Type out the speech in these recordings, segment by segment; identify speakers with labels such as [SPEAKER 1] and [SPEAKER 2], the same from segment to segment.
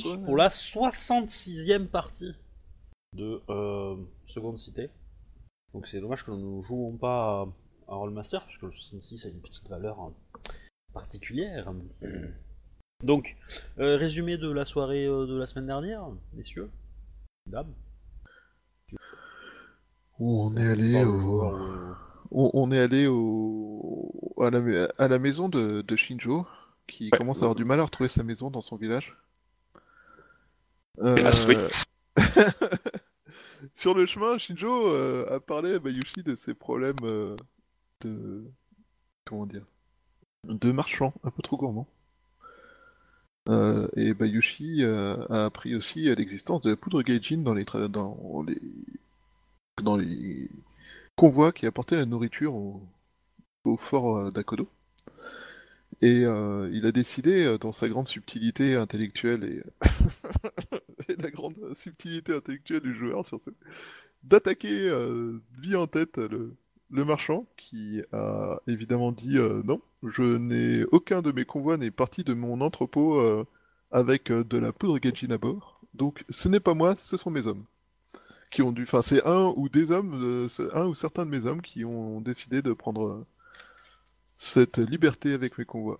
[SPEAKER 1] tous
[SPEAKER 2] Ouais.
[SPEAKER 1] pour la 66e partie de euh, Seconde Cité. Donc c'est dommage que nous ne jouons pas à, Rollmaster, parce que le 66 a une petite valeur hein, particulière. Donc, euh, résumé de la soirée euh, de la semaine dernière, messieurs Dames
[SPEAKER 2] On est allé au... On, on est allé au... à, la, à la maison de, de Shinjo, qui commence à avoir du mal à retrouver sa maison dans son village. Euh,
[SPEAKER 3] Hélas, oui.
[SPEAKER 2] Sur le chemin, Shinjo euh, a parlé à Bayushi de ses problèmes euh, de... Comment dire De marchand, un peu trop gourmand. Euh, et Bayushi euh, a appris aussi l'existence de la poudre gaijin dans les, tra- dans les... dans les convois qui apportaient la nourriture au, au fort euh, d'Akodo. Et euh, il a décidé, euh, dans sa grande subtilité intellectuelle et, et la grande subtilité intellectuelle du joueur surtout, d'attaquer euh, vie en tête le, le marchand qui a évidemment dit euh, non, je n'ai aucun de mes convois n'est parti de mon entrepôt euh, avec euh, de la poudre gaijin à bord. Donc ce n'est pas moi, ce sont mes hommes qui ont dû. Enfin, c'est un ou des hommes, un ou certains de mes hommes qui ont décidé de prendre cette liberté avec mes convois.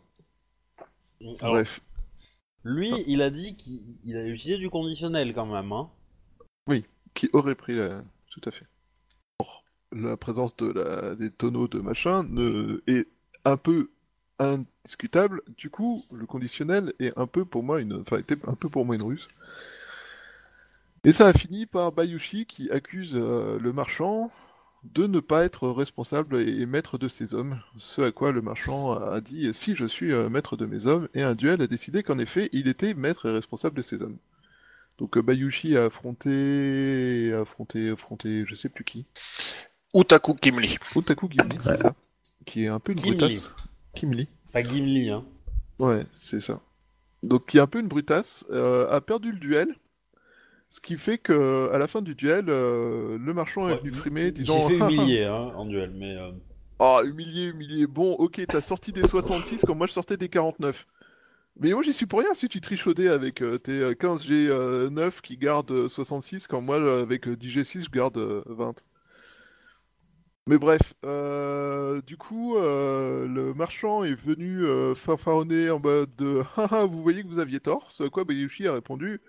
[SPEAKER 1] alors,
[SPEAKER 2] Bref,
[SPEAKER 1] Lui, il a dit qu'il il a utilisé du conditionnel quand même. Hein.
[SPEAKER 2] qui aurait pris la. Tout à fait. Or, la présence de la... des tonneaux de machin ne... est un peu indiscutable. Du coup, le conditionnel est un peu pour moi une. Enfin, était un peu pour moi une ruse. Et ça a fini par Bayushi qui accuse euh, le marchand de ne pas être responsable et maître de ses hommes. Ce à quoi le marchand a dit si je suis euh, maître de mes hommes, et un duel a décidé qu'en effet il était maître et responsable de ses hommes. Donc euh, Bayushi a affronté, affronté, affronté, je sais plus qui.
[SPEAKER 3] Utaku Kimli.
[SPEAKER 2] Otaku Gimli, c'est ça. Qui est un peu une
[SPEAKER 1] Gimli.
[SPEAKER 2] brutasse. Kimli.
[SPEAKER 1] Pas Gimli, hein.
[SPEAKER 2] Ouais, c'est ça. Donc qui est un peu une brutasse, euh, a perdu le duel. Ce qui fait que à la fin du duel, euh, le marchand est venu frimer, disant
[SPEAKER 1] s'est fait
[SPEAKER 2] Ah, ah,
[SPEAKER 1] humilier hein, en duel, mais. euh,
[SPEAKER 2] Ah, humilié, humilié. Bon, ok, t'as sorti des 66 quand moi je sortais des 49. Mais moi j'y suis pour rien si tu trichaudais avec euh, tes euh, 15G9 qui gardent euh, 66 quand moi avec euh, 10G6 je garde euh, 20. Mais bref, euh, du coup, euh, le marchand est venu euh, fanfaronner en mode de Haha, vous voyez que vous aviez tort. Ce à quoi Bayushi a répondu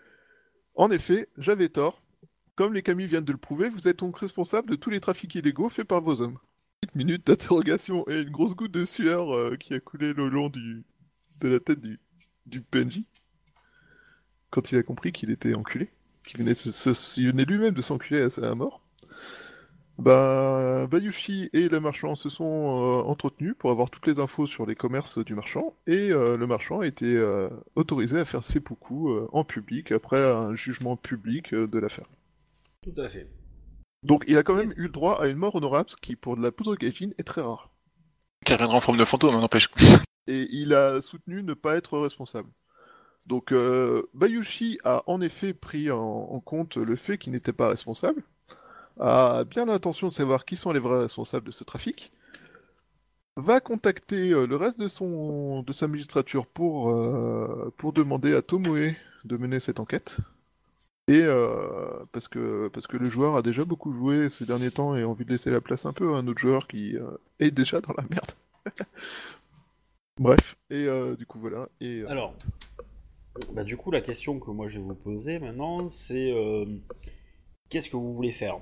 [SPEAKER 2] En effet, j'avais tort. Comme les Kami viennent de le prouver, vous êtes donc responsable de tous les trafics illégaux faits par vos hommes petite minute d'interrogation et une grosse goutte de sueur euh, qui a coulé le long du, de la tête du, du PNJ. Quand il a compris qu'il était enculé, qu'il venait, se- venait lui-même de s'enculer à, à mort. Bah, Bayushi et le marchand se sont euh, entretenus pour avoir toutes les infos sur les commerces du marchand et euh, le marchand a été euh, autorisé à faire seppuku euh, en public après un jugement public euh, de l'affaire.
[SPEAKER 1] Tout à fait.
[SPEAKER 2] Donc il a quand même eu le droit à une mort honorable, ce qui pour de la poudre gaijin est très rare.
[SPEAKER 3] Qui reviendra en forme de fantôme, hein, n'empêche.
[SPEAKER 2] et il a soutenu ne pas être responsable. Donc euh, Bayushi a en effet pris en, en compte le fait qu'il n'était pas responsable, a bien l'intention de savoir qui sont les vrais responsables de ce trafic, va contacter euh, le reste de, son, de sa magistrature pour, euh, pour demander à Tomoe de mener cette enquête. Et euh, parce, que, parce que le joueur a déjà beaucoup joué ces derniers temps et a envie de laisser la place un peu à un autre joueur qui est déjà dans la merde. Bref, et du coup voilà. Et,
[SPEAKER 1] Alors, bah, du coup, la question que moi je vais vous poser maintenant, c'est qu'est-ce que vous voulez faire?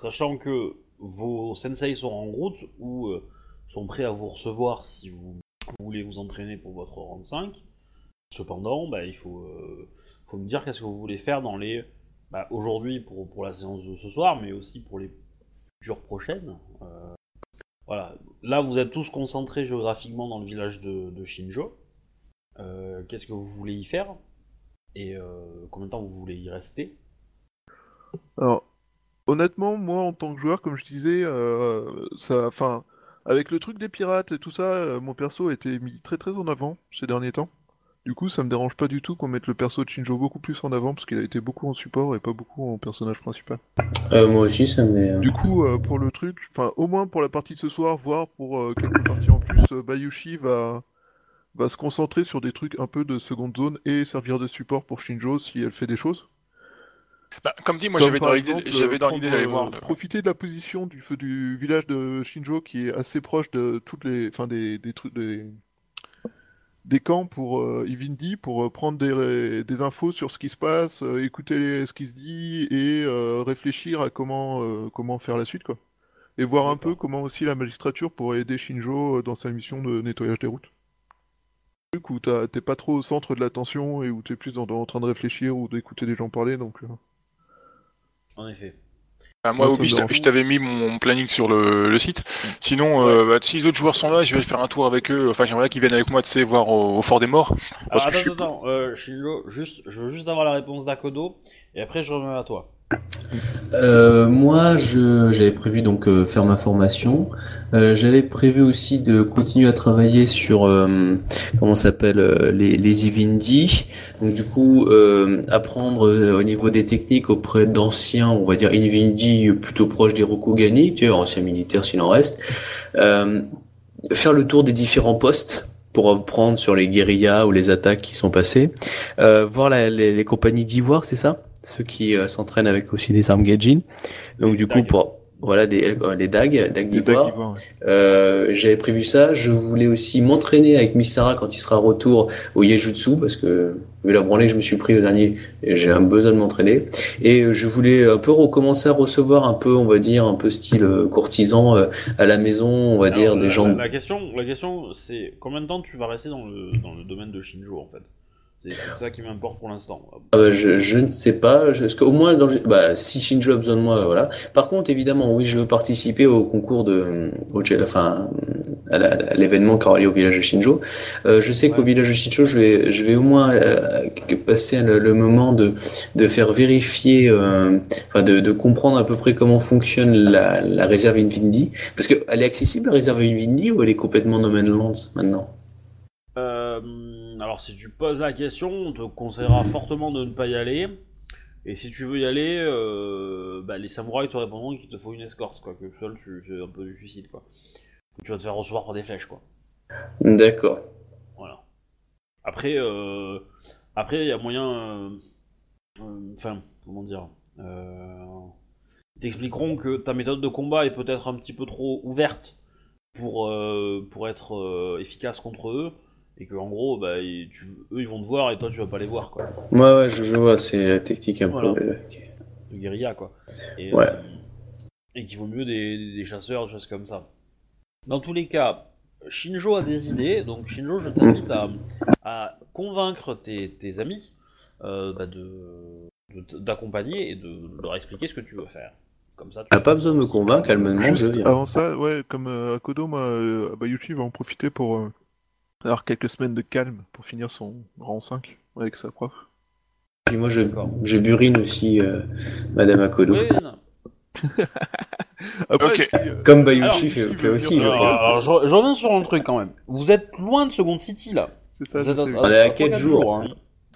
[SPEAKER 1] Sachant que vos sensei sont en route ou euh, sont prêts à vous recevoir si vous, voulez vous entraîner pour votre rang 5. Cependant, bah, il faut, euh, faut me dire qu'est-ce que vous voulez faire dans les. Bah, Aujourd'hui pour, la séance de ce soir, mais aussi pour les futures prochaines. Euh, voilà. Là, vous êtes tous concentrés géographiquement dans le village de, Shinjo. Qu'est-ce que vous voulez y faire? Et combien de temps vous voulez y rester?
[SPEAKER 2] Honnêtement, moi en tant que joueur, comme je disais, euh, ça, enfin, avec le truc des pirates et tout ça, euh, mon perso a été mis très très en avant ces derniers temps. Du coup, ça me dérange pas du tout qu'on mette le perso de Shinjo beaucoup plus en avant parce qu'il a été beaucoup en support et pas beaucoup en personnage principal.
[SPEAKER 4] Euh, moi aussi, ça m'est.
[SPEAKER 2] Du coup, pour le truc, enfin, au moins pour la partie de ce soir, voire pour quelques parties en plus, Bayushi va va se concentrer sur des trucs un peu de seconde zone et servir de support pour Shinjo si elle fait des choses.
[SPEAKER 3] Bah, comme dit, moi j'avais
[SPEAKER 2] par
[SPEAKER 3] dans l'idée d'aller
[SPEAKER 2] euh,
[SPEAKER 3] voir. le-
[SPEAKER 2] Profiter de la position du feu du village de Shinjo qui est assez proche de toutes les, enfin des, des trucs des, des camps pour euh, Ivindi pour euh, prendre des, des infos sur ce qui se passe, euh, écouter les- ce qui se dit et euh, réfléchir à comment euh, comment faire la suite quoi. Et voir un peu comment aussi la magistrature pourrait aider Shinjo euh, dans sa mission de nettoyage des routes. Truc où t'es pas trop au centre de l'attention et où t'es plus en, en train de réfléchir ou d'écouter des gens parler donc. euh,
[SPEAKER 1] En effet.
[SPEAKER 3] Bah, moi, Obi, je t'avais mis mon planning sur le, le site. Sinon, euh, bah, si les autres joueurs sont là, je vais faire un tour avec eux. Enfin, j'aimerais qu'ils viennent avec moi, tu sais, voir au, au Fort des Morts. Parce
[SPEAKER 1] Alors
[SPEAKER 3] que je
[SPEAKER 1] attends,
[SPEAKER 3] suis-
[SPEAKER 1] attends, euh, juste, je veux juste avoir la réponse d'Akodo, et après je reviens à toi.
[SPEAKER 4] Euh, moi, j'avais prévu donc euh, faire ma formation. Euh, j'avais prévu aussi de continuer à travailler sur euh, comment s'appelle euh, les les Ivindi. Donc du coup, apprendre au niveau des techniques auprès d'anciens, on va dire Ivindi plutôt proches des Rokugani, tu vois, anciens militaires s'il en reste. Faire le tour des différents postes pour apprendre sur les guérillas ou les attaques qui sont passées. Voir la- les, les compagnies d'ivoire, c'est ça? Ceux qui euh, s'entraînent avec aussi des armes Gaijin. Donc du coup,
[SPEAKER 1] Dagues.
[SPEAKER 4] pour voilà des euh, les dagues, dagues
[SPEAKER 2] des
[SPEAKER 4] d'ivoire.
[SPEAKER 2] ouais.
[SPEAKER 4] Euh, j'avais prévu ça. Je voulais aussi m'entraîner avec Misara quand il sera retour au Yejutsu parce que vu la branlée que je me suis pris au dernier, j'ai un besoin de m'entraîner. Et euh, je voulais un peu recommencer à recevoir un peu, on va dire, un peu style euh, courtisan euh, à la maison, on va dire des gens.
[SPEAKER 1] La, la question, la question, c'est combien de temps tu vas rester dans le, dans le domaine de Shinjo en fait? C'est ça qui m'importe pour l'instant.
[SPEAKER 4] Ah bah, je, je ne sais pas, je- parce qu'au moins dans le- bah, si Shinjo a besoin de moi, voilà. Par contre, évidemment, oui, je veux participer au concours de, au, enfin, à l'événement qui aura lieu au village de Shinjo. Euh, je sais qu'au village de Shinjo, je vais, je vais au moins euh, que- passer le, le moment de, de faire vérifier, euh, enfin, de, de comprendre à peu près comment fonctionne la, la réserve Invindi, parce que elle est accessible la réserve Invindi ou elle est complètement no man's land maintenant?
[SPEAKER 1] Euh, alors si tu poses la question, on te conseillera fortement de ne pas y aller. Et si tu veux y aller, euh, bah, les samouraïs te répondront qu'il te faut une escorte, quoi. Que seul, tu c'est un peu du suicide, quoi. Que tu vas te faire recevoir par des flèches, quoi.
[SPEAKER 4] D'accord.
[SPEAKER 1] Voilà. Après, euh, après, il y a moyen, euh, euh, enfin, comment dire, ils t'expliqueront que ta méthode de combat est peut-être un petit peu trop ouverte pour pour être efficace contre eux, et que en gros, bah, ils- tu- eux, ils vont te voir et toi, tu vas pas les voir, quoi.
[SPEAKER 4] Ouais, ouais, je, je vois, c'est la technique un
[SPEAKER 1] Voilà.
[SPEAKER 4] peu. euh.
[SPEAKER 1] De guérilla, quoi. Et,
[SPEAKER 4] Ouais.
[SPEAKER 1] euh, et qu'il vaut mieux des, des chasseurs, des choses comme ça. Dans tous les cas, Shinjo a des idées, donc Shinjo, je t'invite à, à convaincre tes, tes amis euh, bah, de de- d'accompagner et de, de leur expliquer ce que tu veux faire. Comme ça, tu
[SPEAKER 4] Elle a pas besoin de me convaincre, elle me demande
[SPEAKER 2] Juste avant ça, ouais, comme euh, Akodo, moi, euh, Bayuchi va en profiter pour euh, avoir quelques semaines de calme pour finir son rang 5 avec sa prof.
[SPEAKER 4] Puis moi, je, burine aussi euh, Madame Akodo.
[SPEAKER 1] Oui.
[SPEAKER 2] Après,
[SPEAKER 3] Ok.
[SPEAKER 2] si, euh,
[SPEAKER 4] Comme Bayushi
[SPEAKER 1] Alors,
[SPEAKER 4] fait, aussi, je pense.
[SPEAKER 1] alors, je, je reviens sur un truc quand même. Vous êtes loin de Second City là.
[SPEAKER 2] c'est ça,
[SPEAKER 1] Vous
[SPEAKER 2] je
[SPEAKER 1] êtes
[SPEAKER 2] sais.
[SPEAKER 1] à-
[SPEAKER 4] On est à
[SPEAKER 1] à
[SPEAKER 4] quatre
[SPEAKER 1] 3-4
[SPEAKER 4] jours.
[SPEAKER 1] hein.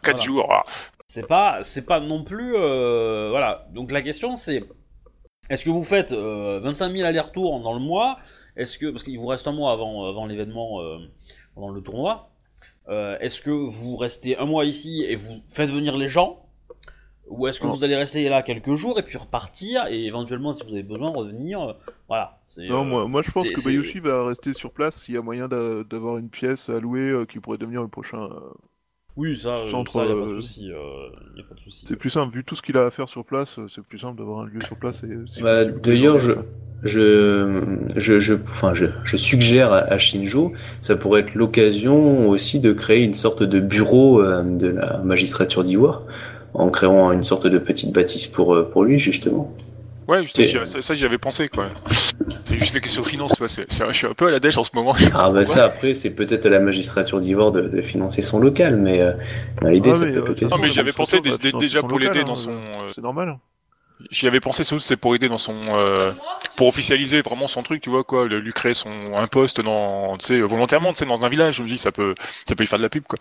[SPEAKER 3] 4
[SPEAKER 1] Voilà.
[SPEAKER 3] jours. ah.
[SPEAKER 1] C'est pas, c'est pas non plus, euh, voilà. Donc la question c'est, est-ce que vous faites euh, 25 000 allers-retours dans le mois? Est-ce que, parce qu'il vous reste un mois avant, avant l'événement, euh, pendant le tournoi, euh, est-ce que vous restez un mois ici et vous faites venir les gens? Ou est-ce que
[SPEAKER 2] Non.
[SPEAKER 1] vous allez rester là quelques jours et puis repartir et éventuellement si vous avez besoin revenir, euh, voilà. c'est,
[SPEAKER 2] Non,
[SPEAKER 1] euh,
[SPEAKER 2] moi, moi je pense
[SPEAKER 1] c'est-
[SPEAKER 2] que Bayushi va rester sur place s'il y a moyen d'a- d'avoir une pièce à louer euh, qui pourrait devenir le prochain. Euh,
[SPEAKER 1] Oui, ça, euh,
[SPEAKER 2] Centre,
[SPEAKER 1] ça y a pas de
[SPEAKER 2] euh,
[SPEAKER 1] souci, euh, y a pas de souci.
[SPEAKER 2] C'est plus simple, vu tout ce qu'il a à faire sur place, euh, c'est plus simple d'avoir un lieu sur place. Et, si
[SPEAKER 4] Bah, D'ailleurs,
[SPEAKER 2] que-
[SPEAKER 4] je, je, je, je, enfin, je, je suggère à, à Shinjo, ça pourrait être l'occasion aussi de créer une sorte de bureau euh, de la magistrature d'Ivoire, en créant une sorte de petite bâtisse pour, euh, pour lui, justement.
[SPEAKER 3] Ouais, ça, ça, j'y avais pensé, quoi. C'est juste la question finance, tu vois. c'est- c'est- Je suis un peu à la dèche en ce moment.
[SPEAKER 4] Ah bah ça, après, c'est peut-être à la magistrature d'Ivoire de, de financer son local, mais euh, dans l'idée,
[SPEAKER 2] Ah,
[SPEAKER 4] ça
[SPEAKER 2] mais,
[SPEAKER 4] peut
[SPEAKER 2] euh,
[SPEAKER 4] l'occasion.
[SPEAKER 3] Non, mais
[SPEAKER 2] la
[SPEAKER 3] j'y avais pensé déjà pour l'aider dans
[SPEAKER 2] hein,
[SPEAKER 3] son.
[SPEAKER 2] euh, C'est normal.
[SPEAKER 3] J'y avais pensé, surtout, c'est pour aider dans son. euh, pour officialiser vraiment son truc, tu vois, quoi. le- Lui créer son, un poste dans. Tu sais, volontairement, tu sais, dans un village. Je me dis, ça peut, ça peut y faire de la pub, quoi.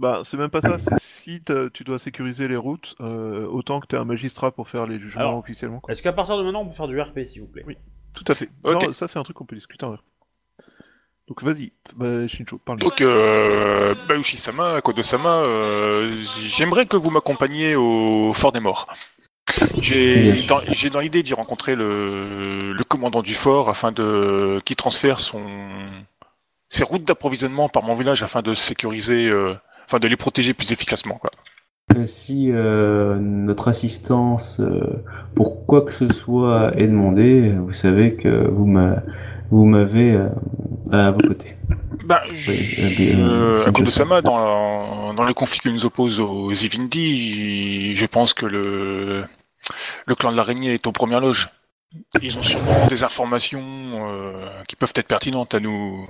[SPEAKER 2] Bah, c'est même pas ça, c'est si t'as- tu dois sécuriser les routes, euh, autant que t'es un magistrat pour faire les jugements
[SPEAKER 1] Alors,
[SPEAKER 2] officiellement. quoi.
[SPEAKER 1] Est-ce qu'à partir de maintenant on peut faire du RP s'il vous plaît?
[SPEAKER 2] Oui. Tout à fait.
[SPEAKER 3] Ok.
[SPEAKER 2] Ça, ça, c'est un truc qu'on peut discuter en vrai. Donc vas-y, bah, Shincho, parle.
[SPEAKER 3] Donc, euh, Bayushi-sama, Kodo-sama, euh, j'aimerais que vous m'accompagniez au Fort des Morts. J'ai
[SPEAKER 4] Bien sûr.
[SPEAKER 3] dans, j'ai dans l'idée d'y rencontrer le, le commandant du fort afin de qui transfère son ses routes d'approvisionnement par mon village afin de sécuriser, euh, enfin de les protéger plus efficacement. Quoi.
[SPEAKER 4] Euh, Si euh, notre assistance euh, pour quoi que ce soit est demandée, vous savez que vous m'a- vous m'avez euh, à vos côtés. Oui,
[SPEAKER 3] je,
[SPEAKER 4] euh, euh,
[SPEAKER 3] à
[SPEAKER 4] Joe-sama.
[SPEAKER 3] dans, la- dans le conflit qui nous oppose aux Zivindi, je pense que le, le clan de l'araignée est aux premières loges. Ils ont sûrement des informations euh, qui peuvent être pertinentes à nous,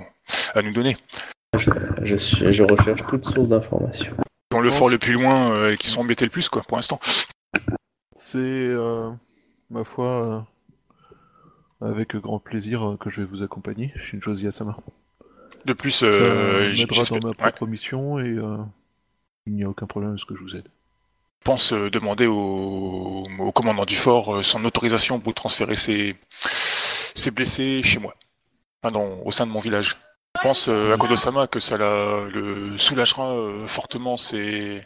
[SPEAKER 3] à nous donner.
[SPEAKER 4] Je, suis- je recherche toutes sources d'informations.
[SPEAKER 3] Ont le fort le plus loin euh, et qui sont embêtés le plus, quoi, pour l'instant.
[SPEAKER 2] C'est, euh, ma foi, euh, avec grand plaisir que je vais vous accompagner, Shinjo Ziyasama.
[SPEAKER 3] De plus,
[SPEAKER 2] Ça
[SPEAKER 3] euh,
[SPEAKER 2] m'aidera
[SPEAKER 3] j'espère-
[SPEAKER 2] dans ma
[SPEAKER 3] ouais,
[SPEAKER 2] propre mission et euh, il n'y a aucun problème à ce que je vous aide.
[SPEAKER 3] je pense euh, demander au, au commandant du fort euh, son autorisation pour transférer ses, ses blessés chez moi, Enfin, dans- au sein de mon village. Je pense euh, à Kodosama que ça le soulagera euh, fortement ses,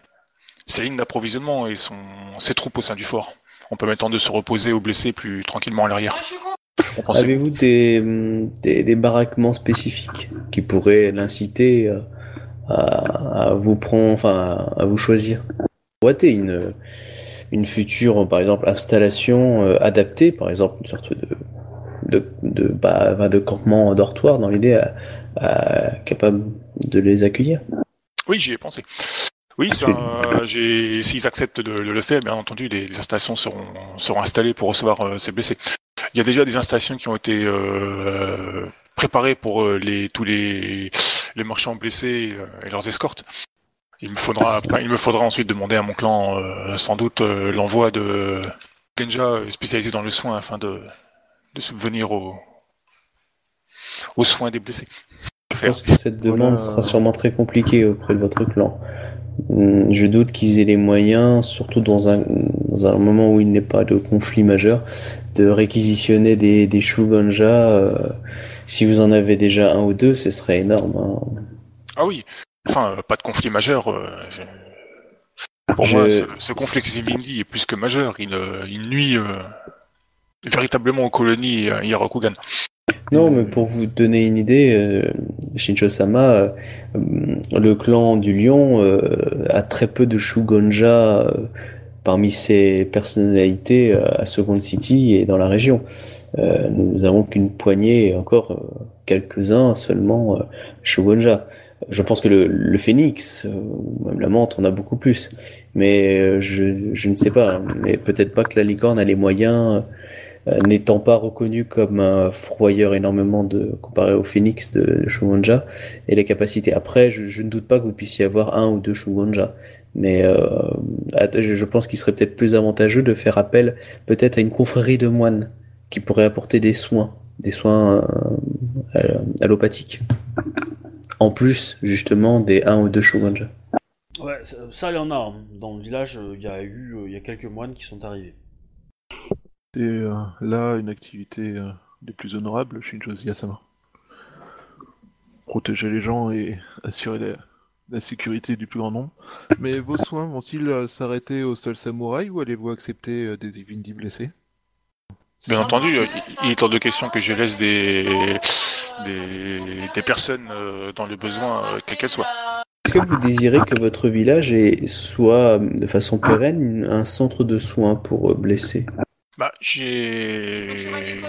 [SPEAKER 3] lignes d'approvisionnement et son, ses troupes au sein du fort. En permettant de se reposer aux blessés plus tranquillement à l'arrière.
[SPEAKER 4] Avez-vous des, des, baraquements spécifiques qui pourraient l'inciter euh, à, à vous prendre, enfin, à vous choisir? Boiter une, une future, par exemple, installation adaptée, par exemple, une sorte de, de, de, bah, de campement dortoir dans l'idée à, à- capable de les accueillir.
[SPEAKER 3] Oui, j'y ai pensé. Oui, j'ai, s'ils acceptent de, de le faire, bien entendu, des, des installations seront, seront installées pour recevoir euh, ces blessés. Il y a déjà des installations qui ont été euh, préparées pour euh, les, tous les, les marchands blessés euh, et leurs escortes. Il me faudra, après, il me faudra ensuite demander à mon clan, euh, sans doute, euh, l'envoi de Genja spécialisé dans le soin afin de, de subvenir aux, aux soins des blessés.
[SPEAKER 4] Je pense que cette demande
[SPEAKER 2] Voilà.
[SPEAKER 4] sera sûrement très compliquée auprès de votre clan. Hum, Je doute qu'ils aient les moyens, surtout dans un, dans un moment où il n'est pas de conflit majeur, de réquisitionner des, des Shugonja. euh, si vous en avez déjà un ou deux, ce serait énorme. hein.
[SPEAKER 3] Ah oui, enfin, euh, pas de conflit majeur. euh, je- Pour
[SPEAKER 4] Je-
[SPEAKER 3] moi, ce, ce conflit Zivindi est plus que majeur. Il, il nuit euh, véritablement aux colonies Hirakugan.
[SPEAKER 4] Non, mais pour vous donner une idée, euh, Shincho-sama, euh, le clan du lion euh, a très peu de Shugonja euh, parmi ses personnalités euh, à Second City et dans la région. Nous avons qu'une poignée, et encore quelques-uns seulement Shugonja. Je pense que le, le phénix, ou même la menthe, on a beaucoup plus. Mais je, je ne sais pas. Mais peut-être pas que la licorne a les moyens n'étant pas reconnu comme un fourvoyeur énormément de comparé au phénix de Shugonja et les capacités. Après, je, ne doute pas que vous puissiez avoir un ou deux Shugonja, mais euh, je pense qu'il serait peut-être plus avantageux de faire appel peut-être à une confrérie de moines qui pourrait apporter des soins, des soins euh, euh, allopathiques. En plus, justement, des un ou deux Shugonja.
[SPEAKER 1] Ouais, ça, il y en a. hein. Dans le village, euh, il y a eu euh, il y a quelques moines qui sont arrivés.
[SPEAKER 2] C'est euh, là une activité euh, des plus honorables, Shinjo Ziyasama. Protéger les gens et assurer la, la sécurité du plus grand nombre. Mais vos soins vont-ils euh, s'arrêter au seul samouraï ou allez-vous accepter euh, des Ivindi blessés?
[SPEAKER 3] Bien entendu, il- est hors de question que je laisse des, des, des personnes dans le besoin, euh, quelles qu'elles soient.
[SPEAKER 4] Est-ce que vous désirez que votre village ait, soit de façon pérenne un centre de soins pour blessés?
[SPEAKER 3] Bah, j'ai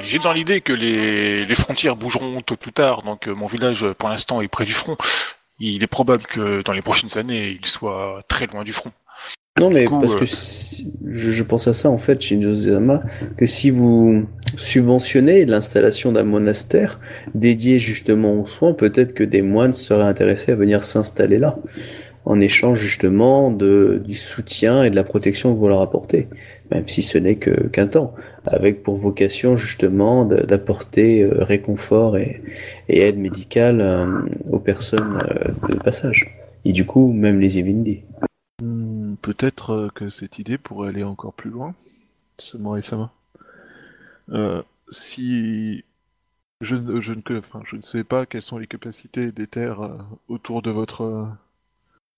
[SPEAKER 3] j'ai dans l'idée que les, les frontières bougeront tôt ou tard, donc euh, mon village pour l'instant est près du front. Il est probable que dans les prochaines années, il soit très loin du front.
[SPEAKER 4] Non, mais
[SPEAKER 3] coup,
[SPEAKER 4] parce
[SPEAKER 3] euh,
[SPEAKER 4] que si- je, je pense à ça en fait, Shinjo Zama, que si vous subventionnez l'installation d'un monastère dédié justement aux soins, peut-être que des moines seraient intéressés à venir s'installer là, en échange justement de, du soutien et de la protection que vous leur apportez, même si ce n'est qu'un temps, avec pour vocation justement d'apporter euh, réconfort et, aide médicale euh, aux personnes euh, de passage. Et du coup, même les Ivindi.
[SPEAKER 2] Hmm, Peut-être que cette idée pourrait aller encore plus loin, Samurai Sama. Euh, si Je, ne- je, ne, enfin, je ne sais pas quelles sont les capacités des terres autour de votre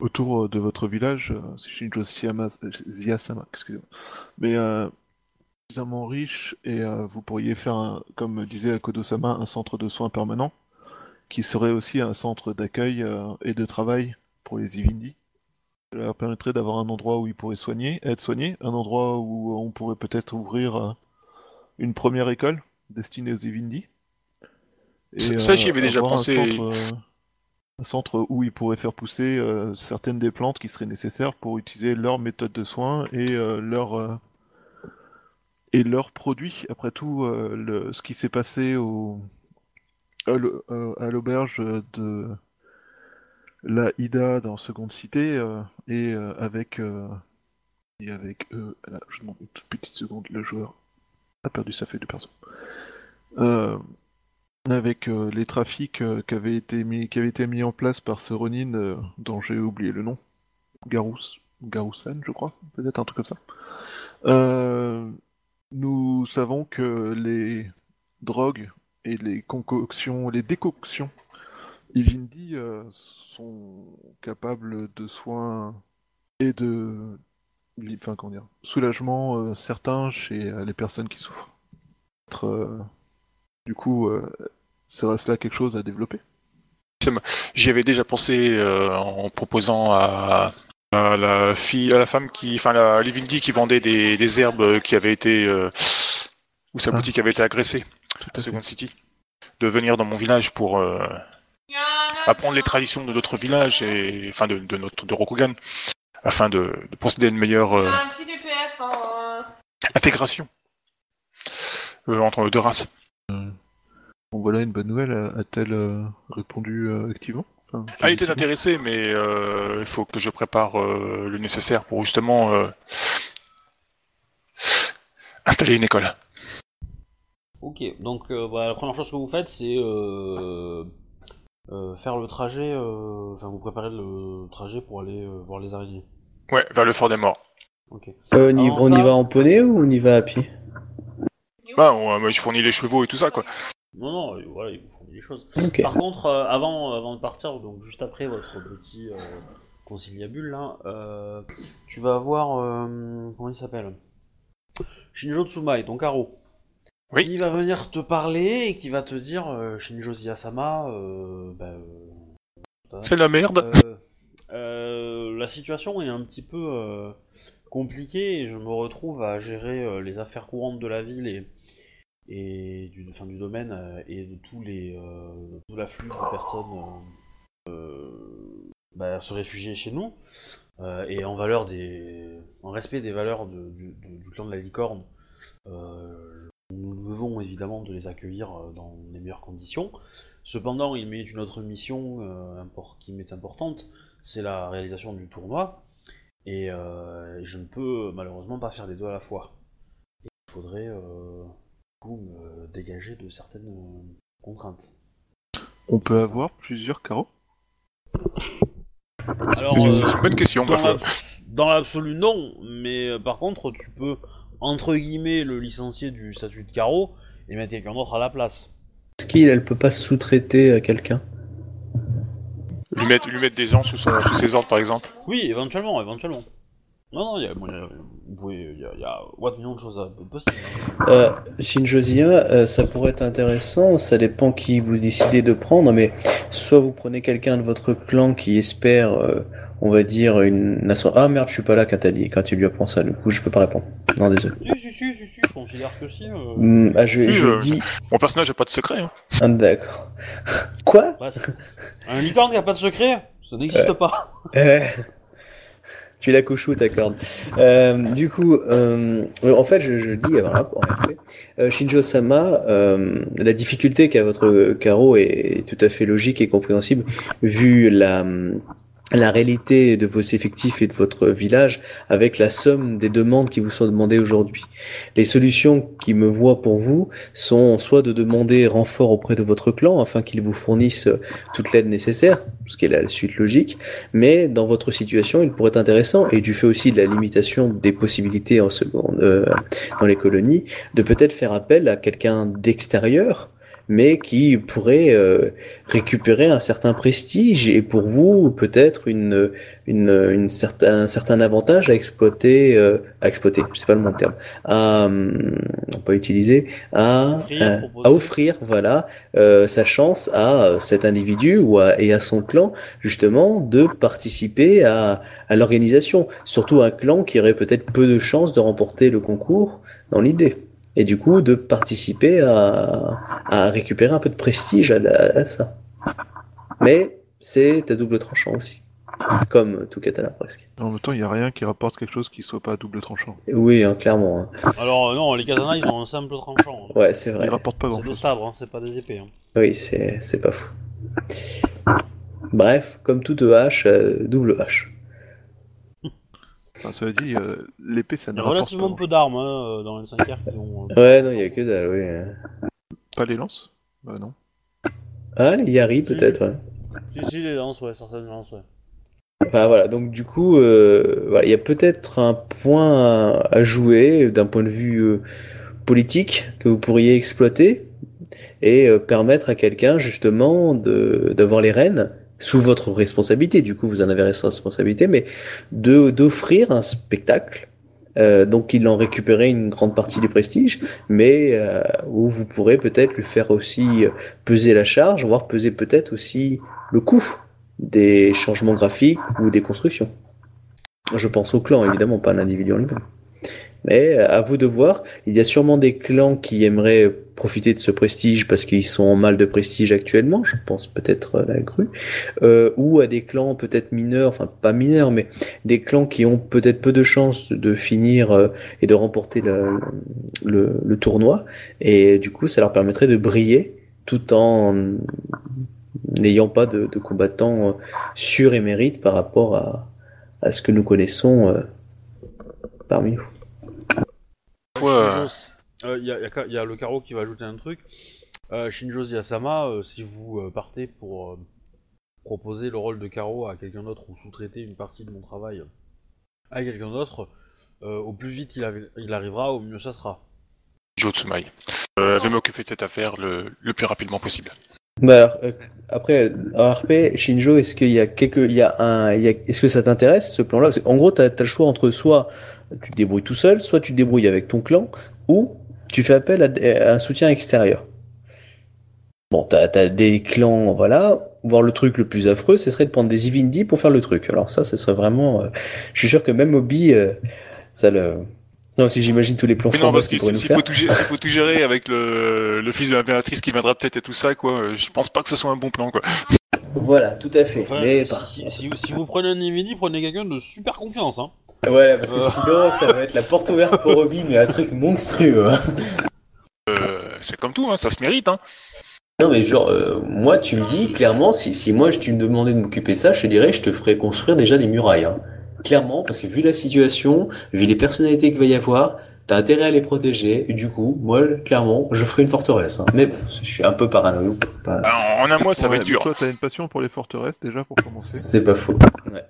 [SPEAKER 2] autour euh, de votre village. euh, C'est Shinjo Ziyasama, excusez-moi. Mais euh, suffisamment riche et vous pourriez faire, un- comme disait Akodo-sama, un centre de soins permanent qui serait aussi un centre d'accueil et de travail pour les Ivindi. Cela leur permettrait d'avoir un endroit où ils pourraient soigner, être soignés, un endroit où on pourrait peut-être ouvrir une première école destinée aux Ivindi.
[SPEAKER 3] Ça- j'y avais déjà pensé.
[SPEAKER 2] Centre, centre où ils pourraient faire pousser euh, certaines des plantes qui seraient nécessaires pour utiliser leur méthode de soins et euh, euh, leurs produits. Après tout, le- ce qui s'est passé à l'au- à l'auberge de la Ida dans Seconde Cité et avec et je demande une toute petite seconde. Le joueur a perdu sa feuille de perso. Avec euh, les trafics euh, qui avaient été mis en place par ce Ronin euh, dont j'ai oublié le nom. Garous, Garousan, je crois, peut-être un truc comme ça. Nous savons que les drogues et les concoctions, les décoctions Ivindi sont capables de soins et de soulagement euh, certain chez les personnes qui souffrent. Du coup, euh, serait cela quelque chose à développer
[SPEAKER 3] J'y avais déjà pensé euh, en proposant à, à la fille, à la femme qui, enfin la Livindi qui vendait des, des herbes qui avaient été, euh, où sa
[SPEAKER 2] Ah.
[SPEAKER 3] boutique avait été agressée à
[SPEAKER 2] à
[SPEAKER 3] Second City, de venir dans mon village pour euh, apprendre les traditions de notre village et, enfin de, de notre de Rokugan, afin de, de procéder à une meilleure euh,
[SPEAKER 5] Un petit DPS, hein.
[SPEAKER 3] intégration euh, entre deux races.
[SPEAKER 2] Bon, voilà une bonne nouvelle. A-t-elle euh, répondu euh, activement? Enfin,
[SPEAKER 3] Ah, il était
[SPEAKER 2] positivement?
[SPEAKER 3] intéressé, mais euh, il faut que je prépare euh, le nécessaire pour justement euh, installer une école.
[SPEAKER 1] Ok, donc euh, bah, la première chose que vous faites, c'est euh, euh, faire le trajet, euh, enfin vous préparez le trajet pour aller euh, voir les araignées.
[SPEAKER 3] Ouais, vers le fort des morts.
[SPEAKER 1] Ok.
[SPEAKER 4] Euh, on y,
[SPEAKER 1] Alors,
[SPEAKER 4] on y
[SPEAKER 1] ça-
[SPEAKER 4] va en poney ou on y va à pied?
[SPEAKER 3] Bah, on- moi, je fournis les chevaux et tout ça, quoi.
[SPEAKER 1] Non, non, euh, voilà, il vous fournit des choses.
[SPEAKER 4] Ok.
[SPEAKER 1] Par contre, euh, avant, avant de partir, donc juste après votre petit euh, conciliabule là, euh, tu vas avoir euh, comment il s'appelle? Shinjo Tsumai, ton carreau.
[SPEAKER 3] Oui.
[SPEAKER 1] Qui va venir te parler et qui va te dire euh, Shinjo Ziyasama, euh, bah, euh,
[SPEAKER 3] C'est la merde.
[SPEAKER 1] euh, euh, la situation est un petit peu euh, compliquée et je me retrouve à gérer euh, les affaires courantes de la ville et, et du, enfin, du domaine euh, et de tous les euh, tout l'afflux de personnes euh, euh, bah, se réfugier chez nous euh, et en valeur des en respect des valeurs du, clan de la licorne euh, nous devons évidemment de les accueillir euh, dans les meilleures conditions. Cependant il m'est une autre mission euh, qui m'est importante c'est la réalisation du tournoi et euh, je ne peux malheureusement pas faire les deux à la fois. Il faudrait euh, coup, me dégager de certaines euh, contraintes
[SPEAKER 2] On peut avoir plusieurs carreaux
[SPEAKER 1] Alors,
[SPEAKER 3] C'est
[SPEAKER 1] euh,
[SPEAKER 3] une bonne question.
[SPEAKER 1] Dans l'absolu, non, mais euh, par contre, tu peux, entre guillemets, le licencier du statut de carreau et mettre quelqu'un d'autre à la place.
[SPEAKER 4] Est-ce qu'il elle peut pas sous-traiter à quelqu'un?
[SPEAKER 3] Lui mettre, lui mettre des gens sous, son- sous ses ordres, par exemple?
[SPEAKER 1] Oui, éventuellement, éventuellement. Non, non, il y a, bon, il y a- vous pouvez, il y a, il y a what millions de choses à possible.
[SPEAKER 4] euh, euh, ça pourrait être intéressant, ça dépend qui vous décidez de prendre, mais soit vous prenez quelqu'un de votre clan qui espère, euh, on va dire, une nation... Ah merde, je suis pas là quand, dit, quand tu lui apprends ça, du coup je peux pas répondre. Non, désolé.
[SPEAKER 1] Si, si, si, si, si, je considère que si. euh,
[SPEAKER 4] Hmm, ah, je,
[SPEAKER 3] Oui,
[SPEAKER 4] je
[SPEAKER 3] euh,
[SPEAKER 4] dis...
[SPEAKER 3] Mon personnage n'a pas de secret. Hein.
[SPEAKER 4] Ah, d'accord. Quoi?
[SPEAKER 1] Ouais, c'est- un licorne qui a pas de secret, ça n'existe pas.
[SPEAKER 4] Euh, Tu la couches où Euh, Du coup, euh, en fait, je, je dis la- en effet, euh, Shinjo Sama, euh, la difficulté qu'a votre carreau est tout à fait logique et compréhensible vu la la réalité de vos effectifs et de votre village avec la somme des demandes qui vous sont demandées aujourd'hui. Les solutions qui me voient pour vous sont soit de demander renfort auprès de votre clan afin qu'il vous fournisse toute l'aide nécessaire, ce qui est la suite logique, mais dans votre situation, il pourrait être intéressant, et du fait aussi de la limitation des possibilités en seconde, euh, dans les colonies, de peut-être faire appel à quelqu'un d'extérieur mais qui pourrait euh, récupérer un certain prestige et pour vous peut-être une, une, une certain, un certain avantage à exploiter, euh, à exploiter, c'est pas le bon terme, à hum, pas utiliser, à,
[SPEAKER 1] Offrir,
[SPEAKER 4] à, à offrir, voilà, euh, sa chance à cet individu ou à, et à son clan justement de participer à, à l'organisation, surtout un clan qui aurait peut-être peu de chances de remporter le concours dans l'idée. Et du coup, de participer à, à récupérer un peu de prestige à, la- à ça. Mais c'est à double tranchant aussi. Comme tout katana presque.
[SPEAKER 2] En même temps, il n'y a rien qui rapporte quelque chose qui soit pas à double tranchant.
[SPEAKER 4] Oui, hein, clairement. hein.
[SPEAKER 1] Alors euh, non, les katanas ils ont un simple tranchant. hein.
[SPEAKER 4] Ouais, c'est vrai.
[SPEAKER 2] rapporte pas grand
[SPEAKER 1] C'est des sabres, hein, c'est pas des épées. hein.
[SPEAKER 4] Oui, c'est c'est pas fou. Bref, comme toute hache, euh, double hache.
[SPEAKER 2] Enfin, ça veut dire, euh, l'épée, ça
[SPEAKER 1] Il
[SPEAKER 2] ne
[SPEAKER 1] y a
[SPEAKER 2] rapporte
[SPEAKER 1] relativement
[SPEAKER 2] pas,
[SPEAKER 1] peu d'armes hein, euh, dans les 5 r qui ont. euh,
[SPEAKER 4] Ouais, non, il y a que dalle, oui. hein.
[SPEAKER 2] pas les lances? Bah non.
[SPEAKER 4] Ah, les Yari peut-être, ouais.
[SPEAKER 1] Si, si, les lances, ouais, certaines lances, ouais.
[SPEAKER 4] Enfin, voilà, donc du coup, euh, voilà, il y a peut-être un point à, à jouer d'un point de vue euh, politique que vous pourriez exploiter et euh, permettre à quelqu'un justement de d'avoir les rênes sous votre responsabilité. Du coup, vous en avez responsabilité, mais d'offrir un spectacle. Euh, donc il en récupérait une grande partie du prestige, mais euh, où vous pourrez peut-être lui faire aussi euh, peser la charge, voire peser peut-être aussi le coût des changements graphiques ou des constructions. Je pense au clan, évidemment, pas à l'individu en lui-même. Mais euh, à vous de voir, il y a sûrement des clans qui aimeraient profiter de ce prestige parce qu'ils sont en mal de prestige actuellement, je pense peut-être à la grue, euh, ou à des clans peut-être mineurs, enfin pas mineurs, mais des clans qui ont peut-être peu de chances de finir euh, et de remporter le, le, le tournoi, et du coup ça leur permettrait de briller tout en n'ayant pas de, de combattants euh, surémérites par rapport à, à ce que nous connaissons euh, parmi nous.
[SPEAKER 3] Fois,
[SPEAKER 1] Shinjo, euh, Il y, a, y a Ka- y a le carreau qui va ajouter un truc. Euh, Shinjo Ziyasama, euh, si vous euh, partez pour euh, proposer le rôle de carreau à quelqu'un d'autre ou sous-traiter une partie de mon travail à quelqu'un d'autre, euh, au plus vite il, arri- il arrivera, au mieux ça sera.
[SPEAKER 3] Joe Tsumaï. Euh, vais m'occuper de cette affaire le, le plus rapidement possible?
[SPEAKER 4] Bah alors, euh, après, en RP, Shinjo, est-ce qu'il y a quelque, il y a un, il y a, est-ce que ça t'intéresse ce plan-là? Parce qu'en gros, t'as as le choix entre soit tu te débrouilles tout seul, soit tu te débrouilles avec ton clan, ou tu fais appel à, à un soutien extérieur. Bon, t'as as des clans, voilà. Voir le truc le plus affreux, ce serait de prendre des Ivindi pour faire le truc. Alors ça, ce serait vraiment. euh, je suis sûr que même Obi, euh, ça le. Non, si j'imagine tous les plans
[SPEAKER 3] Mais non, parce
[SPEAKER 4] qu'il faire.
[SPEAKER 3] faut, tout gérer- s'il faut tout gérer avec le, le fils de l'impératrice qui viendra peut-être et tout ça, quoi, euh, je pense pas que ce soit un bon plan, quoi.
[SPEAKER 4] Voilà, tout à fait.
[SPEAKER 1] Enfin,
[SPEAKER 4] Mais
[SPEAKER 1] si,
[SPEAKER 4] par-
[SPEAKER 1] si- si- si vous prenez un Nvidia, prenez quelqu'un de super confiance. Hein.
[SPEAKER 4] Ouais, parce que sinon, ça va être la porte ouverte pour Obi, mais un truc monstrueux. hein.
[SPEAKER 3] Euh, c'est comme tout, hein, ça se mérite, hein.
[SPEAKER 4] Non, mais genre, euh, moi, tu me dis, clairement, si, si moi, je- tu me demandais de m'occuper de ça, je te dirais, je te ferais construire déjà des murailles. hein. Clairement, parce que vu la situation, vu les personnalités qu'il va y avoir, t'as intérêt à les protéger, et du coup, moi, clairement, je ferai une forteresse. hein. Mais bon, je suis un peu parano. pas-
[SPEAKER 3] En, en un mois, ça va
[SPEAKER 2] Ouais,
[SPEAKER 3] être
[SPEAKER 2] mais
[SPEAKER 3] dur.
[SPEAKER 2] Toi, t'as une passion pour les forteresses déjà pour commencer.
[SPEAKER 4] C'est pas faux. Ouais.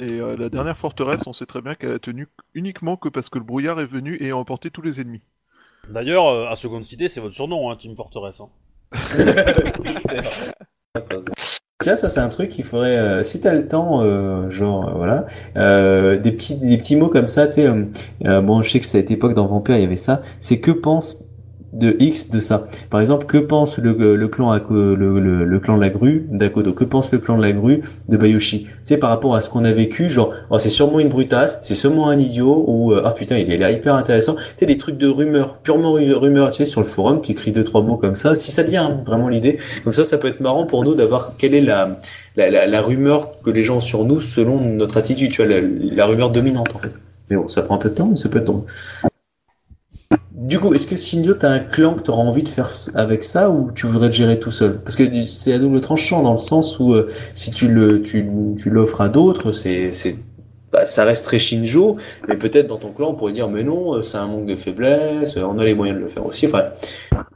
[SPEAKER 2] Et euh, la dernière forteresse, on sait très bien qu'elle a tenu uniquement que parce que le brouillard est venu et a emporté tous les ennemis.
[SPEAKER 1] D'ailleurs, euh, à Seconde Cité, c'est votre surnom, hein, Team Fortress. Hein.
[SPEAKER 4] Tiens, ça c'est un truc qu'il faudrait, euh, si t'as le temps, euh, genre euh, voilà, euh, des petits des petits mots comme ça, tu sais. euh, euh, bon, je sais que cette époque dans Vampire il y avait ça. C'est que pense de X de ça. Par exemple, que pense le, le clan le, le, le clan de la grue d'Akodo? Que pense le clan de la grue de Bayoshi? Tu sais, par rapport à ce qu'on a vécu, genre, oh, c'est sûrement une brutasse, c'est sûrement un idiot, ou ah putain, il est hyper intéressant. Tu sais, des trucs de rumeurs, purement ru- rumeurs, tu sais, sur le forum, qui écrit deux trois mots comme ça. Si ça devient hein, vraiment l'idée, comme ça, ça peut être marrant pour nous d'avoir quelle est la, la, la, rumeur que les gens ont sur nous selon notre attitude, tu vois, la, la rumeur dominante en fait. Mais bon, ça prend un peu de temps, mais ça peut être. Du coup, est-ce que Shinjo, t'as un clan que t'auras envie de faire avec ça ou tu voudrais te gérer tout seul? Parce que c'est à double tranchant dans le sens où euh, si tu le tu, tu l'offres à d'autres, c'est c'est bah, ça reste très Shinjo, mais peut-être dans ton clan on pourrait dire mais non, euh, c'est un manque de faiblesse, euh, on a les moyens de le faire aussi. Enfin,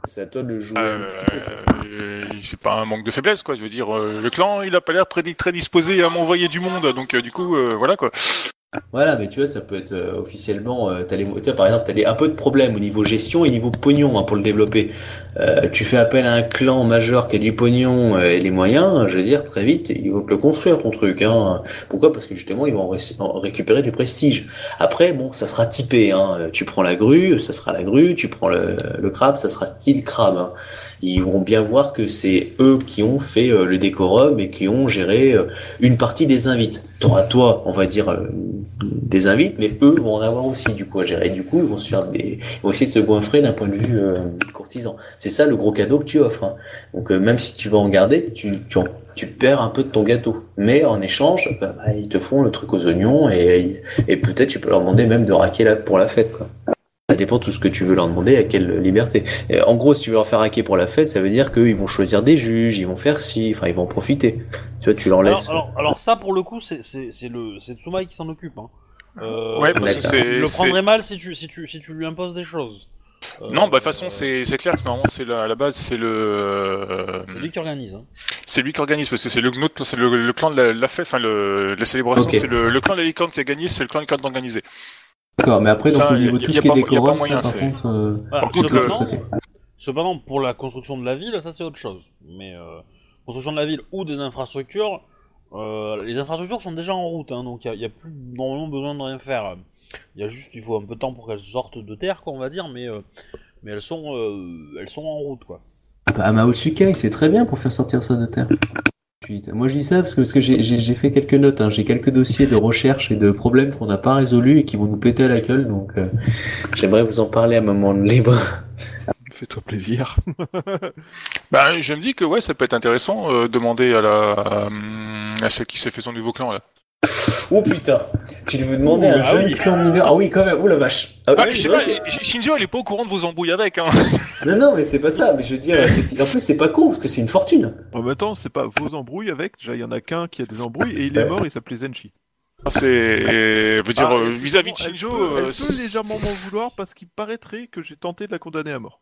[SPEAKER 4] c'est à toi de le jouer un petit peu.
[SPEAKER 3] euh, c'est pas un manque de faiblesse, quoi. Je veux dire, le clan, il a pas l'air très, très disposé à m'envoyer du monde, donc du coup, euh, voilà, quoi.
[SPEAKER 4] Voilà, mais tu vois, ça peut être euh, officiellement. euh, les, tu vois, par exemple, t'as des, un peu de problème au niveau gestion et niveau pognon hein, pour le développer. Euh, tu fais appel à un clan majeur qui a du pognon euh, et les moyens, je veux dire, très vite, ils vont te le construire ton truc. Hein. Pourquoi? Parce que justement, ils vont récupérer du prestige. Après, bon, ça sera typé. Hein. Tu prends la grue, ça sera la grue. Tu prends le, le crabe, ça sera style crabe. Hein. Ils vont bien voir que c'est eux qui ont fait euh, le décorum et qui ont géré euh, une partie des invites. T'auras toi, on va dire, des invites, mais eux vont en avoir aussi du coup à gérer. Du coup, ils vont se faire des, ils vont essayer de se goinfrer d'un point de vue euh, courtisan. C'est ça le gros cadeau que tu offres. hein. Donc euh, même si tu vas en garder, tu, tu, perds un peu de ton gâteau. Mais en échange, bah, ils te font le truc aux oignons et, et peut-être tu peux leur demander même de raquer là pour la fête. Dépend de tout ce que tu veux leur demander, à quelle liberté. Et en gros, si tu veux leur faire hacker pour la fête, ça veut dire qu'ils vont choisir des juges, ils vont faire ci, enfin ils vont en profiter. Tu vois, tu leur laisses.
[SPEAKER 1] Alors, alors, alors ça, pour le coup, c'est le c'est Tsumaï qui s'en occupe. Hein. Euh,
[SPEAKER 3] Ouais, parce que
[SPEAKER 1] il le prendrait mal si tu, si, tu, si tu lui imposes des choses. Euh,
[SPEAKER 3] Non, bah de toute façon,
[SPEAKER 1] euh,
[SPEAKER 3] c'est c'est clair que normalement, c'est la- à la base, c'est le. euh,
[SPEAKER 1] C'est lui qui organise. Hein.
[SPEAKER 3] C'est lui qui organise parce que c'est le, le, le clan de la, la fête, enfin le, la célébration, c'est le, le clan de la licorne qui a gagné, c'est le clan de clan d'organiser.
[SPEAKER 4] D'accord, mais après, donc
[SPEAKER 3] Ça,
[SPEAKER 4] au niveau de
[SPEAKER 3] a-
[SPEAKER 4] tout ce qui est décorum,
[SPEAKER 3] moyen,
[SPEAKER 4] ça, par contre, euh,
[SPEAKER 1] Voilà,
[SPEAKER 3] Par contre, le-.
[SPEAKER 1] Cependant, pour la construction de la ville, ça c'est autre chose. Mais euh, construction de la ville ou des infrastructures, euh, les infrastructures sont déjà en route, hein, donc il n'y a, plus normalement besoin de rien faire. Il y a juste qu'il faut un peu de temps pour qu'elles sortent de terre, quoi, on va dire, mais, euh, mais elles, sont, euh, elles sont en route, quoi.
[SPEAKER 4] Bah, Maotsukai, c'est très bien pour faire sortir ça de terre. Moi je dis ça parce que, parce que j'ai- j'ai j'ai fait quelques notes, hein. j'ai quelques dossiers de recherche et de problèmes qu'on n'a pas résolus et qui vont nous péter à la gueule, donc euh, j'aimerais vous en parler à un moment libre.
[SPEAKER 2] Fais-toi plaisir.
[SPEAKER 3] Bah, je me dis que ouais, ça peut être intéressant euh, demander à la à celle qui s'est fait son nouveau clan là.
[SPEAKER 4] Oh putain, tu veux demander à un
[SPEAKER 1] Ah
[SPEAKER 4] jeune
[SPEAKER 1] oui.
[SPEAKER 4] clan mineur Ah oui, quand même, oh la vache Ah,
[SPEAKER 3] Ah,
[SPEAKER 4] oui,
[SPEAKER 3] je sais pas, Sh- Shinjo, elle est pas au courant de vos embrouilles avec, hein.
[SPEAKER 4] Non, non, mais c'est pas ça, mais je veux dire, en plus c'est pas con, parce que c'est une fortune
[SPEAKER 2] En même temps, c'est pas vos embrouilles avec. Déjà, il y en a qu'un qui a des embrouilles et il est mort, il s'appelait Zenshi.
[SPEAKER 3] C'est, veut dire
[SPEAKER 2] Ah,
[SPEAKER 3] euh, vis-à-vis de
[SPEAKER 2] elle
[SPEAKER 3] Shinjo,
[SPEAKER 2] peut-
[SPEAKER 3] euh,
[SPEAKER 2] Elle peut légèrement m'en vouloir parce qu'il paraîtrait que j'ai tenté de la condamner à mort.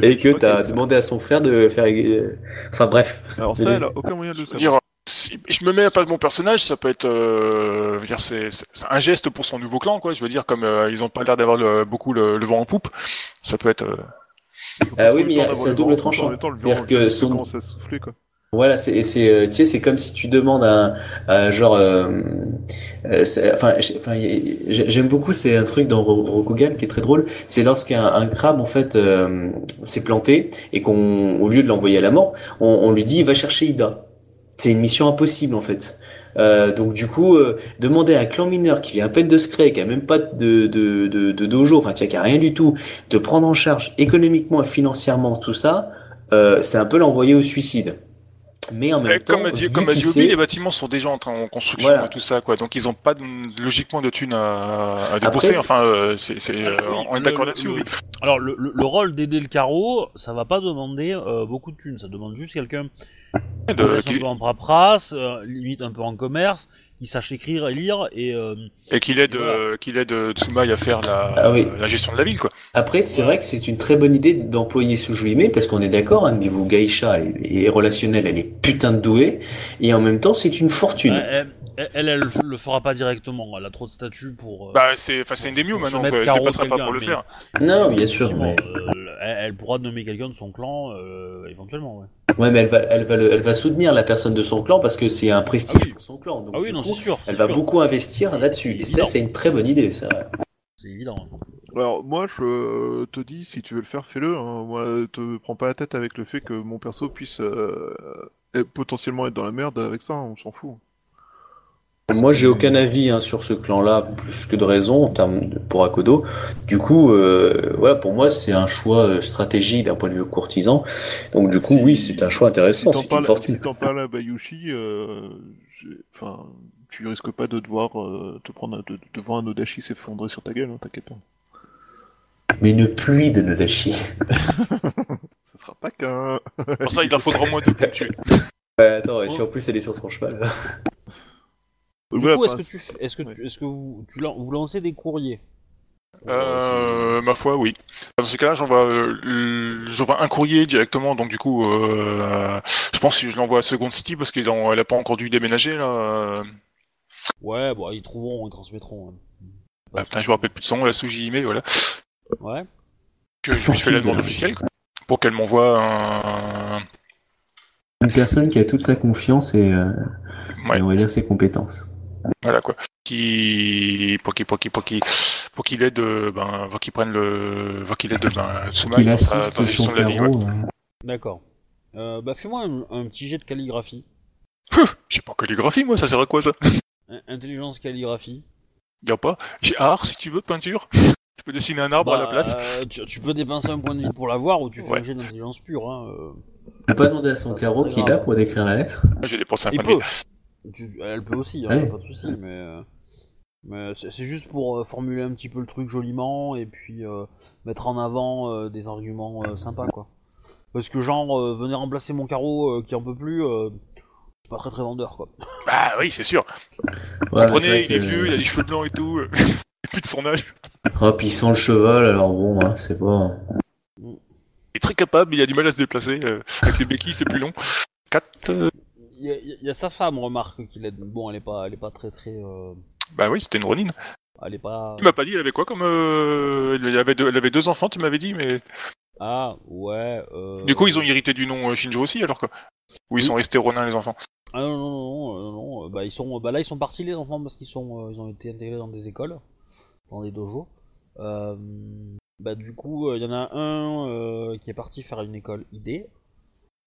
[SPEAKER 4] Et
[SPEAKER 2] Je
[SPEAKER 4] que t'as demandé à son frère de faire... euh, Enfin bref.
[SPEAKER 2] Alors ça, elle a aucun moyen de le
[SPEAKER 3] je
[SPEAKER 2] savoir.
[SPEAKER 3] Si je me mets à pas de mon personnage, ça peut être, euh, je veux dire, c'est c'est- c'est un geste pour son nouveau clan, quoi. Je veux dire, comme euh, ils ont pas l'air d'avoir le- beaucoup le, le vent en poupe, ça peut être. euh,
[SPEAKER 4] Ah oui, mais il y
[SPEAKER 2] le
[SPEAKER 4] a-
[SPEAKER 2] temps
[SPEAKER 4] c'est un double tranchant. C'est-à-dire que
[SPEAKER 2] ça
[SPEAKER 4] son-
[SPEAKER 2] commence à souffler, quoi.
[SPEAKER 4] Voilà, c'est, c'est, euh, tu sais, c'est comme si tu demandes à, à genre, euh, euh, c'est- enfin, j'aime beaucoup, c'est un truc dans Ro- Rokugan qui est très drôle. C'est lorsqu'un un crabe en fait euh, s'est planté et qu'on, au lieu de l'envoyer à la mort, on, on lui dit va chercher Ida. C'est une mission impossible en fait. Euh, donc du coup, euh, demander à un clan mineur qui vient à peine de se créer, qui a même pas de de de, de dojo, enfin qui a, rien du tout, de prendre en charge économiquement et financièrement tout ça, euh, c'est un peu l'envoyer au suicide. Mais en même
[SPEAKER 3] mais
[SPEAKER 4] temps,
[SPEAKER 3] comme Obi,
[SPEAKER 4] sait-
[SPEAKER 3] les bâtiments sont déjà en, train- en construction
[SPEAKER 4] Voilà.
[SPEAKER 3] et tout ça, quoi. Donc ils ont pas de- logiquement de thunes à, à débourser. enfin, euh, c'est, c'est, euh,
[SPEAKER 1] Oui,
[SPEAKER 3] on est d'accord
[SPEAKER 1] le-
[SPEAKER 3] là-dessus.
[SPEAKER 1] le-
[SPEAKER 3] oui.
[SPEAKER 1] Alors, le, le- le rôle d'aider le carreau, ça va pas demander euh, beaucoup de thunes, ça demande juste quelqu'un
[SPEAKER 3] De-
[SPEAKER 1] un peu en paperasse, euh, limite un peu en commerce, qui sache écrire et lire, et euh,
[SPEAKER 3] et qu'il aide,
[SPEAKER 1] Voilà.
[SPEAKER 3] euh, qu'il aide euh, Tsumaï à faire la,
[SPEAKER 4] Ah oui.
[SPEAKER 3] la gestion de la ville, quoi.
[SPEAKER 4] Après, c'est vrai que c'est une très bonne idée d'employer Sujuime parce qu'on est d'accord, hein, niveau geisha et, relationnel, elle est putain de douée et en même temps, c'est une fortune.
[SPEAKER 1] elle, elle, elle, elle le fera pas directement, elle a trop de statut pour. euh,
[SPEAKER 3] Bah, c'est, enfin, c'est une
[SPEAKER 1] Pour se
[SPEAKER 3] maintenant, Elle passera pas pour le faire.
[SPEAKER 4] Non, bien sûr, mais
[SPEAKER 1] euh, elle, elle pourra nommer quelqu'un de son clan euh, éventuellement. Ouais.
[SPEAKER 4] ouais, mais elle va, elle va, le- elle va soutenir la personne de son clan parce que c'est un prestige
[SPEAKER 1] Ah oui.
[SPEAKER 4] pour son clan. Donc
[SPEAKER 1] Ah oui,
[SPEAKER 4] du
[SPEAKER 1] non,
[SPEAKER 4] coup,
[SPEAKER 1] sûr.
[SPEAKER 4] elle va
[SPEAKER 1] sûr,
[SPEAKER 4] beaucoup investir là-dessus. Et ça, c'est une très bonne idée, ça.
[SPEAKER 1] C'est évident.
[SPEAKER 2] Alors moi je te dis si tu veux le faire fais-le. Hein. Moi te prends pas la tête avec le fait que mon perso puisse euh, potentiellement être dans la merde avec ça. On s'en fout.
[SPEAKER 4] Moi, j'ai aucun avis hein, sur ce clan-là, plus que de raison en termes de, pour Akodo. Du coup, euh, voilà, pour moi, c'est un choix euh, stratégique d'un point de vue courtisan. Donc, du coup,
[SPEAKER 2] Si-
[SPEAKER 4] oui, c'est un choix intéressant.
[SPEAKER 2] Si t'en parles,
[SPEAKER 4] fortune.
[SPEAKER 2] si t'en parles à Bayushi, euh, enfin tu risques pas de devoir euh, te prendre de, de voir un Odashi s'effondrer sur ta gueule. Hein, T'inquiète pas.
[SPEAKER 4] Mais une pluie de Nodashi.
[SPEAKER 2] Ça sera pas qu'un.
[SPEAKER 3] Pour ça, il en faudra au moins deux pour le tuer.
[SPEAKER 4] Ouais, attends, et si en plus elle est sur son cheval.
[SPEAKER 1] Du
[SPEAKER 2] Voilà,
[SPEAKER 1] coup, est-ce que tu, est-ce que, tu- est-ce que vous, tu lan- vous lancez des courriers
[SPEAKER 3] Euh, ma foi, oui. Dans ce cas-là, j'envoie, euh, j'envoie un courrier directement, donc du coup, euh, je pense que je l'envoie à Second City parce qu'elle n'a pas encore dû déménager là. euh.
[SPEAKER 1] Ouais, bon, ils trouveront, ils transmettront. hein.
[SPEAKER 3] Ah, putain, je me rappelle plus de son, la Suji mais voilà.
[SPEAKER 1] Ouais.
[SPEAKER 3] Je, je fais la demande officielle quoi, pour qu'elle m'envoie un.
[SPEAKER 4] Une personne qui a toute sa confiance et, euh,
[SPEAKER 3] Ouais.
[SPEAKER 4] et on va dire ses compétences.
[SPEAKER 3] Voilà quoi. Qui pour qu'il pour qu'il pour qu'il pour qu'il aide euh, ben pour qu'il prenne le pour qu'il aide ben
[SPEAKER 4] Qu'il assiste son
[SPEAKER 3] de
[SPEAKER 4] euh,
[SPEAKER 1] D'accord. Euh, bah, fais-moi un, un petit jet de calligraphie.
[SPEAKER 3] J'ai pas en calligraphie moi, ça sert à quoi ça?
[SPEAKER 1] In- Intelligence calligraphie.
[SPEAKER 3] Y a pas? J'ai art si tu veux peinture. Tu peux dessiner un arbre à la
[SPEAKER 1] Bah,
[SPEAKER 3] place.
[SPEAKER 1] euh, tu, tu peux dépenser un point de vie pour l'avoir ou tu fais
[SPEAKER 3] Ouais.
[SPEAKER 1] un jet d'intelligence pure. Hein, euh.
[SPEAKER 4] A pas demandé à son carreau qu'il a pour décrire la lettre.
[SPEAKER 3] J'ai dépensé un
[SPEAKER 1] Il
[SPEAKER 3] point de
[SPEAKER 1] peut.
[SPEAKER 3] vie.
[SPEAKER 1] Tu- elle peut aussi, hein, pas de souci, mais, euh, mais c'est juste pour euh, formuler un petit peu le truc joliment et puis euh, mettre en avant euh, des arguments euh, sympas quoi. Parce que genre euh, venez remplacer mon carreau euh, qui en peut plus, euh, c'est pas très très vendeur quoi.
[SPEAKER 3] Bah oui, c'est sûr.
[SPEAKER 4] Ouais,
[SPEAKER 3] Prenez, il est
[SPEAKER 4] que-
[SPEAKER 3] vieux, il a les cheveux blancs et tout. euh, plus de son âge.
[SPEAKER 4] Oh, puis il sent le cheval, alors bon, hein, c'est pas.
[SPEAKER 3] Il est très capable, il a du mal à se déplacer. euh, avec les béquilles, c'est plus long. 4
[SPEAKER 1] Il y, y a sa femme remarque qu'il est bon, elle est pas, elle est pas très très, euh,
[SPEAKER 3] Bah oui, c'était une Ronin.
[SPEAKER 1] elle est pas.
[SPEAKER 3] Tu m'as pas dit, elle avait quoi comme. Euh... Elle, avait deux, elle avait deux enfants, tu m'avais dit, mais.
[SPEAKER 1] Ah ouais. Euh...
[SPEAKER 3] Du coup, ils ont hérité du nom euh, Shinjo aussi, alors quoi Ou ils
[SPEAKER 1] Oui.
[SPEAKER 3] sont restés Ronin, les enfants
[SPEAKER 1] Ah non non non, non, non, euh, bah ils sont, bah là ils sont partis les enfants parce qu'ils sont, euh, ils ont été intégrés dans des écoles, dans des dojos. Euh, bah du coup euh, il y en a un euh, qui est parti faire une école ID,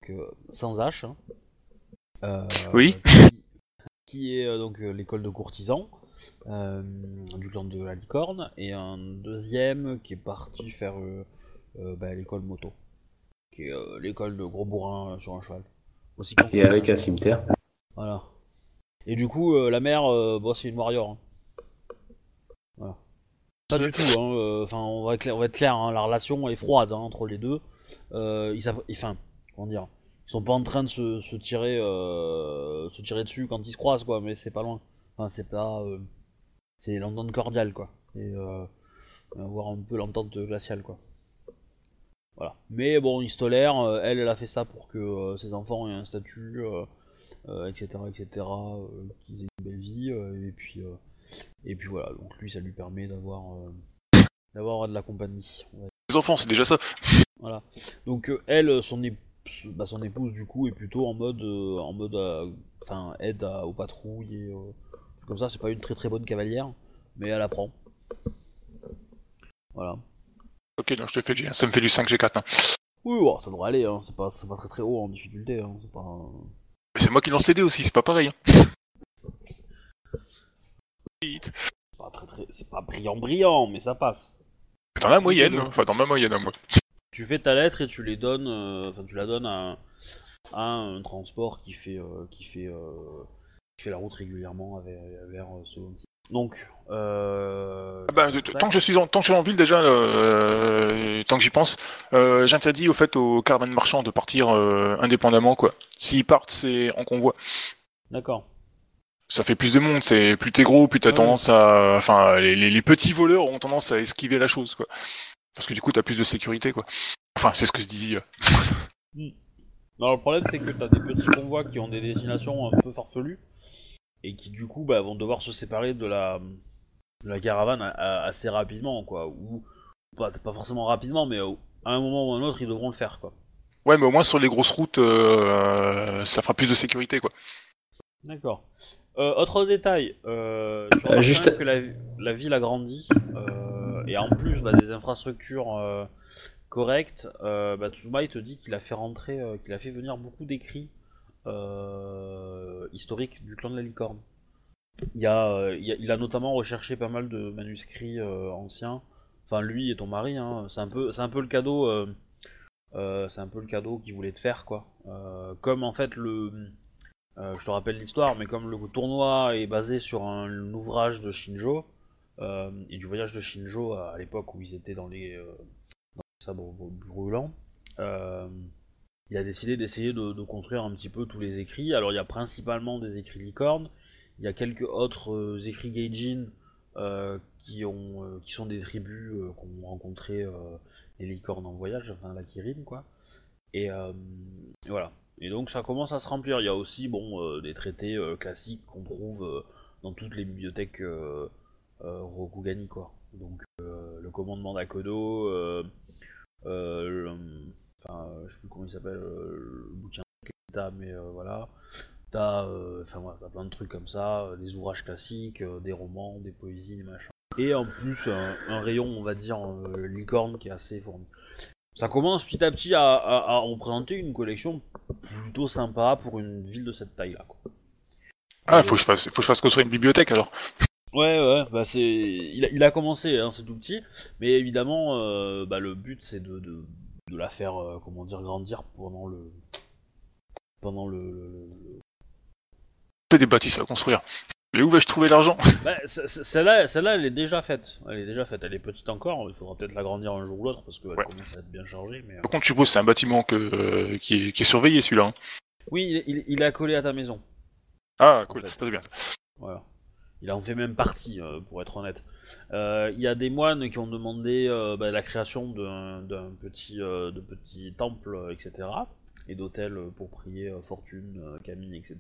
[SPEAKER 1] que, sans H. hein. Euh,
[SPEAKER 3] Oui.
[SPEAKER 1] Qui, qui est euh, donc euh, l'école de courtisans euh, du clan de la licorne et un deuxième qui est parti faire euh, euh, bah, l'école moto, qui est euh, l'école de gros bourrin euh, sur un cheval. Aussi
[SPEAKER 4] Et avec un cimetière.
[SPEAKER 1] voilà. Et du coup, euh, la mère, euh, bon, c'est une warrior. hein. Voilà. Pas du tout, hein. euh, Enfin, on va être clair, on va être clair hein, la relation est froide hein, entre les deux. Euh, ils savent, enfin, comment dire, ils sont pas en train de se, se tirer, euh, se tirer dessus quand ils se croisent, quoi. Mais c'est pas loin. Enfin, c'est pas, euh, c'est l'entente cordiale, quoi. Et euh, avoir un peu l'entente glaciale, quoi. Voilà. Mais bon, ils se tolèrent. euh, elle, elle a fait ça pour que ses enfants aient un statut. etc etc qu'ils aient une belle vie et puis et puis voilà donc lui ça lui permet d'avoir d'avoir de la compagnie.
[SPEAKER 3] Les enfants, c'est déjà ça.
[SPEAKER 1] voilà donc elle son épouse bah, son épouse du coup est plutôt en mode euh, en mode euh, enfin aide à- aux patrouilles et euh, comme ça c'est pas une très très bonne cavalière mais elle apprend voilà
[SPEAKER 3] Ok, donc je te fais. Ça me fait du 5G4. Hein.
[SPEAKER 1] oui bon, ça devrait aller hein. c'est pas c'est pas très très haut en difficulté hein. c'est pas
[SPEAKER 3] Mais c'est moi qui lance les dés aussi, c'est pas pareil. Hein.
[SPEAKER 1] c'est pas très très c'est pas brillant brillant mais ça passe
[SPEAKER 3] Dans la moyenne, hein. enfin dans ma moyenne à moi.
[SPEAKER 1] Tu fais ta lettre et tu les donnes, euh, enfin tu la donnes à, à un transport qui fait euh, qui fait euh, qui fait la route régulièrement vers, vers euh, ce site. Donc, euh,
[SPEAKER 3] Bah, de- tant que je suis en, tant que je suis en ville déjà, euh, tant que j'y pense, euh, j'interdis au fait aux caravanes marchands de partir euh, indépendamment quoi. S'ils partent, c'est en convoi.
[SPEAKER 1] d'accord.
[SPEAKER 3] Ça fait plus de monde, c'est plus t'es gros, plus t'as
[SPEAKER 1] Ouais.
[SPEAKER 3] tendance à, enfin, les, les- les petits voleurs ont tendance à esquiver la chose quoi. Parce que du coup t'as plus de sécurité quoi. Enfin, c'est ce que se dit. euh.
[SPEAKER 1] Non, le problème c'est que t'as des petits convois qui ont des destinations un peu farfelues et qui du coup bah, vont devoir se séparer de la de la caravane a- a- assez rapidement quoi. Ou pas, pas forcément rapidement, mais à un moment ou à un autre ils devront le faire quoi.
[SPEAKER 3] Ouais, mais au moins sur les grosses routes, euh, ça fera plus de sécurité quoi.
[SPEAKER 1] D'accord. Euh, autre détail, euh, tu
[SPEAKER 4] Euh, juste-
[SPEAKER 1] que la, la ville a grandi euh, et en plus bah, des infrastructures euh, correctes. Euh, bah, te dit qu'il a fait rentrer, euh, qu'il a fait venir beaucoup d'écrits historiques du clan de la licorne. Il, a, notamment recherché pas mal de manuscrits anciens. Enfin lui et ton mari, hein, c'est un peu, un peu le cadeau. un peu le cadeau qu'il voulait te faire quoi. Comme en fait le je te rappelle l'histoire, mais comme le tournoi est basé sur un, ouvrage de Shinjo, et du voyage de Shinjo à, l'époque où ils étaient dans les, euh, dans sabres brûlants, euh, il a décidé d'essayer de, construire un petit peu tous les écrits. Alors il y a principalement des écrits licornes, il y a quelques autres euh, écrits Gaijin euh, qui, ont, euh, qui sont des tribus euh, qu'ont rencontré euh, les licornes en voyage, enfin la Kirin quoi. Et, euh, voilà. Et donc ça commence à se remplir. Il y a aussi bon euh, des traités euh, classiques qu'on trouve euh, dans toutes les bibliothèques euh, euh, Rokugani quoi. Donc euh, le commandement d'Akodo, euh, euh, le- enfin euh, je sais plus comment il s'appelle, euh, le bouquin mais euh, voilà. T'as, euh, enfin voilà, t'as plein de trucs comme ça, euh, des ouvrages classiques, euh, des romans, des poésies, des machins. Et en plus un, un rayon, on va dire euh, licorne qui est assez fourni. Ça commence petit à petit à, à- à représenter une collection plutôt sympa pour une ville de cette taille-là. quoi.
[SPEAKER 3] Ah, faut que je fasse, faut que je fasse construire une bibliothèque alors.
[SPEAKER 1] Ouais, ouais, bah c'est, il a, il a commencé, hein, c'est tout petit, mais évidemment, euh, bah, le but c'est de, de, de la faire, euh, comment dire, grandir pendant le, pendant le, le- le-
[SPEAKER 3] Fais des bâtisses à construire. Mais où vais-je trouver l'argent?
[SPEAKER 1] Bah, celle-là, celle-là, elle est déjà faite, elle est déjà faite, elle est petite encore, il faudra peut-être l'agrandir un jour ou l'autre parce qu'elle
[SPEAKER 3] Ouais.
[SPEAKER 1] commence à être bien chargée, mais. euh,
[SPEAKER 3] Par contre, je suppose que c'est un bâtiment que, euh, qui, est, qui est surveillé celui-là. hein.
[SPEAKER 1] Oui, il, il, il est accolé à ta maison.
[SPEAKER 3] Ah, cool,
[SPEAKER 1] fait.
[SPEAKER 3] ça c'est bien.
[SPEAKER 1] Voilà. Il en fait même partie, euh, pour être honnête. Euh, Il y a des moines qui ont demandé euh, bah, la création d'un petit, de temples, euh, etc. Et d'hôtels pour prier Fortune, Camille, etc.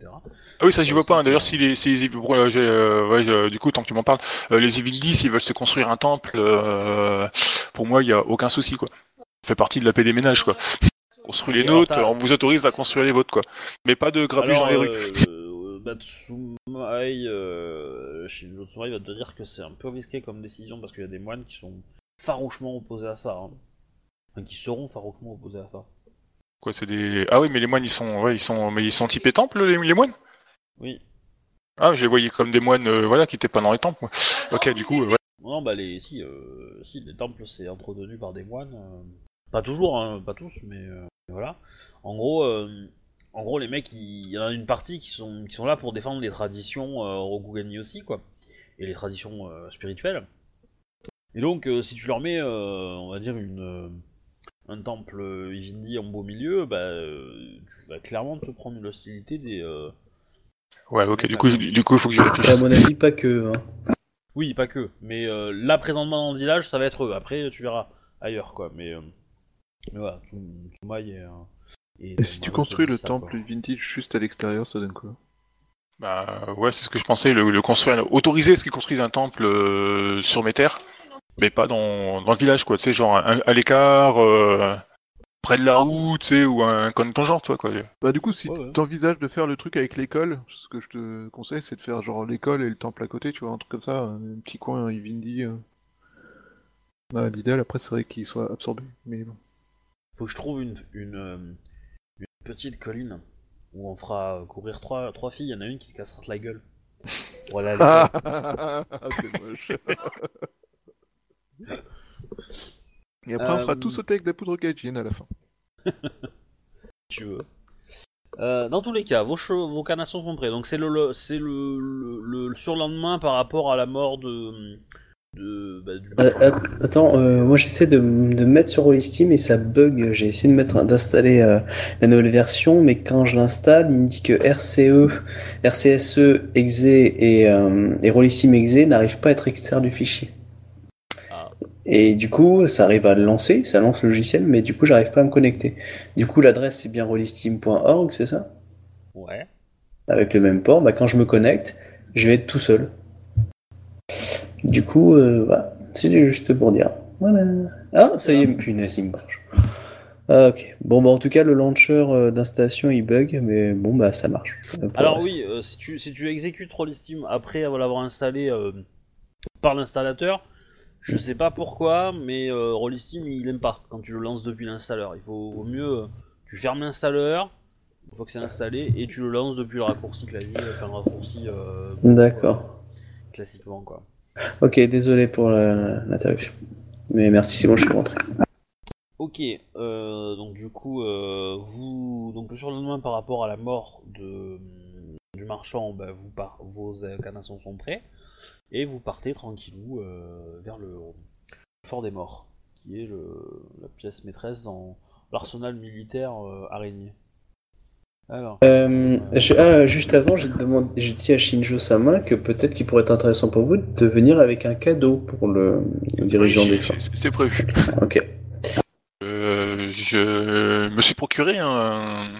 [SPEAKER 3] Ah oui, ça j'y vois pas. hein. D'ailleurs, si les, si les ouais, du coup, tant que tu m'en parles, les Evil 10, s'ils veulent se construire un temple, pour moi, il y a aucun souci, quoi. Ça fait partie de la paix des ménages, quoi. Construire les nôtres, on vous autorise à construire les vôtres, quoi. Mais pas de grabuge dans les rues.
[SPEAKER 1] euh, Matsumai, euh, Shinjo Tsurai va te dire que c'est un peu risqué comme décision parce qu'il y a des moines qui sont farouchement opposés à ça. hein. Enfin, qui seront farouchement opposés à ça.
[SPEAKER 3] Quoi, c'est des. Ah oui, mais les moines, ils sont, ouais, ils sont, mais ils sont typés temples, les, les moines?
[SPEAKER 1] Oui.
[SPEAKER 3] Ah, je les voyais comme des moines, euh, voilà, qui étaient pas dans les temples. Ok, du coup, euh, ouais.
[SPEAKER 1] Non, bah les, si, euh, si, les temples c'est entretenu par des moines. euh, pas toujours, hein, pas tous, mais euh, voilà. En gros, euh, en gros, les mecs, il y en a une partie qui sont, qui sont là pour défendre les traditions euh, Rokugani aussi, quoi, et les traditions euh, spirituelles. Et donc, euh, si tu leur mets, euh, on va dire, une, euh, un temple euh, Ivindi en beau milieu, bah, euh, tu vas clairement te prendre une hostilité des. euh,
[SPEAKER 3] Ouais, ok, du coup, du coup, il faut que j'y
[SPEAKER 4] Et à
[SPEAKER 3] réfléchisse.
[SPEAKER 4] mon avis, pas que. hein.
[SPEAKER 1] Oui, pas que. Mais euh, là, présentement dans le village, ça va être eux. Après, tu verras ailleurs, quoi. Mais, euh, mais voilà, Tsum- Tsumai est, un-
[SPEAKER 2] Et si tu construis le temple vintage juste à l'extérieur, ça donne quoi?
[SPEAKER 3] Bah ouais, c'est ce que je pensais, le, le construire, autoriser ce qu'ils construisent un temple euh, sur mes terres, mais pas dans, dans le village, quoi, tu sais, genre un- à l'écart, euh, près de la route, tu sais, ou un coin de ton genre, toi, quoi.
[SPEAKER 2] Bah du coup, si
[SPEAKER 1] Ouais, ouais.
[SPEAKER 2] t'envisages de faire le truc avec l'école, ce que je te conseille, c'est de faire genre l'école et le temple à côté, tu vois, un truc comme ça, un petit coin Ivindi. Euh... Bah, L'idéal, après, c'est vrai qu'il soit absorbé, mais bon.
[SPEAKER 1] Faut que je trouve une, une, euh, une petite colline où on fera courir trois, trois filles. Il y en a une qui se cassera la gueule. Voilà.
[SPEAKER 2] Ah, c'est moche. Et après, on fera
[SPEAKER 1] Euh,
[SPEAKER 2] tout sauter avec de la poudre gaijin à la fin.
[SPEAKER 1] tu veux. Euh, dans tous les cas, vos, vos canassons sont prêts. Donc c'est le, le- c'est le, le, le- le surlendemain par rapport à la mort de, de bah, du
[SPEAKER 4] Euh, att- attends, euh, moi j'essaie de, mettre sur Rollistim et ça bug. J'ai essayé de mettre d'installer euh, la nouvelle version, mais quand je l'installe, il me dit que RCE, RCSE, exe et, et Rollistim exe n'arrivent pas à être extraits du fichier.
[SPEAKER 1] Ah.
[SPEAKER 4] Et du coup, ça arrive à le lancer, ça lance le logiciel, mais du coup, j'arrive pas à me connecter. Du coup, l'adresse c'est bien rollistim.org, c'est ça?
[SPEAKER 1] Ouais.
[SPEAKER 4] avec le même port, bah, quand je me connecte, je vais être tout seul. Du coup, euh, voilà, c'est juste pour dire. Voilà. Ah, ça y est, punaise, il marche. Ah, ok. Bon, bah, en tout cas, le launcher euh, d'installation il bug, mais bon, bah, ça marche. Euh,
[SPEAKER 1] Alors oui, euh, si, tu, si tu exécutes Rollistim après l'avoir installé euh, par l'installateur, je sais pas pourquoi, mais euh, Rollistim il aime pas quand tu le lances depuis l'installeur. Il faut vaut mieux, euh, tu fermes l'installeur, une fois que c'est installé, et tu le lances depuis le raccourci clavier, enfin le raccourci euh,
[SPEAKER 4] D'accord.
[SPEAKER 1] classiquement quoi.
[SPEAKER 4] Ok, désolé pour l'interruption. Mais merci, c'est bon, je suis rentré.
[SPEAKER 1] Ok, euh, donc du coup, euh, vous, donc le surlendemain par rapport à la mort de, du marchand, bah, vous par, vos canassons sont prêts et vous partez tranquillou euh, vers le fort des morts, qui est le, la pièce maîtresse dans l'arsenal militaire euh, araignée. Alors,
[SPEAKER 4] Euh, je- ah, juste avant, j'ai demandé, j'ai dit à Shinjo Sama que peut-être qu'il pourrait être intéressant pour vous de venir avec un cadeau pour le, le dirigeant
[SPEAKER 3] Oui,
[SPEAKER 4] des
[SPEAKER 3] c'est-
[SPEAKER 4] forts.
[SPEAKER 3] c'est c'est prévu.
[SPEAKER 4] Ok.
[SPEAKER 3] Euh, je me suis procuré un,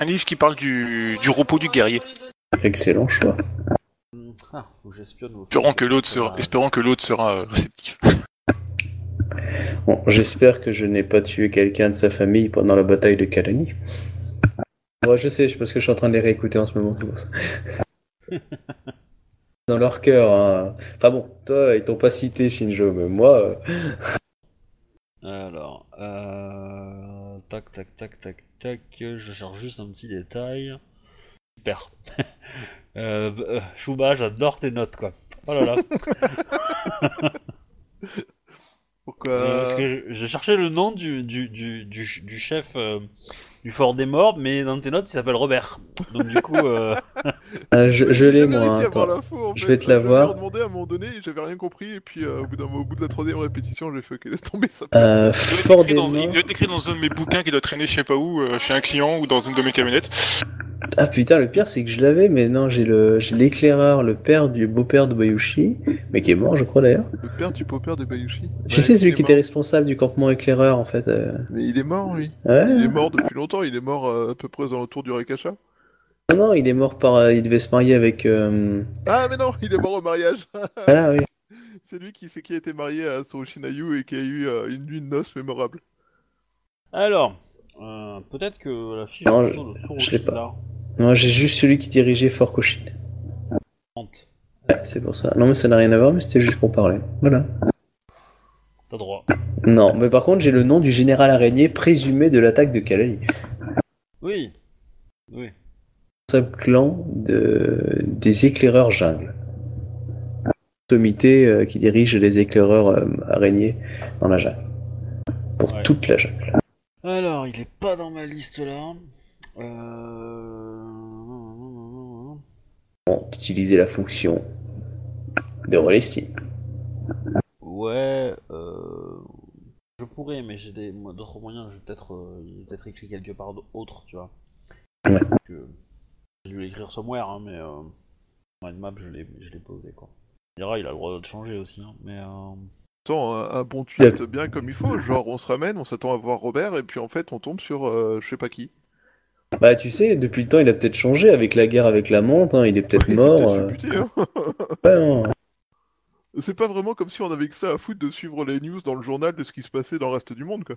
[SPEAKER 3] un livre qui parle du, du repos du guerrier.
[SPEAKER 4] Excellent choix.
[SPEAKER 1] Ah, faut
[SPEAKER 3] Espérons que l'autre sera, espérons que l'autre sera réceptif.
[SPEAKER 4] Bon, j'espère que je n'ai pas tué quelqu'un de sa famille pendant la bataille de Kalani. Moi, je sais, parce que je suis en train de les réécouter en ce moment. Dans leur cœur, hein. Enfin bon, toi, ils t'ont pas cité Shinjo, mais moi... euh,
[SPEAKER 1] Alors, euh... tac, tac, tac, tac, tac. Je cherche juste un petit détail. Super. euh, euh, Chouba, j'adore tes notes, quoi. Oh là là. Euh, parce que je, je cherchais le nom du, du, du, du, du chef euh, du Fort des Morts, mais dans tes notes, il s'appelle Robert. Donc du coup, euh...
[SPEAKER 4] ah, je je l'ai, moi. attends.
[SPEAKER 2] l'info, en
[SPEAKER 4] Je
[SPEAKER 2] fait.
[SPEAKER 4] vais te la
[SPEAKER 2] Je
[SPEAKER 4] voir.
[SPEAKER 2] demandé à un moment donné, j'avais rien compris, et puis euh, au, bout d'un- au bout de la troisième répétition, j'ai fait ok, laisse tomber ça.
[SPEAKER 4] Euh,
[SPEAKER 3] Il
[SPEAKER 4] Fort des
[SPEAKER 3] écrit dans, il
[SPEAKER 4] Morts...
[SPEAKER 3] doit être écrit dans un de mes bouquins qui doit traîner je sais pas où, euh, chez un client ou dans une de mes camionnettes.
[SPEAKER 4] Ah putain, le pire, c'est que je l'avais, mais non, j'ai le j'ai l'éclaireur, le père du beau-père de Bayushi, mais qui est mort, je crois, d'ailleurs.
[SPEAKER 2] Le père du beau-père de Bayushi?
[SPEAKER 4] Tu
[SPEAKER 2] Ouais,
[SPEAKER 4] sais, celui qui était responsable du campement éclaireur, en fait. euh.
[SPEAKER 2] Mais il est mort, lui.
[SPEAKER 4] Ouais,
[SPEAKER 2] Il est mort depuis longtemps, il est mort euh, à peu près dans le tour du Rekasha.
[SPEAKER 4] Non, non, il est mort par. euh, il devait se marier avec. euh,
[SPEAKER 2] Ah, mais non, il est mort au mariage.
[SPEAKER 4] Voilà, oui.
[SPEAKER 2] C'est lui qui, c'est qui a été marié à Soroshinayu et qui a eu euh, une nuit de noces mémorable.
[SPEAKER 1] alors, euh, peut-être que la fiche
[SPEAKER 4] Non,
[SPEAKER 1] de
[SPEAKER 4] je l'ai pas. Non, j'ai juste celui qui dirigeait Fort Cochin. Ouais, c'est pour ça. Non, mais ça n'a rien à voir, mais c'était juste pour parler. Voilà.
[SPEAKER 1] T'as droit.
[SPEAKER 4] Non, mais par contre, j'ai le nom du général araignée présumé de l'attaque de Kalali.
[SPEAKER 1] Oui. Oui.
[SPEAKER 4] Sub-clan de... des éclaireurs jungle. Sommité euh, qui dirige les éclaireurs euh, araignées dans la jungle. Pour
[SPEAKER 1] Ouais.
[SPEAKER 4] toute la jungle.
[SPEAKER 1] Alors, il est pas dans ma liste là. Euh...
[SPEAKER 4] Bon, d'utiliser la fonction de relais Steam.
[SPEAKER 1] Ouais, euh... je pourrais, mais j'ai des d'autres moyens. Je vais peut-être, euh, il est peut-être écrit quelque part d'autre, tu vois.
[SPEAKER 4] Ouais.
[SPEAKER 1] J'ai dû l'écrire somewhere, hein, mais euh... mind map, je l'ai, je l'ai posé quoi. Il dira, il a le droit de changer aussi, hein, mais. Euh...
[SPEAKER 2] Un, un bon tweet bien comme il faut, genre on se ramène, on s'attend à voir Robert, et puis en fait on tombe sur euh, je sais pas qui.
[SPEAKER 4] Bah, tu sais, depuis le temps, il a peut-être changé avec la guerre avec la menthe, hein, il est peut-être mort.
[SPEAKER 2] peut-être
[SPEAKER 4] euh.
[SPEAKER 2] hein.
[SPEAKER 4] Ouais, non.
[SPEAKER 2] C'est pas vraiment comme si on avait que ça à foutre de suivre les news dans le journal de ce qui se passait dans le reste du monde, quoi.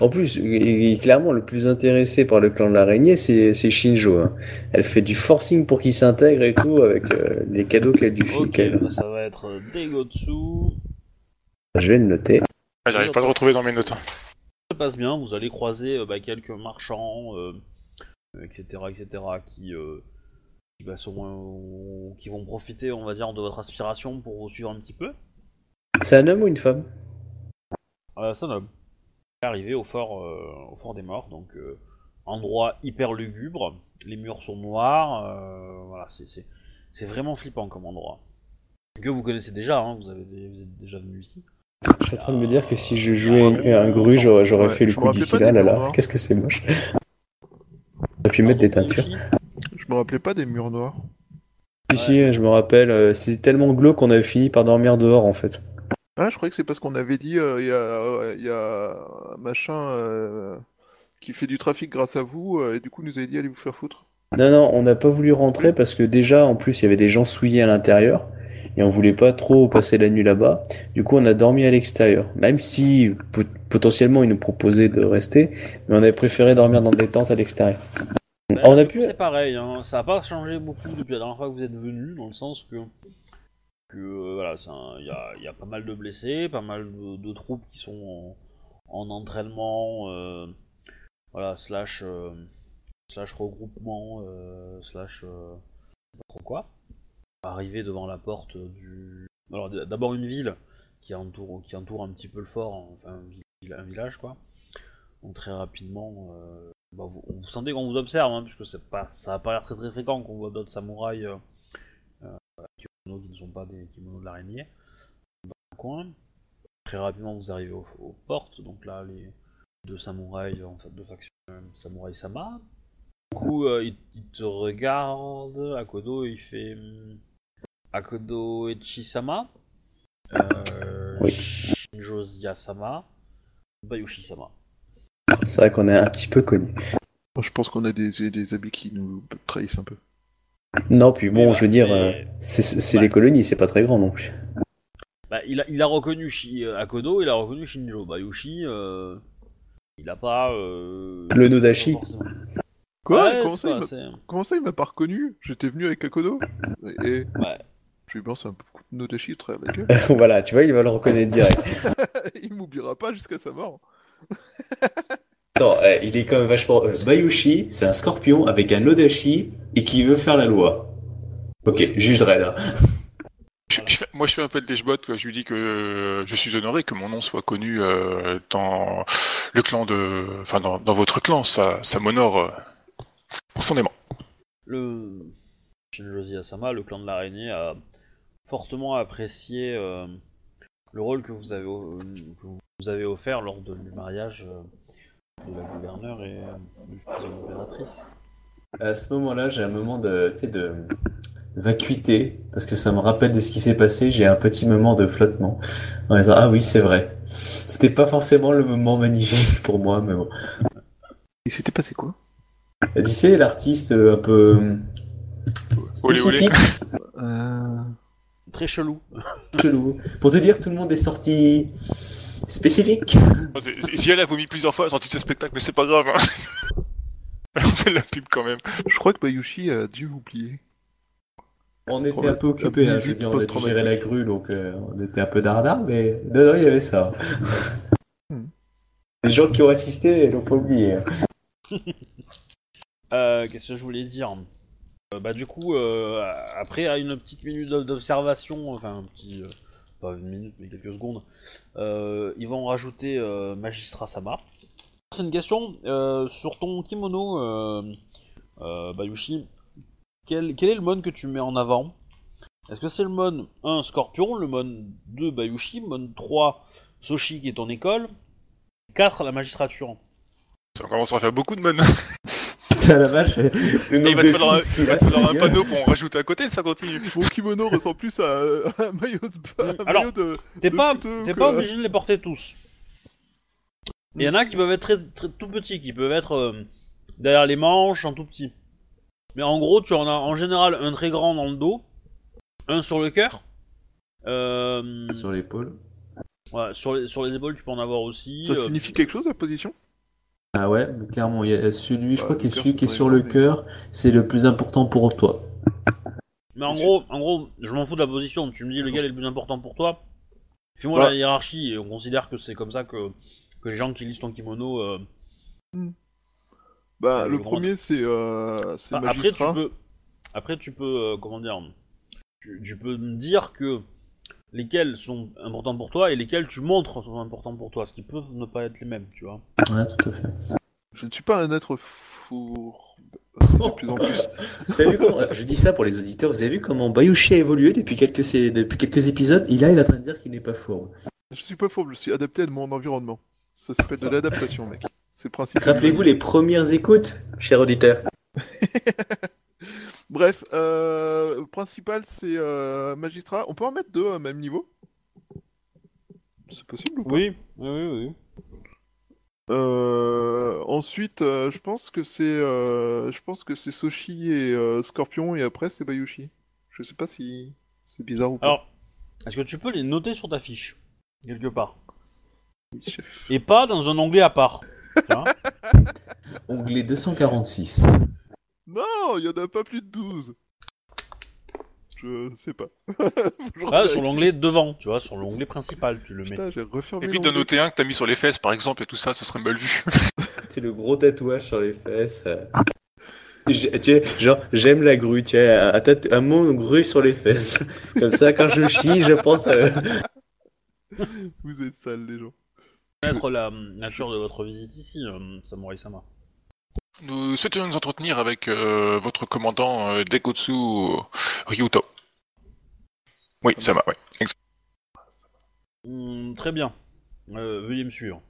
[SPEAKER 4] En plus, il- il- clairement, le plus intéressé par le clan de l'araignée, c'est c'est Shinjo. hein. Elle fait du forcing pour qu'il s'intègre et tout, avec euh, les cadeaux qu'elle lui fait.
[SPEAKER 1] Ok, bah, ça va être Degotsu.
[SPEAKER 4] Je vais le noter.
[SPEAKER 3] Ah, J'arrive pas à le retrouver dans mes notes.
[SPEAKER 1] Ça passe bien, vous allez croiser euh, bah, quelques marchands, euh, etc., etc., qui, euh, qui, bah, sont, qui vont profiter, on va dire, de votre aspiration pour vous suivre un petit peu.
[SPEAKER 4] C'est un homme ou une femme?
[SPEAKER 1] C'est un homme. Arrivé au fort, au fort des morts, donc endroit hyper lugubre. Les murs sont noirs. euh, voilà, c'est vraiment flippant comme endroit. Que vous connaissez déjà, hein, vous, avez, vous êtes déjà venu ici.
[SPEAKER 4] Je suis en train de me dire que si je jouais un, un gru, j'aurais j'aurais
[SPEAKER 2] Ouais,
[SPEAKER 4] fait le coup d'ici là, là, là. Qu'est-ce que c'est moche? On a pu mettre des teintures.
[SPEAKER 2] Je me rappelais pas des murs noirs.
[SPEAKER 4] Si, si, je me rappelle, euh, c'est tellement glauque qu'on avait fini par dormir dehors en fait.
[SPEAKER 2] Ah, je croyais que c'est parce qu'on avait dit euh, il y, euh, y a un machin euh, qui fait du trafic grâce à vous, et du coup nous avait dit allez vous faire foutre.
[SPEAKER 4] Non, non, on n'a pas voulu rentrer parce que déjà, en plus, il y avait des gens souillés à l'intérieur et on voulait pas trop passer la nuit là-bas. Du coup, on a dormi à l'extérieur. Même si pot- potentiellement ils nous proposaient de rester, mais on avait préféré dormir dans des tentes à l'extérieur.
[SPEAKER 1] Bah,
[SPEAKER 4] on a pu.
[SPEAKER 1] C'est pareil, hein, ça n'a pas changé beaucoup depuis la dernière fois que vous êtes venu, dans le sens que, que euh, voilà, il y a, il y a pas mal de blessés, pas mal de, de troupes qui sont en, en entraînement, euh, voilà, slash, euh, slash regroupement, euh, slash, quoi. Arriver devant la porte du. Alors d'abord une ville qui entoure, qui entoure un petit peu le fort, enfin un, vi- un village quoi. Donc très rapidement. euh, bah, vous, sentez qu'on vous observe, hein, puisque c'est pas, ça n'a pas l'air très très fréquent qu'on voit d'autres samouraïs euh, euh, qui ne sont pas des kimonos de l'araignée. Dans le coin. Très rapidement, vous arrivez aux, portes, donc là, les deux samouraïs, en fait, deux factions, samouraï Sama. Du coup, il, il te regarde, Akodo, il fait hum, Akodo Echi-sama, euh,
[SPEAKER 4] Oui.
[SPEAKER 1] Shinjo Zia-sama, Bayushi-sama.
[SPEAKER 4] C'est vrai qu'on est un petit peu connus.
[SPEAKER 2] Moi, je pense qu'on a des, des habits qui nous trahissent un peu.
[SPEAKER 4] Non, puis bon,
[SPEAKER 1] Mais
[SPEAKER 4] je veux
[SPEAKER 1] voilà,
[SPEAKER 4] dire,
[SPEAKER 1] mais-
[SPEAKER 4] euh, c'est c'est
[SPEAKER 1] Ouais.
[SPEAKER 4] des colonies, c'est pas très grand non plus.
[SPEAKER 1] Bah, il, a, il a reconnu Shi- euh, Akodo, il a reconnu Shinjo. Bayushi, euh, il a pas. Euh,
[SPEAKER 4] Le Nodashi.
[SPEAKER 2] Quoi?
[SPEAKER 1] Ouais,
[SPEAKER 2] comment, ça, il
[SPEAKER 1] pas
[SPEAKER 2] comment ça, il m'a pas reconnu? J'étais venu avec Akodo Et.
[SPEAKER 1] Ouais.
[SPEAKER 2] Je lui un coup de travers de la gueule.
[SPEAKER 4] voilà, tu vois, il va le reconnaître direct.
[SPEAKER 2] il m'oubliera pas jusqu'à sa mort.
[SPEAKER 4] Attends, eh, il est quand même vachement. euh, Bayushi, c'est un scorpion avec un Odashi et qui veut faire la loi. Ok, juge Dredd. hein.
[SPEAKER 3] Je- je fais- moi, je fais un peu de quoi. Je lui dis que euh, je suis honoré que mon nom soit connu euh, dans le clan de, enfin, dans, dans votre clan. Ça, ça m'honore euh, profondément.
[SPEAKER 1] Le Shinjozi Asama, le clan de l'araignée, a fortement apprécié euh, le rôle que vous avez, euh, que vous avez offert lors de- du mariage euh, de la gouverneure et euh, de l'impératrice.
[SPEAKER 4] À ce moment-là, j'ai un moment de, tu sais, de vacuité, parce que ça me rappelle de ce qui s'est passé. J'ai un petit moment de flottement. En disant, ah oui, c'est vrai. C'était pas forcément le moment magnifique pour moi, mais bon.
[SPEAKER 2] Il s'était passé quoi?
[SPEAKER 4] Tu sais, l'artiste un peu
[SPEAKER 3] Olé, olé.
[SPEAKER 1] Très chelou.
[SPEAKER 4] chelou. Pour te dire, tout le monde est sorti spécifique.
[SPEAKER 3] J'y allais, a vomi plusieurs fois, sorti de ce spectacle, mais c'est pas grave. hein. On fait de la pub quand même.
[SPEAKER 2] Je crois que Bayushi a dû oublier.
[SPEAKER 4] On était un peu
[SPEAKER 2] la
[SPEAKER 4] hein, je veux dire, on a dû gérer la grue, donc euh, on était un peu dardard, mais non, non, il y avait ça.
[SPEAKER 2] Hmm.
[SPEAKER 4] Les gens qui ont assisté n'ont pas oublié. hein.
[SPEAKER 1] Euh, Qu'est-ce que je voulais dire? Euh, Bah du coup, euh, après à une petite minute d'o- d'observation, enfin un petit, euh, pas une minute mais quelques secondes, euh, ils vont rajouter euh, Magistrat Sama. C'est une question euh, sur ton kimono, euh, euh, Bayushi. Quel, est le mode que tu mets en avant? Est-ce que c'est le mode 1 Scorpion, le mode 2 Bayushi, mode 3 Soshi qui est ton école, 4 la magistrature?
[SPEAKER 3] Ça commence à faire beaucoup de mon.
[SPEAKER 4] Putain, la vache, le
[SPEAKER 3] Il va te falloir,
[SPEAKER 4] pistes
[SPEAKER 3] il
[SPEAKER 4] qu'il
[SPEAKER 3] va
[SPEAKER 4] a,
[SPEAKER 3] te falloir un panneau pour en rajouter à côté, ça continue.
[SPEAKER 2] Mon kimono ressemble plus à à un maillot de, un
[SPEAKER 1] Alors,
[SPEAKER 2] maillot de,
[SPEAKER 1] T'es
[SPEAKER 2] de
[SPEAKER 1] pas, t'es pas obligé de les porter tous. Il y en a qui peuvent être très, très- tout petits, qui peuvent être euh, derrière les manches, en tout petit. Mais en gros, tu en as en général un très grand dans le dos, un sur le cœur. Euh,
[SPEAKER 4] Sur l'épaule.
[SPEAKER 1] ouais, sur, les, sur les épaules, tu peux en avoir aussi.
[SPEAKER 2] Ça
[SPEAKER 1] euh,
[SPEAKER 2] signifie quelque chose la position?
[SPEAKER 4] Ah ouais, mais clairement, il y a celui, je
[SPEAKER 2] Bah,
[SPEAKER 4] crois que
[SPEAKER 2] cœur,
[SPEAKER 4] celui qui est sur le cœur, c'est le plus important pour toi.
[SPEAKER 1] Mais en gros, en gros, je m'en fous de la position. Tu me dis lequel est le plus important pour toi. Fais-moi
[SPEAKER 2] Ouais.
[SPEAKER 1] la hiérarchie et on considère que c'est comme ça que, que les gens qui lisent ton kimono. euh,
[SPEAKER 2] Bah,
[SPEAKER 1] Euh,
[SPEAKER 2] le
[SPEAKER 1] le grand-
[SPEAKER 2] premier c'est euh, c'est
[SPEAKER 1] Enfin, après, tu
[SPEAKER 2] magistrat.
[SPEAKER 1] peux, après, tu peux, euh, comment dire, tu, tu peux me dire que lesquels sont importants pour toi et lesquels tu montres sont importants pour toi, ce qui peuvent ne pas être les mêmes, tu vois.
[SPEAKER 4] Ouais, tout à fait.
[SPEAKER 2] Je ne suis pas un être fou. De plus en plus.
[SPEAKER 4] T'as vu comment, je dis ça pour les auditeurs, vous avez vu comment Bayushi a évolué depuis quelques, depuis quelques épisodes? Et là, il est en train de dire qu'il n'est pas fourbe.
[SPEAKER 2] Je suis pas fourbe, je suis adapté à mon environnement. Ça s'appelle de l'adaptation, mec. C'est le principe.
[SPEAKER 4] Rappelez-vous les premières écoutes, cher auditeur.
[SPEAKER 2] Bref, euh, le principal c'est euh, magistrat. On peut en mettre deux à même niveau? C'est possible ou pas?
[SPEAKER 1] Oui, oui, oui, oui.
[SPEAKER 2] Euh, ensuite, euh, je pense que c'est, euh, je pense que c'est Soshi et euh, Scorpion et après c'est Bayushi. Je sais pas si c'est bizarre ou pas.
[SPEAKER 1] Alors, est-ce que tu peux les noter sur ta fiche quelque part?
[SPEAKER 2] Oui, chef.
[SPEAKER 1] et pas dans un onglet à part
[SPEAKER 4] Onglet 246.
[SPEAKER 2] Non, il y en a pas plus de 12. Je sais pas.
[SPEAKER 1] Ah, sur l'onglet devant, tu vois, sur l'onglet principal, tu le mets.
[SPEAKER 2] Putain, j'ai refermé
[SPEAKER 3] Évite de
[SPEAKER 2] l'onglet.
[SPEAKER 3] noter un que t'as mis sur les fesses, par exemple, et tout ça, ce serait mal vu.
[SPEAKER 4] C'est le gros tatouage sur les fesses. euh. J'ai- Tu sais, genre, j'aime la grue, tu sais, un, tat- un mot grue sur les fesses. Comme ça, quand je chie, je pense. euh,
[SPEAKER 2] Vous êtes sales les gens.
[SPEAKER 1] Connaître la nature de votre visite ici, euh, Samurai Sama.
[SPEAKER 3] Nous souhaitions nous entretenir avec euh, votre commandant euh, Dekotsu Ryuto. Oui, ça va, ouais. Ex-
[SPEAKER 1] Hum, très bien. Euh, veuillez me suivre.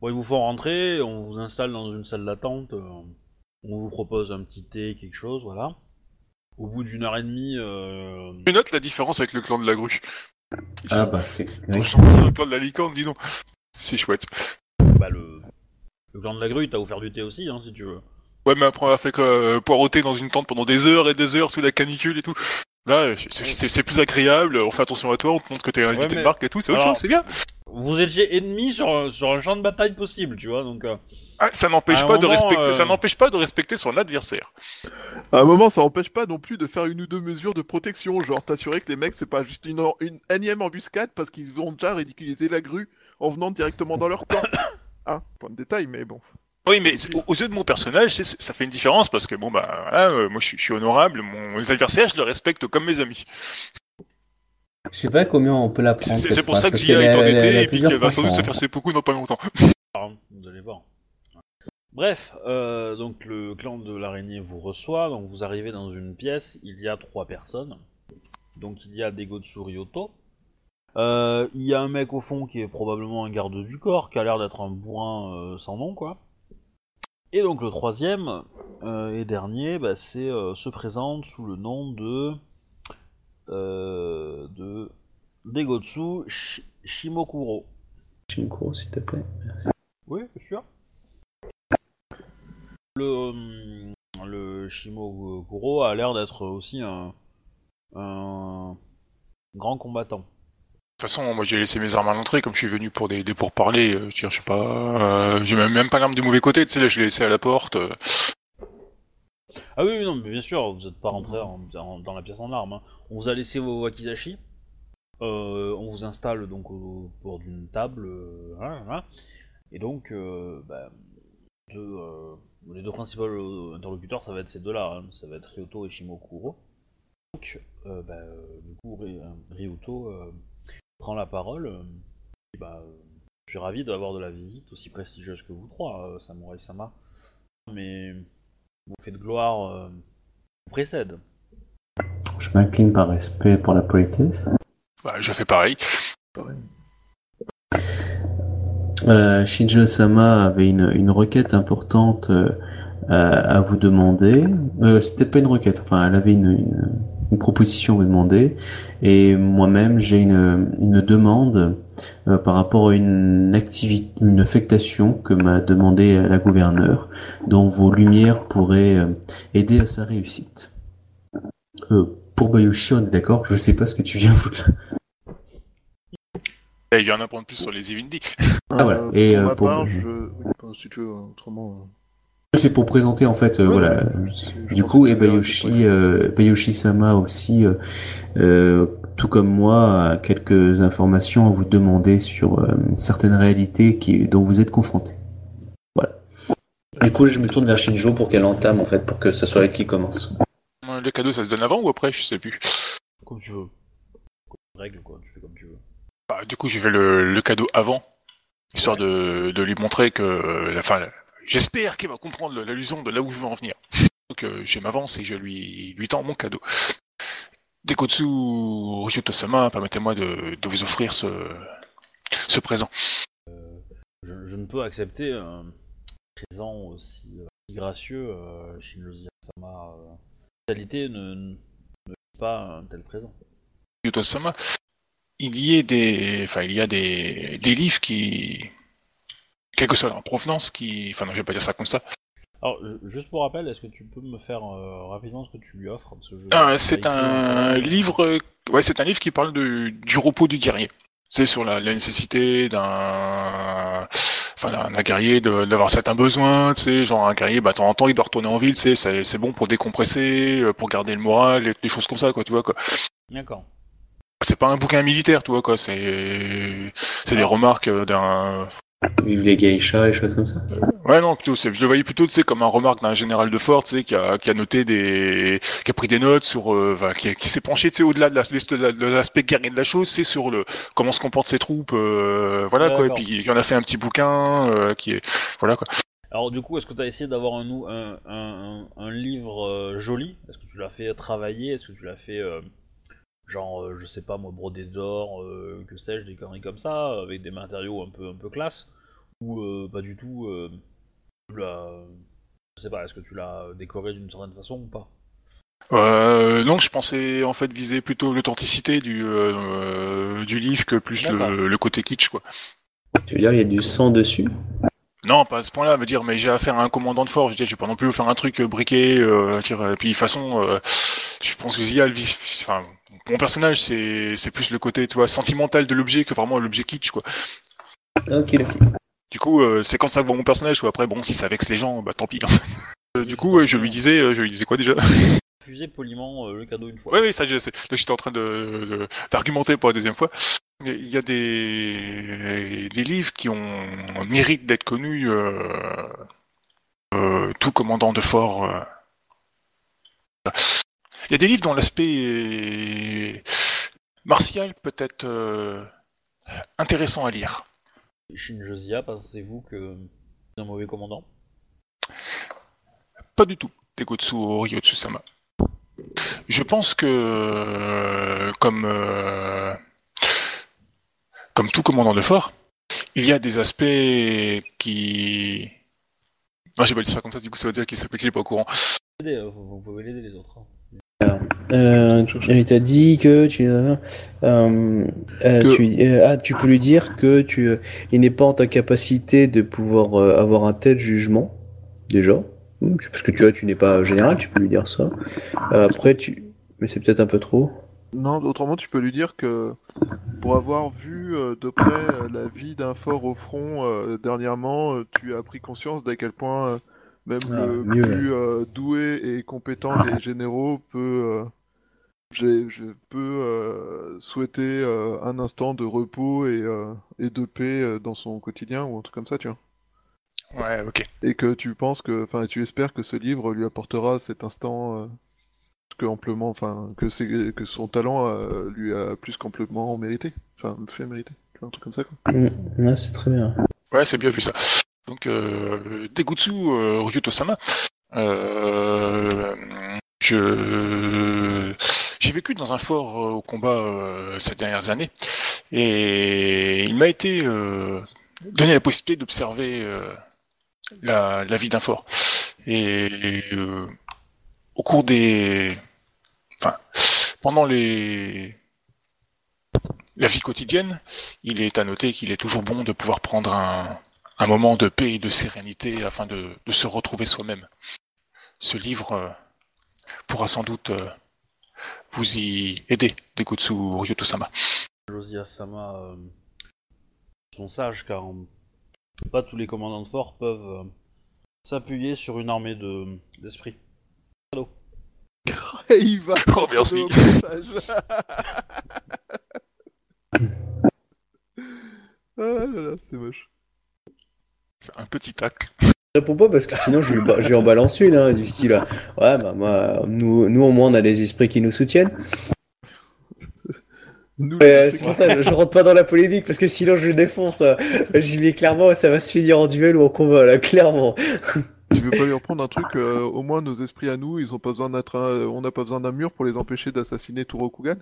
[SPEAKER 1] Bon, ils vous font rentrer, on vous installe dans une salle d'attente, euh, on vous propose un petit thé, quelque chose, voilà. Au bout d'une heure et demie, euh,
[SPEAKER 3] Tu notes la différence avec le clan de la grue. Ils
[SPEAKER 4] Ah
[SPEAKER 3] sont
[SPEAKER 4] bah, c'est. oui.
[SPEAKER 3] gentils, le clan de la licorne, dis donc. C'est chouette.
[SPEAKER 1] bah, le, le clan de la grue t'a offert du thé aussi, hein, si tu veux.
[SPEAKER 3] Ouais, mais après, on a fait que euh, poireauter dans une tente pendant des heures et des heures sous la canicule et tout. Là, c'est- plus agréable, on fait attention à toi, on te montre que t'es un invité
[SPEAKER 1] mais-
[SPEAKER 3] de marque et tout, c'est autre chose, c'est bien.
[SPEAKER 1] Vous étiez ennemis sur, un- sur un champ de bataille possible, tu vois, donc... euh,
[SPEAKER 3] Ah, ça n'empêche pas de respecter,
[SPEAKER 1] euh,
[SPEAKER 3] ça n'empêche pas de respecter son adversaire.
[SPEAKER 2] À un moment, ça empêche pas non plus de faire une ou deux mesures de protection, genre t'assurer que les mecs c'est pas juste une, une énième embuscade parce qu'ils ont déjà ridiculisé la grue en venant directement dans leur camp. Ah, point de détail, mais bon.
[SPEAKER 3] Oui, mais aux yeux de mon personnage, ça fait une différence parce que bon bah voilà, euh, moi je suis, je suis honorable, mon, mes adversaires je les respecte comme mes amis.
[SPEAKER 4] Je sais pas combien on peut la
[SPEAKER 3] C'est
[SPEAKER 4] prendre.
[SPEAKER 3] pour ça que
[SPEAKER 4] qu'elle
[SPEAKER 3] est
[SPEAKER 4] a
[SPEAKER 3] et puis qu'elle va sans doute se
[SPEAKER 4] hein.
[SPEAKER 3] faire ses coups dans pas longtemps.
[SPEAKER 1] Vous allez voir. Bref, euh, donc le clan de l'araignée vous reçoit, donc vous arrivez dans une pièce, il y a trois personnes. Donc il y a Degotsu Ryoto. Euh, il y a un mec au fond qui est probablement un garde du corps, qui a l'air d'être un bourrin euh, sans nom, quoi. Et donc le troisième euh, et dernier, bah, c'est se présente sous le nom de de Degotsu Shi- Shimokuro.
[SPEAKER 4] Shinko, s'il te plaît. Merci.
[SPEAKER 1] Oui, bien sûr. Le, le Shimoguro a l'air d'être aussi un, un grand combattant.
[SPEAKER 3] De toute façon, moi j'ai laissé mes armes à l'entrée comme je suis venu pour des, des pourparlers. euh, je dire, je sais pas, euh, j'ai même, pas l'arme du mauvais côté. Tu sais là, je l'ai laissé à la porte. euh.
[SPEAKER 1] Ah oui, non, mais bien sûr, vous n'êtes pas rentré en- en- dans la pièce en armes. hein. On vous a laissé vos wakizashi. On vous installe donc au bord d'une table. Et donc, bah, les deux principaux interlocuteurs, ça va être ces deux-là. hein. Ça va être Ryoto et Shimokuro. Donc, bah, du coup, Ry- euh, Ryoto prend la parole. euh, et bah, euh, je suis ravi d'avoir de la visite aussi prestigieuse que vous trois, euh, Samurai Sama. Mais vos faits de gloire euh, vous précèdent.
[SPEAKER 4] Je m'incline par respect pour la politesse.
[SPEAKER 3] Bah, je fais pareil.
[SPEAKER 4] Euh, Shinjo-sama avait une, une requête importante euh, à, à vous demander. Euh, c'est peut-être pas une requête, enfin, elle avait une, une, une proposition à vous demander. Et moi-même, j'ai une, une demande euh, par rapport à une activité, une affectation que m'a demandé la gouverneure, dont vos lumières pourraient euh, aider à sa réussite. Euh, pour Bayushi, on est d'accord Je sais pas ce que tu viens foutre là.
[SPEAKER 3] Et il y en a de plus sur les Evindi.
[SPEAKER 4] Ah, voilà. Et,
[SPEAKER 2] pour ma
[SPEAKER 4] pour-
[SPEAKER 2] part, je... oui, enfin, si tu veux, autrement...
[SPEAKER 4] C'est pour présenter en fait, euh, voilà, Du coup, et
[SPEAKER 2] bien,
[SPEAKER 4] Bayoshi,
[SPEAKER 2] c'est
[SPEAKER 4] euh, Bayoshi-sama aussi, euh, euh, tout comme moi, a quelques informations à vous demander sur euh, certaines réalités qui, dont vous êtes confrontés. Voilà. Du coup, je me tourne vers Shinjo pour qu'elle entame, en fait, pour que ça soit elle qui commence.
[SPEAKER 3] Euh, Les cadeaux, ça se donne avant ou après? Je sais plus.
[SPEAKER 1] Comme tu veux. Règle quoi, tu fais comme tu veux.
[SPEAKER 3] Bah, du coup, j'ai fait le, le cadeau avant, histoire de, de lui montrer que, euh, enfin, j'espère qu'il va comprendre l'allusion de là où je veux en venir. Donc, euh, je m'avance et je lui, lui tends mon cadeau. Dekotsu Ryuto-sama, permettez-moi de, de vous offrir ce, ce présent.
[SPEAKER 1] Je, je ne peux accepter un présent aussi, euh, gracieux, euh, Shinji Sama. Euh, qualité ne, ne ne pas un tel présent.
[SPEAKER 3] Ryuto-sama, il y a des, enfin, il y a des, des livres qui, quelle que soit leur provenance, qui, enfin, non, je vais pas dire ça comme ça.
[SPEAKER 1] Alors, ju- juste pour rappel, est-ce que tu peux me faire euh, rapidement ce que tu lui offres
[SPEAKER 3] Ah, c'est un
[SPEAKER 1] euh,
[SPEAKER 3] livre, ouais, c'est un livre qui parle de, du repos du guerrier. C'est sur la, la nécessité d'un, enfin, d'un guerrier d'avoir certains besoins, tu sais, genre un guerrier, bah, de temps en temps, il doit retourner en ville, tu sais, c'est bon pour décompresser, euh, pour garder le moral, et des choses comme ça, quoi, tu vois, quoi.
[SPEAKER 1] D'accord.
[SPEAKER 3] C'est pas un bouquin militaire, tu vois, quoi, c'est, c'est des remarques euh, d'un,
[SPEAKER 4] Vive les geishas, les choses comme ça.
[SPEAKER 3] Ouais, non, plutôt, c'est- je le voyais plutôt, tu sais, comme un remarque d'un général de fort, tu sais, qui a, qui a noté des, qui a pris des notes sur, euh, qui, qui s'est penché, tu sais, au-delà de la- de la- de l'aspect guerrier de la chose, c'est sur le, comment se comportent ses troupes, euh, voilà, quoi, et puis, il en a fait un petit bouquin, euh, qui est, voilà, quoi.
[SPEAKER 1] Alors du coup, est-ce que tu as essayé d'avoir un, un, un, livre euh, joli? Est-ce que tu l'as fait travailler? Est-ce que tu l'as fait, euh, genre, euh, je sais pas moi, brodé d'or, euh, que sais-je, des conneries comme ça, avec des matériaux un peu, un peu classe? Ou euh, pas du tout euh, tu l'as- Je sais pas, est-ce que tu l'as décoré d'une certaine façon ou pas?
[SPEAKER 3] Euh, non, je pensais, en fait, viser plutôt l'authenticité du, euh, du livre que plus le, le côté kitsch, quoi.
[SPEAKER 4] Tu veux dire, il y a du sang dessus?
[SPEAKER 3] Non, pas à ce point-là, me dire, mais j'ai affaire à un commandant de force, je dis, je vais pas non plus vous faire un truc briqué, euh, dire, puis de toute façon, euh, je pense que Zia, enfin, mon personnage, c'est, c'est plus le côté, tu vois, sentimental de l'objet que vraiment l'objet kitsch, quoi.
[SPEAKER 4] Ok, ok.
[SPEAKER 3] Du coup, euh, c'est quand ça voit mon personnage, ou après, bon, si ça vexe les gens, bah tant pis. hein. Euh, du coup, je lui disais, euh, je lui disais quoi déjà?
[SPEAKER 1] Refusez poliment le cadeau une fois.
[SPEAKER 3] Oui, oui, ça, je sais. Donc, j'étais en train de, d'argumenter pour la deuxième fois. Il y a des, des livres qui ont mérite d'être connus. tout commandant de fort. Il y a des livres dont l'aspect martial peut être intéressant à lire.
[SPEAKER 1] Shin Josia, pensez-vous que c'est un mauvais commandant?
[SPEAKER 3] Pas du tout, Tegotsu Ryotsu-sama. Je pense que, euh, comme, euh, comme tout commandant de fort, il y a des aspects qui... Non, j'ai pas dit ça comme ça, du coup ça veut dire qu'il s'appelle qu'il est pas au courant.
[SPEAKER 1] Euh, vous, vous pouvez l'aider les autres. hein.
[SPEAKER 4] Euh, il t'a dit que tu, euh, euh,
[SPEAKER 2] Que-
[SPEAKER 4] tu, euh, ah, tu peux lui dire que tu, euh, il n'est pas en ta capacité de pouvoir euh, avoir un tel jugement, déjà, Hmm, parce que tu vois, tu n'es pas général, tu peux lui dire ça. Euh, après, tu, mais c'est peut-être un peu trop.
[SPEAKER 2] Non, autrement, tu peux lui dire que pour avoir vu euh, de près euh, la vie d'un fort au front euh, dernièrement, euh, tu as pris conscience d'à quel point euh, même
[SPEAKER 4] Ah,
[SPEAKER 2] le
[SPEAKER 4] mieux,
[SPEAKER 2] plus euh, doué et compétent des généraux peut, euh, j'ai- je peux euh, souhaiter euh, un instant de repos et, euh, et de paix euh, dans son quotidien ou un truc comme ça, tu vois.
[SPEAKER 3] Ouais, ok.
[SPEAKER 2] Et que tu penses que, enfin, tu espères que ce livre lui apportera cet instant euh, que amplement, enfin, que son talent euh, lui a plus qu'amplement mérité, enfin, fait mériter, tu vois, un truc comme ça quoi.
[SPEAKER 4] Hmm, ouais, c'est très bien.
[SPEAKER 3] Ouais, c'est bien vu ça. Donc, euh, Degutsu euh, Ryuto-sama, euh, je... j'ai vécu dans un fort euh, au combat euh, ces dernières années, et il m'a été euh, donné la possibilité d'observer la, la vie d'un fort. Et au cours des... Enfin, pendant les... La vie quotidienne, il est à noter qu'il est toujours bon de pouvoir prendre un, un moment de paix et de sérénité afin de, de se retrouver soi-même. Ce livre euh, pourra sans doute euh, vous y aider, Degutsu Ryuto-sama.
[SPEAKER 1] Josia Sama euh, sont sages car euh, pas tous les commandants de fort peuvent euh, s'appuyer sur une armée de d'esprit.
[SPEAKER 2] Et il va.
[SPEAKER 3] Oh, merci.
[SPEAKER 2] ah là là, c'est moche.
[SPEAKER 3] C'est un petit tacle.
[SPEAKER 4] Je réponds pas parce que sinon je lui en balance une, hein, du style, euh, ouais, bah, moi, nous, nous au moins on a des esprits qui nous soutiennent. C'est pour ça que je, je rentre pas dans la polémique parce que sinon je le défonce. euh. J'y vais clairement, ça va se finir en duel ou en combat là, clairement.
[SPEAKER 2] Tu veux pas lui reprendre un truc euh, Au moins nos esprits à nous, ils ont pas besoin d'être, un- on n'a pas besoin d'un mur pour les empêcher d'assassiner Turokugan.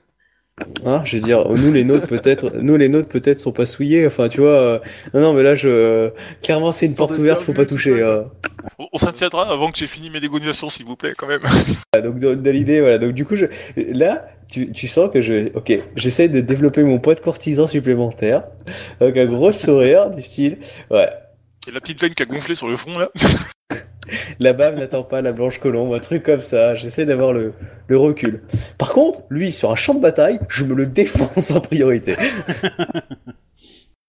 [SPEAKER 4] Hein, je veux dire, nous les nôtres peut-être, nous les nôtres peut-être sont pas souillés. Enfin, tu vois, euh, non, non, mais là je, clairement c'est une porte ouverte, faut pas toucher. euh.
[SPEAKER 3] On, on s'abstiendra avant que j'ai fini mes négociations, s'il vous plaît, quand même.
[SPEAKER 4] Voilà, Donc dans, dans l'idée, voilà. Donc du coup, je, là, tu, tu sens que je, ok, j'essaie de développer mon poids de courtisan supplémentaire, avec un gros sourire du style, ouais.
[SPEAKER 3] Et la petite veine qui a gonflé sur le front, là.
[SPEAKER 4] La bave n'attend pas la blanche colombe, un truc comme ça. J'essaie d'avoir le, recul. Par contre, lui, sur un champ de bataille, je me le défonce en priorité.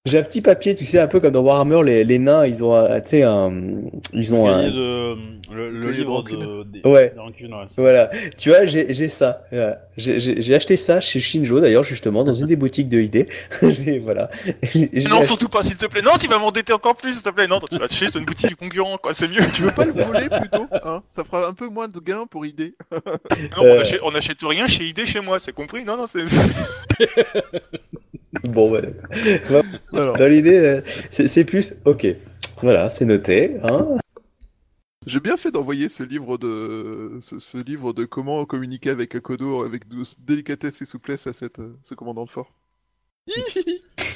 [SPEAKER 4] J'ai un petit papier, tu sais, un peu comme dans Warhammer, les, les nains, ils ont, un- tu sais, un, ils ont un,
[SPEAKER 1] de, le, le
[SPEAKER 2] Gagner de
[SPEAKER 1] livre de,
[SPEAKER 4] Ouais. Voilà, tu vois, j'ai j'ai ça. Voilà. J'ai- J'ai j'ai acheté ça chez Shinjo, d'ailleurs, justement, dans une des boutiques de ID. J'ai- voilà.
[SPEAKER 3] Non,
[SPEAKER 4] acheté-
[SPEAKER 3] surtout pas, s'il te plaît. Non, tu vas m'endetter encore plus, s'il te plaît. Non, tu vas acheter sur une boutique du concurrent, quoi. C'est mieux.
[SPEAKER 2] Tu veux pas le voler plutôt hein? Ça fera un peu moins de gains pour idée.
[SPEAKER 3] Non,
[SPEAKER 4] Euh.
[SPEAKER 3] on, achète, on achète rien chez ID chez moi, c'est compris Non, non, c'est.
[SPEAKER 4] Bon, voilà.
[SPEAKER 2] Alors,
[SPEAKER 4] Dans l'idée, euh, c'est plus, ok. Voilà, c'est noté. Hein
[SPEAKER 2] j'ai bien fait d'envoyer ce livre de ce, ce livre de comment communiquer avec Akodo avec douce délicatesse et souplesse à cette, euh, ce commandant de fort.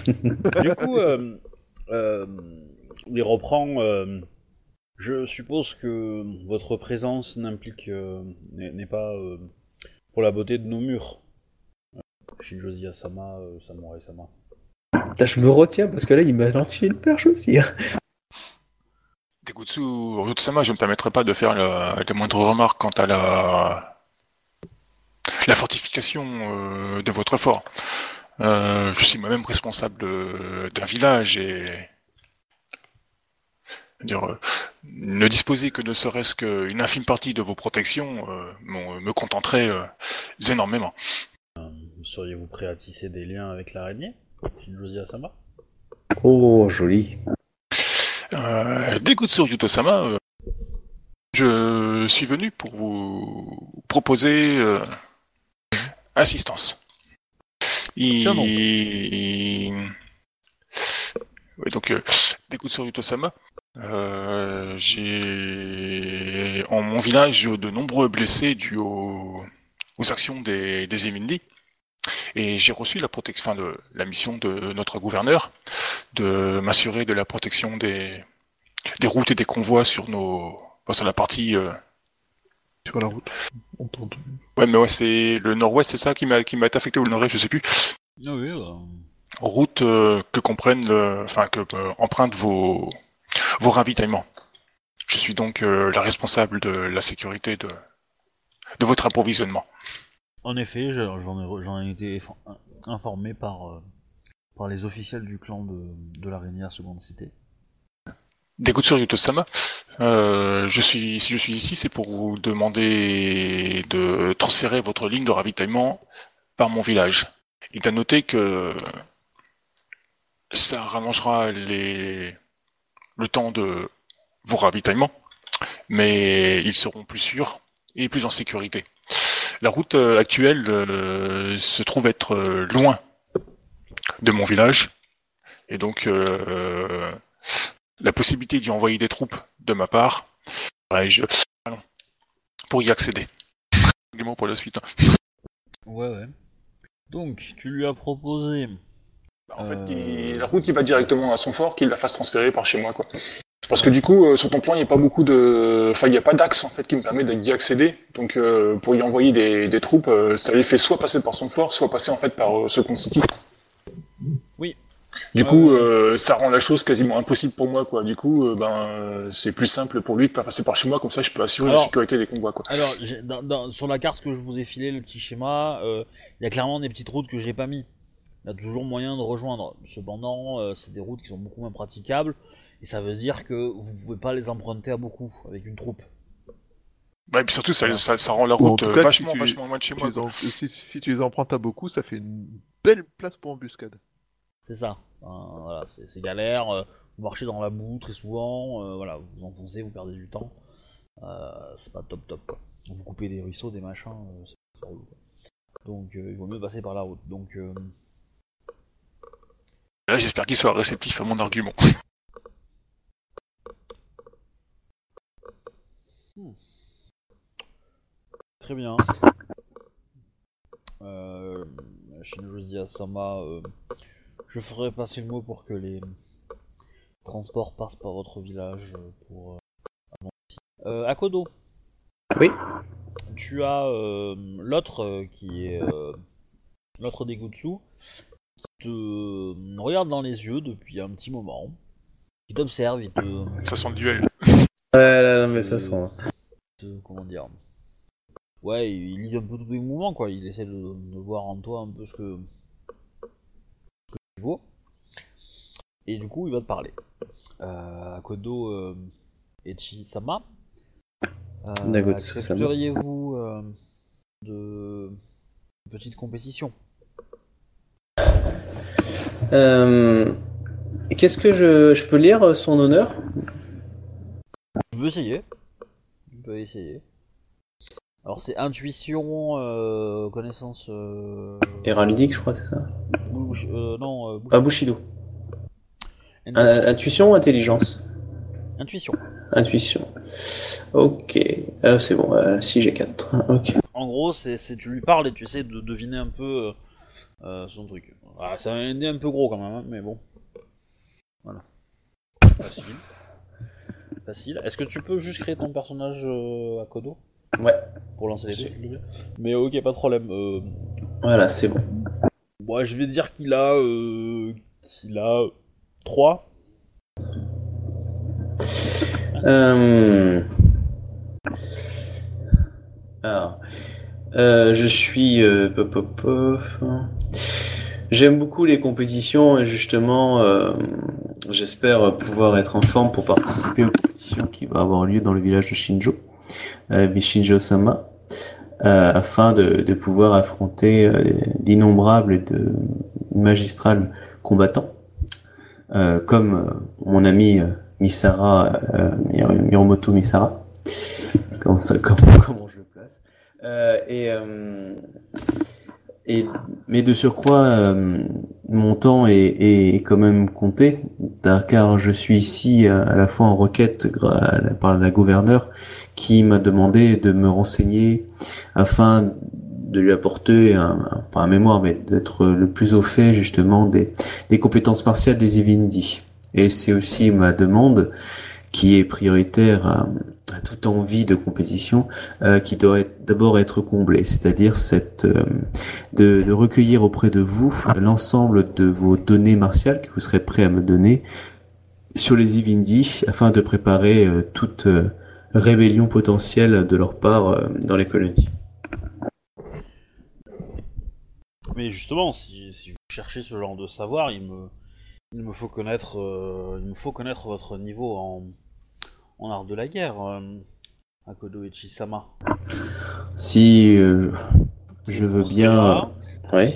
[SPEAKER 1] Du coup, euh, euh, il reprend. euh, je suppose que votre présence n'implique euh, n'est pas euh, pour la beauté de nos murs. Shinjozi Asama, euh, Samurai Sama.
[SPEAKER 4] Putain, je me retiens parce que là, il m'a lancé une perche aussi. hein.
[SPEAKER 3] Degutsu Ryutsama, je ne me permettrai pas de faire la, la moindre remarque quant à la, la fortification euh, de votre fort. Euh, je suis moi-même responsable de- d'un village et dire, euh, ne disposer que ne serait-ce qu'une infime partie de vos protections euh, me contenterait euh, énormément.
[SPEAKER 1] Seriez-vous prêt à tisser des liens avec l'araignée? Asama
[SPEAKER 4] Oh, joli.
[SPEAKER 3] Euh, Degutsu Ryutosama, euh, je suis venu pour vous proposer euh, assistance. Il...
[SPEAKER 1] Tiens donc.
[SPEAKER 3] il- Ouais, donc, euh, Ryutosama, euh, j'ai en mon village de nombreux blessés dus aux, aux actions des, des. Et j'ai reçu la protection, enfin, de, la mission de notre gouverneur de m'assurer de la protection des, des routes et des convois sur nos enfin, sur la partie euh,
[SPEAKER 2] Sur la route. On tente.
[SPEAKER 3] ouais mais ouais c'est le nord-ouest c'est ça qui m'a qui m'a été affecté ou le nord-est je sais plus
[SPEAKER 1] Ah oui, bah,
[SPEAKER 3] route euh, que comprennent le- enfin que euh, empruntent vos vos ravitaillements je suis donc euh, la responsable de la sécurité de de votre approvisionnement
[SPEAKER 1] En effet, je- j'en ai, été infor- informé par, euh, par les officiels du clan de, de l'araignée à Seconde Cité.
[SPEAKER 3] Degutsu Ryutosama, euh, je suis, si je suis ici, c'est pour vous demander de transférer votre ligne de ravitaillement par mon village. Il est à noter que ça rallongera le temps de vos ravitaillements, mais ils seront plus sûrs et plus en sécurité. La route euh, actuelle euh, se trouve être euh, loin de mon village, et donc euh, la possibilité d'y envoyer des troupes de ma part, ouais, je... Allons. pour y accéder. Argument pour la suite. hein.
[SPEAKER 1] Ouais, ouais. Donc, tu lui as proposé.
[SPEAKER 3] En fait, il- la route, il va directement à son fort, qu'il la fasse transférer par chez moi, quoi. Parce que du coup, euh, sur ton plan, il n'y a pas beaucoup de, enfin, il n'y a pas d'axe en fait qui me permet d'y accéder. Donc, euh, pour y envoyer des, des troupes, euh, ça les fait soit passer par son fort, soit passer en fait par Second City.
[SPEAKER 1] Oui.
[SPEAKER 3] Du coup, ça rend la chose quasiment impossible pour moi, quoi. Du coup, ben, c'est plus simple pour lui de pas passer par chez moi, comme ça, je peux assurer
[SPEAKER 1] Alors-
[SPEAKER 3] la sécurité des convois, quoi.
[SPEAKER 1] Alors, dans- dans- sur la carte que je vous ai filé, le petit schéma, il y a clairement des petites routes que j'ai pas mis. Il y a toujours moyen de rejoindre. Cependant, c'est des routes qui sont beaucoup moins praticables. Et ça veut dire que vous pouvez pas les emprunter à beaucoup avec une troupe.
[SPEAKER 3] Ouais, et puis surtout, ça, ça, ça rend la route euh,
[SPEAKER 2] cas, si
[SPEAKER 3] vachement,
[SPEAKER 2] tu-
[SPEAKER 3] vachement loin de chez moi.
[SPEAKER 2] en- si, si tu les empruntes à beaucoup, ça fait une belle place pour embuscade.
[SPEAKER 1] C'est ça. Voilà, c'est c'est galère. euh, vous marchez dans la boue très souvent. euh, voilà, vous vous enfoncez, vous perdez du temps. Euh, c'est pas top top quoi. Vous coupez des ruisseaux, des machins, euh, c'est pas relou, quoi. Donc euh, il vaut mieux passer par la route. Donc euh,
[SPEAKER 3] Là, j'espère qu'il sera réceptif à mon argument.
[SPEAKER 1] Très bien. Euh, Shinjozi Asama, euh, je ferai passer le mot pour que les transports passent par votre village pour euh, avancer. Euh, Akodo.
[SPEAKER 4] Oui.
[SPEAKER 1] Tu as euh, l'autre qui est euh, l'autre des Gutsu qui te regarde dans les yeux depuis un petit moment, qui t'observe, il te,
[SPEAKER 3] Ça sent le duel.
[SPEAKER 4] Ouais, là, non, mais ça sent.
[SPEAKER 1] te- comment dire. Ouais il lit un peu tous les mouvements quoi. Il essaie de, de voir en toi un peu ce que ce que tu vaux. Et du coup il va te parler. Euh, Akodo euh, Echi-sama. Euh, accepteriez-vous euh, de une petite compétition?
[SPEAKER 4] Euh, Qu'est-ce que je, je peux lire euh, son honneur?
[SPEAKER 1] Tu peux essayer tu peux essayer alors c'est intuition euh, connaissance euh,
[SPEAKER 4] Héraldique, je crois, c'est ça.
[SPEAKER 1] euh, non euh,
[SPEAKER 4] Ah, Bushido. Intuition ou intelligence?
[SPEAKER 1] Intuition
[SPEAKER 4] Intuition. Ok. Euh, c'est bon, euh, si j'ai 4. Ok.
[SPEAKER 1] En gros, c'est c'est- tu lui parles et tu essaies de deviner un peu euh, son truc. Ah, c'est un un peu gros quand même, hein, mais bon. Voilà. Facile. Facile. Est-ce que tu peux juste créer ton personnage euh, à Kodo?
[SPEAKER 4] Ouais.
[SPEAKER 1] Pour lancer les dés, s'il te plaît Mais ok, pas de problème. Euh,
[SPEAKER 4] Voilà, c'est bon.
[SPEAKER 1] moi, je vais dire qu'il a... Euh, qu'il a 3.
[SPEAKER 4] Euh... Alors, euh, je suis. pop, pop, pop. J'aime beaucoup les compétitions et justement, j'espère pouvoir être en forme pour participer aux compétitions qui vont avoir lieu dans le village de Shinjo, euh, Shinjo-sama, euh, afin de, pouvoir affronter euh, d'innombrables et de magistrales combattants, euh, comme mon ami Misara, Mir- Miromoto Misara, comment, comment, je le place, et, et mais de surcroît, euh, mon temps est, est quand même compté, car- je suis ici euh, à la fois en requête par la gouverneure qui m'a demandé de me renseigner afin de lui apporter un, pas un mémoire, mais d'être le plus au fait justement des, des compétences martiales des Ivindi. Et c'est aussi ma demande qui est prioritaire à toute envie de compétition euh, qui doit d'abord être comblée, c'est-à-dire cette euh, de, de recueillir auprès de vous l'ensemble de vos données martiales que vous serez prêt à me donner sur les Ivindi afin de préparer euh, toute euh, rébellion potentielle de leur part euh, dans les colonies.
[SPEAKER 1] Mais justement, si, si vous cherchez ce genre de savoir, il me, il me faut connaître, il me faut connaître votre niveau en, en art de la guerre, euh, Akodo Echi-sama.
[SPEAKER 4] Si euh, je veux bien,
[SPEAKER 1] cela-
[SPEAKER 4] oui.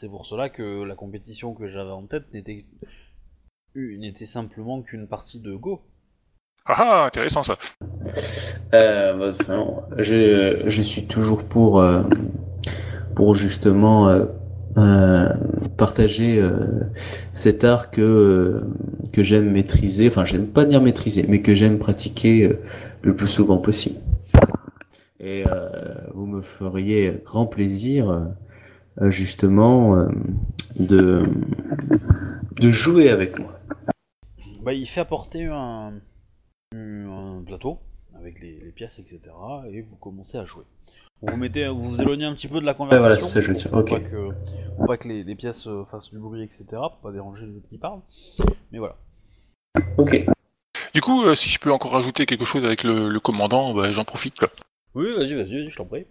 [SPEAKER 1] C'est pour cela que la compétition que j'avais en tête n'était n'était simplement qu'une partie de Go.
[SPEAKER 3] Ah ah, intéressant ça.
[SPEAKER 4] Euh, bah, enfin, je, je suis toujours pour, euh, pour justement euh, partager euh, cet art que, euh, que j'aime maîtriser, enfin j'aime pas dire maîtriser, mais que j'aime pratiquer euh, le plus souvent possible. Et vous me feriez grand plaisir justement de, de jouer avec moi.
[SPEAKER 1] Bah, il fait apporter un, un plateau avec les pièces, etc. Et vous commencez à jouer. Vous vous mettez, vous vous éloignez un petit peu de la conversation.
[SPEAKER 4] voilà, c'est ça, je veux dire.
[SPEAKER 1] pour
[SPEAKER 4] Ok.
[SPEAKER 1] Pas que, pour pas que les, les pièces euh, fassent du bruit, etc. Pour pas déranger les autres qui parlent. Mais voilà.
[SPEAKER 4] Ok.
[SPEAKER 3] Du coup, euh, si je peux encore rajouter quelque chose avec le, le commandant, bah, j'en profite. quoi.
[SPEAKER 1] Oui, vas-y, vas-y, je t'en prie.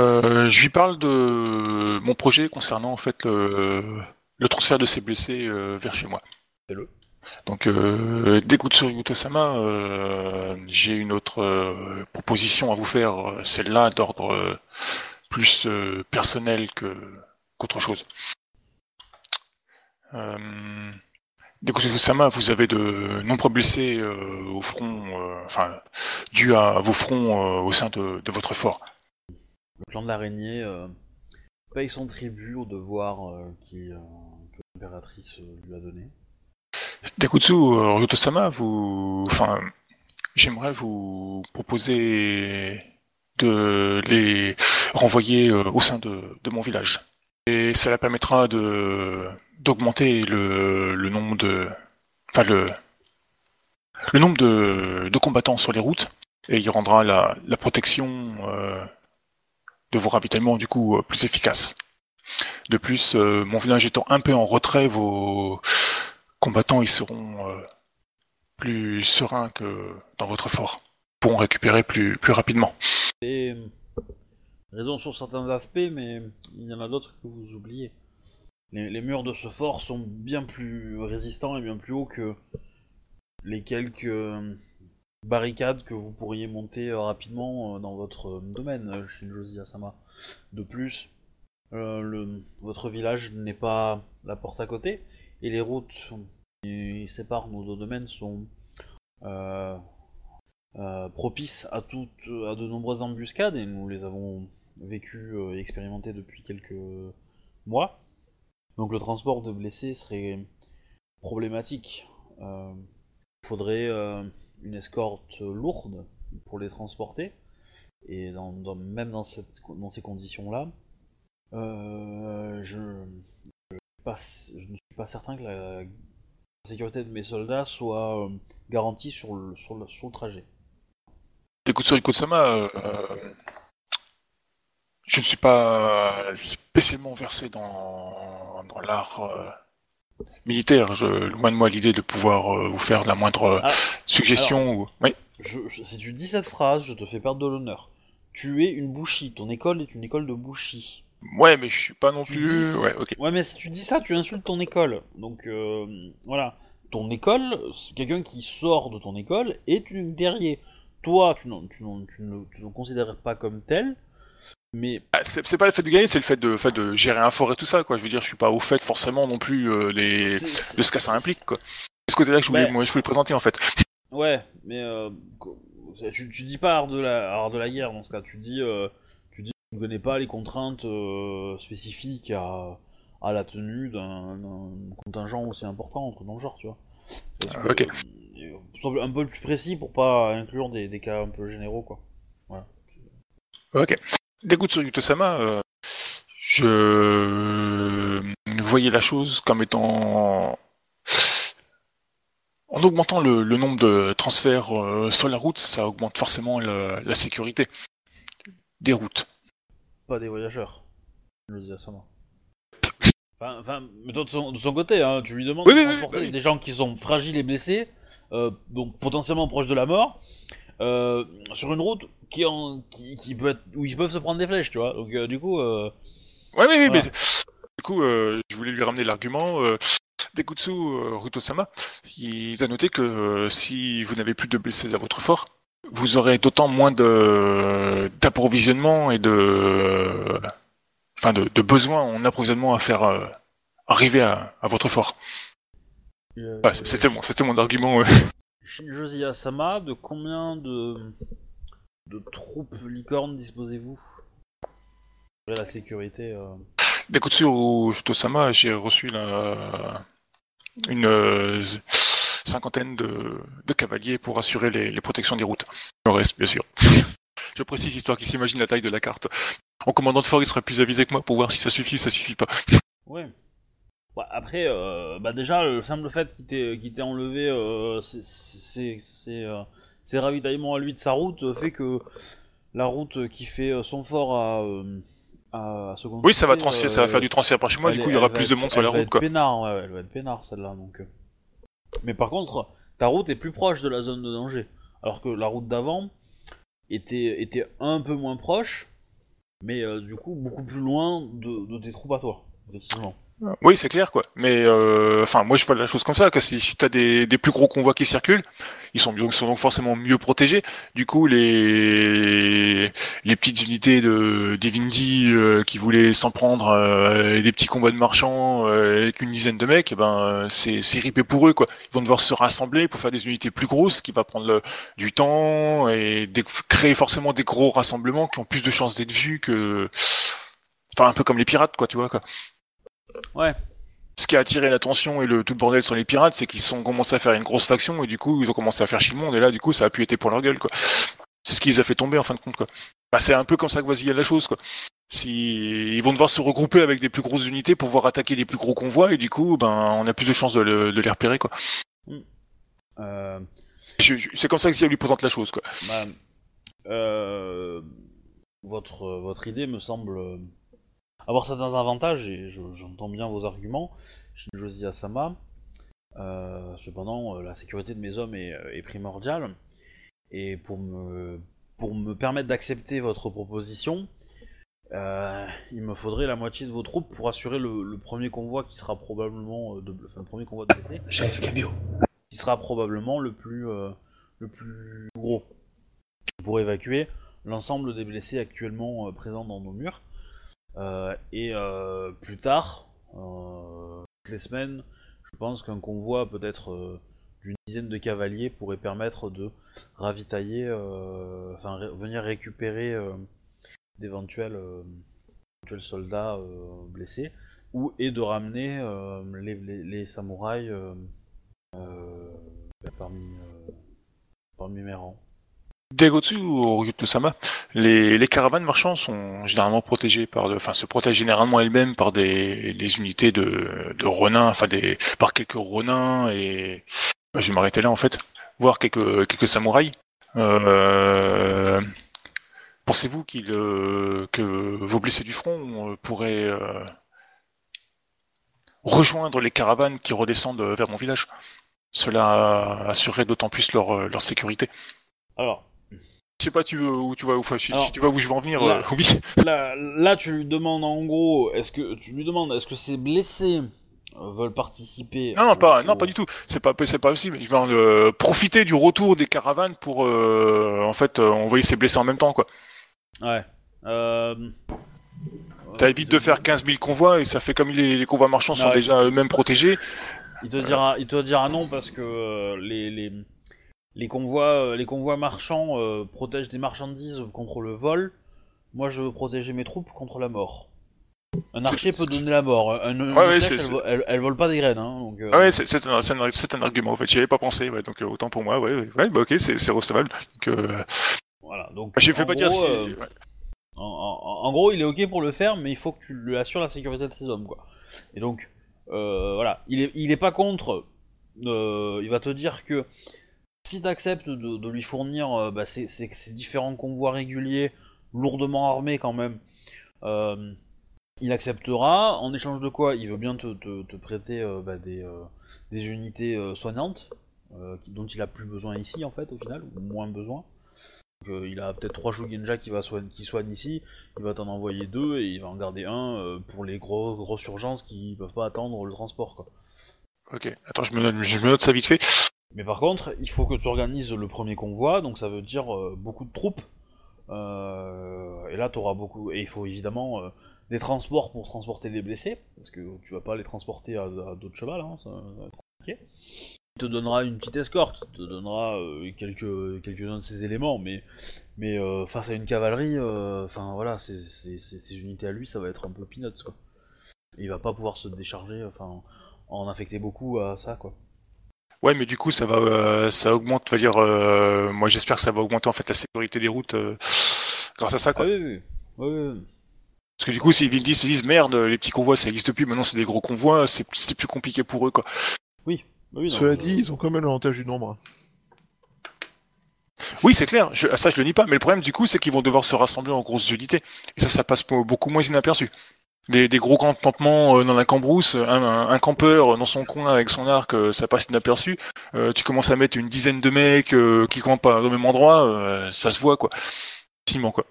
[SPEAKER 3] Euh, je lui parle de mon projet concernant en fait le, le transfert de ses blessés euh, vers chez moi.
[SPEAKER 1] Fais-le.
[SPEAKER 3] Donc, euh, d'Ekutsuri Utosama, euh, j'ai une autre euh, proposition à vous faire, euh, celle-là d'ordre euh, plus personnel que qu'autre chose. Euh, Utosama, vous avez de nombreux blessés au front, enfin, dus à vos fronts au sein de, votre fort.
[SPEAKER 1] Le clan de l'araignée paye son tribut au devoir que l'impératrice lui a donné.
[SPEAKER 3] Dekutsu euh, Ryotosama, vous, enfin, j'aimerais vous proposer de les renvoyer euh, au sein de, mon village. Et cela permettra d'augmenter le, le nombre de, enfin le, le nombre de, combattants sur les routes et il rendra la, protection euh, de vos ravitaillements du coup plus efficace. De plus, mon village étant un peu en retrait, vos combattants ils seront euh, plus sereins que dans votre fort, pourront récupérer plus, plus rapidement.
[SPEAKER 1] Et euh, raison sur certains aspects, mais il y en a d'autres que vous oubliez. Les, murs de ce fort sont bien plus résistants et bien plus hauts que les quelques euh, barricades que vous pourriez monter rapidement dans votre domaine, Shinjozi Asama. De plus, votre village n'est pas la porte à côté, et les routes qui séparent nos deux domaines sont euh, euh, propices à, à de nombreuses embuscades, et nous les avons vécues euh, et expérimentées depuis quelques mois. Donc le transport de blessés serait problématique. Il faudrait une escorte lourde pour les transporter, et même dans, ces conditions-là, je, pas- je ne suis pas certain que la sécurité de mes soldats soit euh, garantie sur le, sur le, sur le trajet.
[SPEAKER 3] Dekutsu Kosama, euh, euh, je ne suis pas spécialement versé dans, dans l'art euh, militaire. Je, loin de moi l'idée de pouvoir euh, vous faire la moindre
[SPEAKER 1] Ah,
[SPEAKER 3] suggestion. ou... Oui.
[SPEAKER 1] Je- je- si tu dis cette phrase, je te fais perdre de l'honneur. Tu es une bouchie. Ton école est une école de bouchie.
[SPEAKER 3] Ouais, mais je suis pas non plus.
[SPEAKER 1] dis-
[SPEAKER 3] Ouais, ok.
[SPEAKER 1] Ouais, mais si tu dis ça, tu insultes ton école. Donc euh, voilà. Ton école, c'est quelqu'un qui sort de ton école est un guerrier. Toi, tu, tu, n'en- tu ne tu ne le considères pas comme tel, mais
[SPEAKER 3] Ah, C'est pas le fait de gagner, c'est le fait de, fait de gérer un fort et tout ça, quoi. Je veux dire, je suis pas au fait forcément non plus euh, les... de ce que ça implique, quoi. C'est ce côté-là que je voulais, moi, je voulais présenter, en fait.
[SPEAKER 1] Ouais, mais euh, tu, tu dis pas art de la art de la guerre dans ce cas. Tu dis euh, tu ne connais pas les contraintes euh, spécifiques à, à la tenue d'un contingent aussi important entre dans le genre, tu vois. Que,
[SPEAKER 3] ok.
[SPEAKER 1] euh, un peu plus précis pour pas inclure des, des cas un peu généraux, quoi. Voilà.
[SPEAKER 3] Ok. D'écoute sur Yutosama, euh, je voyais la chose comme étant en augmentant le, le nombre de transferts euh, sur la route, ça augmente forcément la sécurité des routes.
[SPEAKER 1] Pas des voyageurs. Je le dis à Sama. Enfin, enfin, mais toi de son, de son côté, hein, tu lui demandes
[SPEAKER 3] Oui,
[SPEAKER 1] de
[SPEAKER 3] oui,
[SPEAKER 1] transporter
[SPEAKER 3] bah oui.
[SPEAKER 1] des gens qui sont fragiles et blessés, euh, donc potentiellement proches de la mort, euh, sur une route qui, en, qui, qui peut être, où ils peuvent se prendre des flèches, tu vois. Donc euh, du coup,
[SPEAKER 3] Ouais, oui, oui,
[SPEAKER 1] Voilà.
[SPEAKER 3] mais du coup, je voulais lui ramener l'argument. Dekutsu Rutosama, il a noté que si vous n'avez plus de blessés à votre fort, vous aurez d'autant moins de d'approvisionnement et de enfin de, de besoins en approvisionnement à faire euh, arriver à, à votre fort.
[SPEAKER 1] euh,
[SPEAKER 3] Ouais, c'était mon, c'était mon argument.
[SPEAKER 1] Shinjozi Asama, de combien de, de troupes licornes disposez-vous La sécurité. euh,
[SPEAKER 3] Dekutsu Rutosama, j'ai reçu la, une euh, cinquantaine de, de cavaliers pour assurer les, les protections des routes. Le reste, bien sûr. Je précise, histoire qu'ils s'imaginent la taille de la carte. En commandant de fort, il serait plus avisé que moi pour voir si ça suffit ou ça suffit pas.
[SPEAKER 1] Ouais. Ouais, après, euh, bah déjà, le simple fait qu'il t'ait t'ait enlevé euh, ses, ses- ses, euh, ses ravitaillements à lui de sa route euh, fait que la route qui fait euh, son fort à, euh, à, à se
[SPEAKER 3] Oui, ça va, transférer, ça va
[SPEAKER 1] euh,
[SPEAKER 3] faire du transfert par chez moi, du coup, il y aura plus de monde sur la
[SPEAKER 1] elle va
[SPEAKER 3] route,
[SPEAKER 1] être. Peinard, ouais, elle va être peinard celle-là. Donc. Mais par contre, ta route est plus proche de la zone de danger. Alors que la route d'avant était, était un peu moins proche, mais euh, du coup beaucoup plus loin de, de tes troupes à toi, effectivement.
[SPEAKER 3] Oui, c'est clair, quoi. Mais, euh, enfin, moi, je vois la chose comme ça, que si, si t'as des, des plus gros convois qui circulent, ils sont, donc- sont donc forcément mieux protégés. Du coup, les, les petites unités de, des euh, qui voulaient s'en prendre, euh, des petits combats de marchands euh, avec une dizaine de mecs, eh ben, c'est, c'est ripé pour eux, quoi. Ils vont devoir se rassembler pour faire des unités plus grosses, ce qui va prendre du temps et créer forcément des gros rassemblements qui ont plus de chances d'être vus que, enfin, un peu comme les pirates, quoi, tu vois, quoi
[SPEAKER 1] Ouais.
[SPEAKER 3] ce qui a attiré l'attention et le tout le bordel sur les pirates, c'est qu'ils ont commencé à faire une grosse faction et du coup ils ont commencé à faire chier le monde et là du coup ça a pu être pour leur gueule quoi. C'est ce qui les a fait tomber en fin de compte quoi. Bah, c'est un peu comme ça que voisille la chose quoi. Si ils vont devoir se regrouper avec des plus grosses unités pour pouvoir attaquer les plus gros convois et du coup ben on a plus de chances de, le- de les repérer quoi.
[SPEAKER 1] Euh,
[SPEAKER 3] Je- je- c'est comme ça que Zia lui présente la chose quoi.
[SPEAKER 1] bah, euh, votre, votre idée me semble euh, avoir certains avantages et je- j'entends bien vos arguments, Shinjozi Asama. Euh, cependant, euh, la sécurité de mes hommes est, euh, est primordiale et pour me, pour me permettre d'accepter votre proposition, euh, il me faudrait la moitié de vos troupes pour assurer le, le premier convoi qui sera probablement de, enfin, le premier convoi de blessés
[SPEAKER 4] Chef Cabio.
[SPEAKER 1] qui sera probablement le plus, euh, le plus gros pour évacuer l'ensemble des blessés actuellement euh, présents dans nos murs. Euh, et euh, plus tard, euh, toutes les semaines, je pense qu'un convoi peut-être d'une dizaine de cavaliers pourrait permettre de ravitailler, enfin venir récupérer d'éventuels éventuels soldats blessés, ou et de ramener les, les- samouraïs parmi, parmi mes rangs.
[SPEAKER 3] Degotsu ou Ryutosama, les, les caravanes marchands sont généralement protégées par, de- enfin se protègent généralement elles-mêmes par des, des unités de, de enfin des, par quelques renins et je vais m'arrêter là en fait, voir quelques quelques samouraïs. Euh, Pensez-vous qu'il euh, que vos blessés du front euh, pourraient euh, rejoindre les caravanes qui redescendent vers mon village? Cela assurerait d'autant plus leur, leur sécurité.
[SPEAKER 1] Alors,
[SPEAKER 3] Je sais pas tu veux, où tu vas où, si,
[SPEAKER 1] Alors,
[SPEAKER 3] si tu où je veux en venir.
[SPEAKER 1] là-
[SPEAKER 3] euh, oui.
[SPEAKER 1] là, là, tu lui demandes en gros, est-ce que tu lui demandes, est-ce que ces blessés euh, veulent participer
[SPEAKER 3] Non, non, pas, non, pas du tout. C'est pas, c'est pas possible. Je euh, profiter du retour des caravanes pour, euh, en fait, euh, envoyer ses blessés en même temps, quoi.
[SPEAKER 1] Ouais. Euh...
[SPEAKER 3] Ça évite de faire 15 000 convois et ça fait comme les, les convois marchands sont
[SPEAKER 1] Ouais.
[SPEAKER 3] déjà eux-mêmes protégés.
[SPEAKER 1] Il te dira, il te dira non parce que les, les, les convois, euh, les convois marchands euh, protègent des marchandises contre le vol. Moi, je veux protéger mes troupes contre la mort. Un archer peut donner la mort. Un,
[SPEAKER 3] Ouais, ouais,
[SPEAKER 1] flèche, elle, elle- elle vole pas des graines, hein, donc. euh,
[SPEAKER 3] Ah ouais, c'est un, un- argument. En fait, j'y avais pas pensé. Ouais, donc autant pour moi. Ouais, ouais, bah ok, c'est recevable. Donc, euh,
[SPEAKER 1] Voilà. Donc.
[SPEAKER 3] j'ai fait
[SPEAKER 1] en
[SPEAKER 3] pas dire
[SPEAKER 1] gros,
[SPEAKER 3] si. ouais.
[SPEAKER 1] en, en- en gros, il est ok pour le faire, mais il faut que tu lui assures la sécurité de ses hommes, quoi. Et donc, voilà, il est, il est pas contre. il va te dire que si tu acceptes de, lui fournir euh, bah, ces, différents convois réguliers, lourdement armés quand même, euh, il acceptera. En échange de quoi Il veut bien te, te- te prêter euh, bah, des, unités soignantes, dont il a plus besoin ici en fait, au final, ou moins besoin. Il a peut-être trois Shugenja qui, qui soignent ici, il va t'en envoyer deux et il va en garder un pour les gros, grosses urgences qui peuvent pas attendre le transport.
[SPEAKER 3] Ok. Attends, je me je me note ça vite fait.
[SPEAKER 1] Mais par contre, il faut que tu organises le premier convoi, donc ça veut dire euh, beaucoup de troupes. Euh, et là, tu auras beaucoup. Et il faut évidemment euh, des transports pour transporter les blessés, parce que tu vas pas les transporter à, à dos de cheval, hein, ça va être compliqué. Il te donnera une petite escorte, il te donnera quelques quelques-uns de ces éléments, mais face à une cavalerie, enfin voilà, ces, unités à lui, ça va être un peu peanuts quoi. Il va pas pouvoir se décharger, enfin en affecter beaucoup à ça quoi.
[SPEAKER 3] Ouais, mais du coup, ça va, euh, ça augmente. On va dire, euh, moi, j'espère que ça va augmenter en fait la sécurité des routes euh, grâce à ça, quoi.
[SPEAKER 1] Ah oui, oui, oui. oui, oui.
[SPEAKER 3] Parce que du coup, s'ils disent, ils disent merde, les petits convois, ça existe plus. Maintenant, c'est des gros convois. C'est c'est plus compliqué pour eux, quoi.
[SPEAKER 1] Oui, non,
[SPEAKER 2] Cela
[SPEAKER 1] euh,
[SPEAKER 2] dit, ils ont quand même l'avantage du nombre.
[SPEAKER 3] Oui, c'est clair. Je, ça, je le nie pas. Mais le problème, du coup, c'est qu'ils vont devoir se rassembler en grosses unités. Et ça, ça passe beaucoup moins inaperçu. Des, des gros campements euh, dans la cambrousse, un, un- un campeur dans son coin avec son arc, euh, ça passe inaperçu. Euh, tu commences à mettre une dizaine de mecs euh, qui campent pas au même endroit, euh, ça se voit, quoi. Facilement, quoi.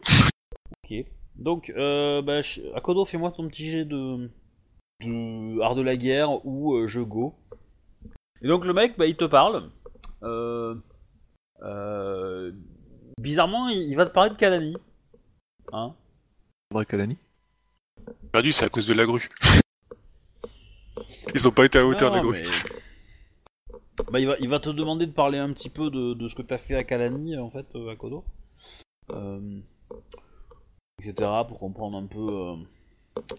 [SPEAKER 1] Ok. Donc, euh, bah, Akodo, fais-moi ton petit jet de, de art de la guerre ou euh, jeu go. Et donc le mec, bah, il te parle. Euh, euh, bizarrement, il, il va te parler de Kalani. Hein?
[SPEAKER 2] Kalani?
[SPEAKER 3] Perdu, c'est à cause de la grue. Ils ont pas été à hauteur, la
[SPEAKER 1] Non,
[SPEAKER 3] grue.
[SPEAKER 1] mais- Bah, il, va, il va te demander de parler un petit peu de, de ce que t'as fait à Kalani, en fait, euh, Akodo. Euh, etc. pour comprendre un peu, euh,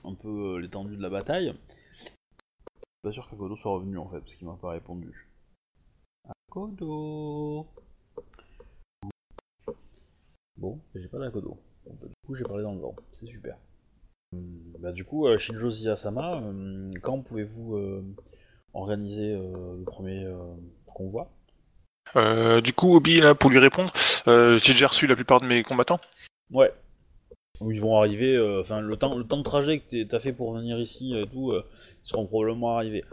[SPEAKER 1] un peu euh, l'étendue de la bataille. Je suis pas sûr qu'Akodo soit revenu en fait, parce qu'il m'a pas répondu. Akodo Bon, j'ai pas d'Akodo. Bah, du coup, j'ai parlé dans le vent, c'est super. Bah, du coup, euh, Shinjo Ziyasama, euh, quand pouvez-vous euh, organiser euh, le premier euh, convoi?
[SPEAKER 3] Euh, du coup, Obi, là, pour lui répondre, euh, j'ai déjà reçu la plupart de mes combattants.
[SPEAKER 1] Ouais. Où ils vont arriver, euh, enfin le temps, le temps de trajet que t'as fait pour venir ici et tout, euh, ils seront probablement arrivés.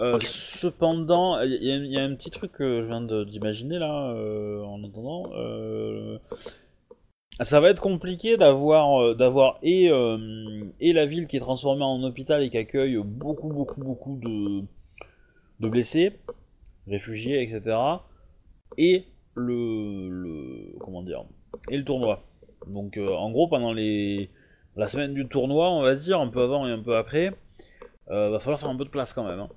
[SPEAKER 1] Euh. Cependant, il y, a- y a un petit truc que je viens d'imaginer là, euh, en attendant. euh, ça va être compliqué d'avoir, euh, d'avoir et, euh, et la ville qui est transformée en hôpital et qui accueille beaucoup, beaucoup, beaucoup de, de blessés, réfugiés, etc. Et le, le comment dire, et le tournoi. Donc euh, en gros pendant les la semaine du tournoi, on va dire un peu avant et un peu après, euh, va falloir faire un peu de place quand même. hein.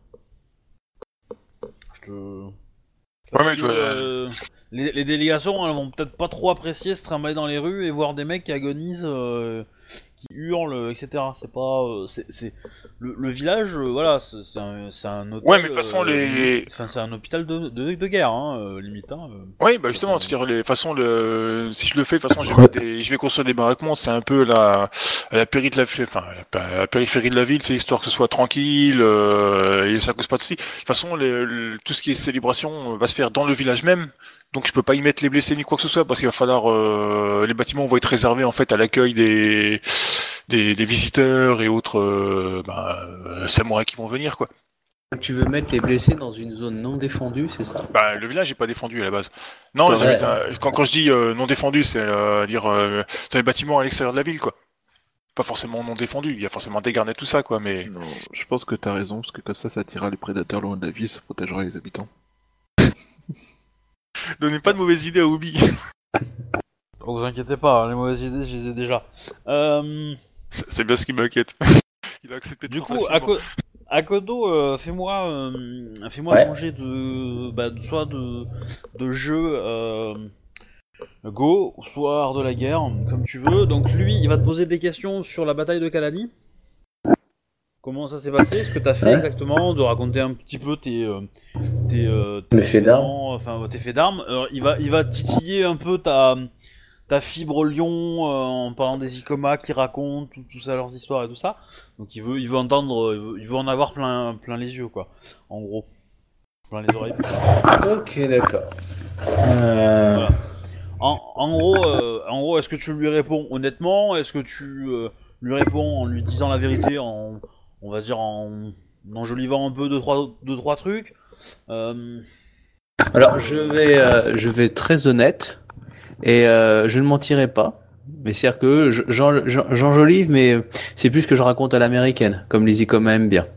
[SPEAKER 1] Je te
[SPEAKER 3] Ouais, mais tu vois,
[SPEAKER 1] euh, les, les délégations, elles vont peut-être pas trop apprécier se trimballer dans les rues et voir des mecs qui agonisent, euh, qui hurlent, etc. C'est pas, euh, c'est, c'est- le, le village, euh, voilà, c'est c'est un, c'est un hôpital.
[SPEAKER 3] Ouais, mais de toute façon,
[SPEAKER 1] euh,
[SPEAKER 3] les-
[SPEAKER 1] c'est un hôpital de, de, de guerre, hein, euh, limite. Hein, euh.
[SPEAKER 3] Oui, bah justement, c'est-à-dire, les- de toute façon, le... si je le fais, de toute façon, je vais, des- je vais construire des baraquements, c'est un peu la, la, péri de la... Enfin, la, la périphérie de la ville, c'est histoire que ce soit tranquille, euh, et ça cause pas de soucis. De toute façon, les- le- tout ce qui est célébration euh, va se faire dans le village même, Donc je peux pas y mettre les blessés ni quoi que ce soit parce qu'il va falloir euh, les bâtiments vont être réservés en fait à l'accueil des, des des visiteurs et autres euh, bah, euh, samouraïs qui vont venir quoi.
[SPEAKER 4] Tu veux mettre les blessés dans une zone non défendue, c'est ça?
[SPEAKER 3] Bah, le village est pas défendu à la base. Non,
[SPEAKER 4] Ouais.
[SPEAKER 3] quand, quand je dis euh, non défendu, c'est euh, dire euh, dans les bâtiments à l'extérieur de la ville, quoi. Pas forcément non défendu. Il y a forcément des garnets tout ça, quoi. Mais
[SPEAKER 2] Non, je pense que t'as raison, parce que comme ça, ça attirera les prédateurs loin de la ville, ça protégera les habitants.
[SPEAKER 3] Donnez pas de mauvaises idées à Obi.
[SPEAKER 1] Oh, vous inquiétez pas, hein, les mauvaises idées, je les ai déjà. Euh,
[SPEAKER 3] c'est bien ce qui m'inquiète. Il a accepté
[SPEAKER 1] du coup,
[SPEAKER 3] facilement.
[SPEAKER 1] à, co- à Kodo, euh, fais-moi euh, fais-moi
[SPEAKER 4] Ouais.
[SPEAKER 1] un projet de, bah, de- soit de, de jeu euh, Go, soit art de la guerre, comme tu veux. Donc lui, il va te poser des questions sur la bataille de Kalani. Comment ça s'est passé, ce que t'as fait
[SPEAKER 4] Ouais.
[SPEAKER 1] exactement, de raconter un petit peu tes euh, tes, euh,
[SPEAKER 4] Mes faits d'armes.
[SPEAKER 1] enfin tes faits d'armes? Il va il va titiller un peu ta ta fibre lion euh, en parlant des Icoma qui racontent tout, tout ça leurs histoires et tout ça. Donc il veut il veut entendre il veut, il veut en avoir plein plein les yeux quoi. En gros, plein les oreilles.
[SPEAKER 4] Ok, d'accord. Euh,
[SPEAKER 1] Voilà. En, en gros, euh, en gros, est-ce que tu lui réponds honnêtement? Est-ce que tu euh, lui réponds en lui disant la vérité, en, on va dire en, en enjolivant un peu deux trois, deux, trois trucs Euh,
[SPEAKER 4] Alors, je vais, euh, je vais être très honnête et euh, je ne mentirai pas. Mais c'est-à-dire que je- j'en- j'en- j'enjolive, mais c'est plus que je raconte à l'américaine, comme les Icoma aiment bien.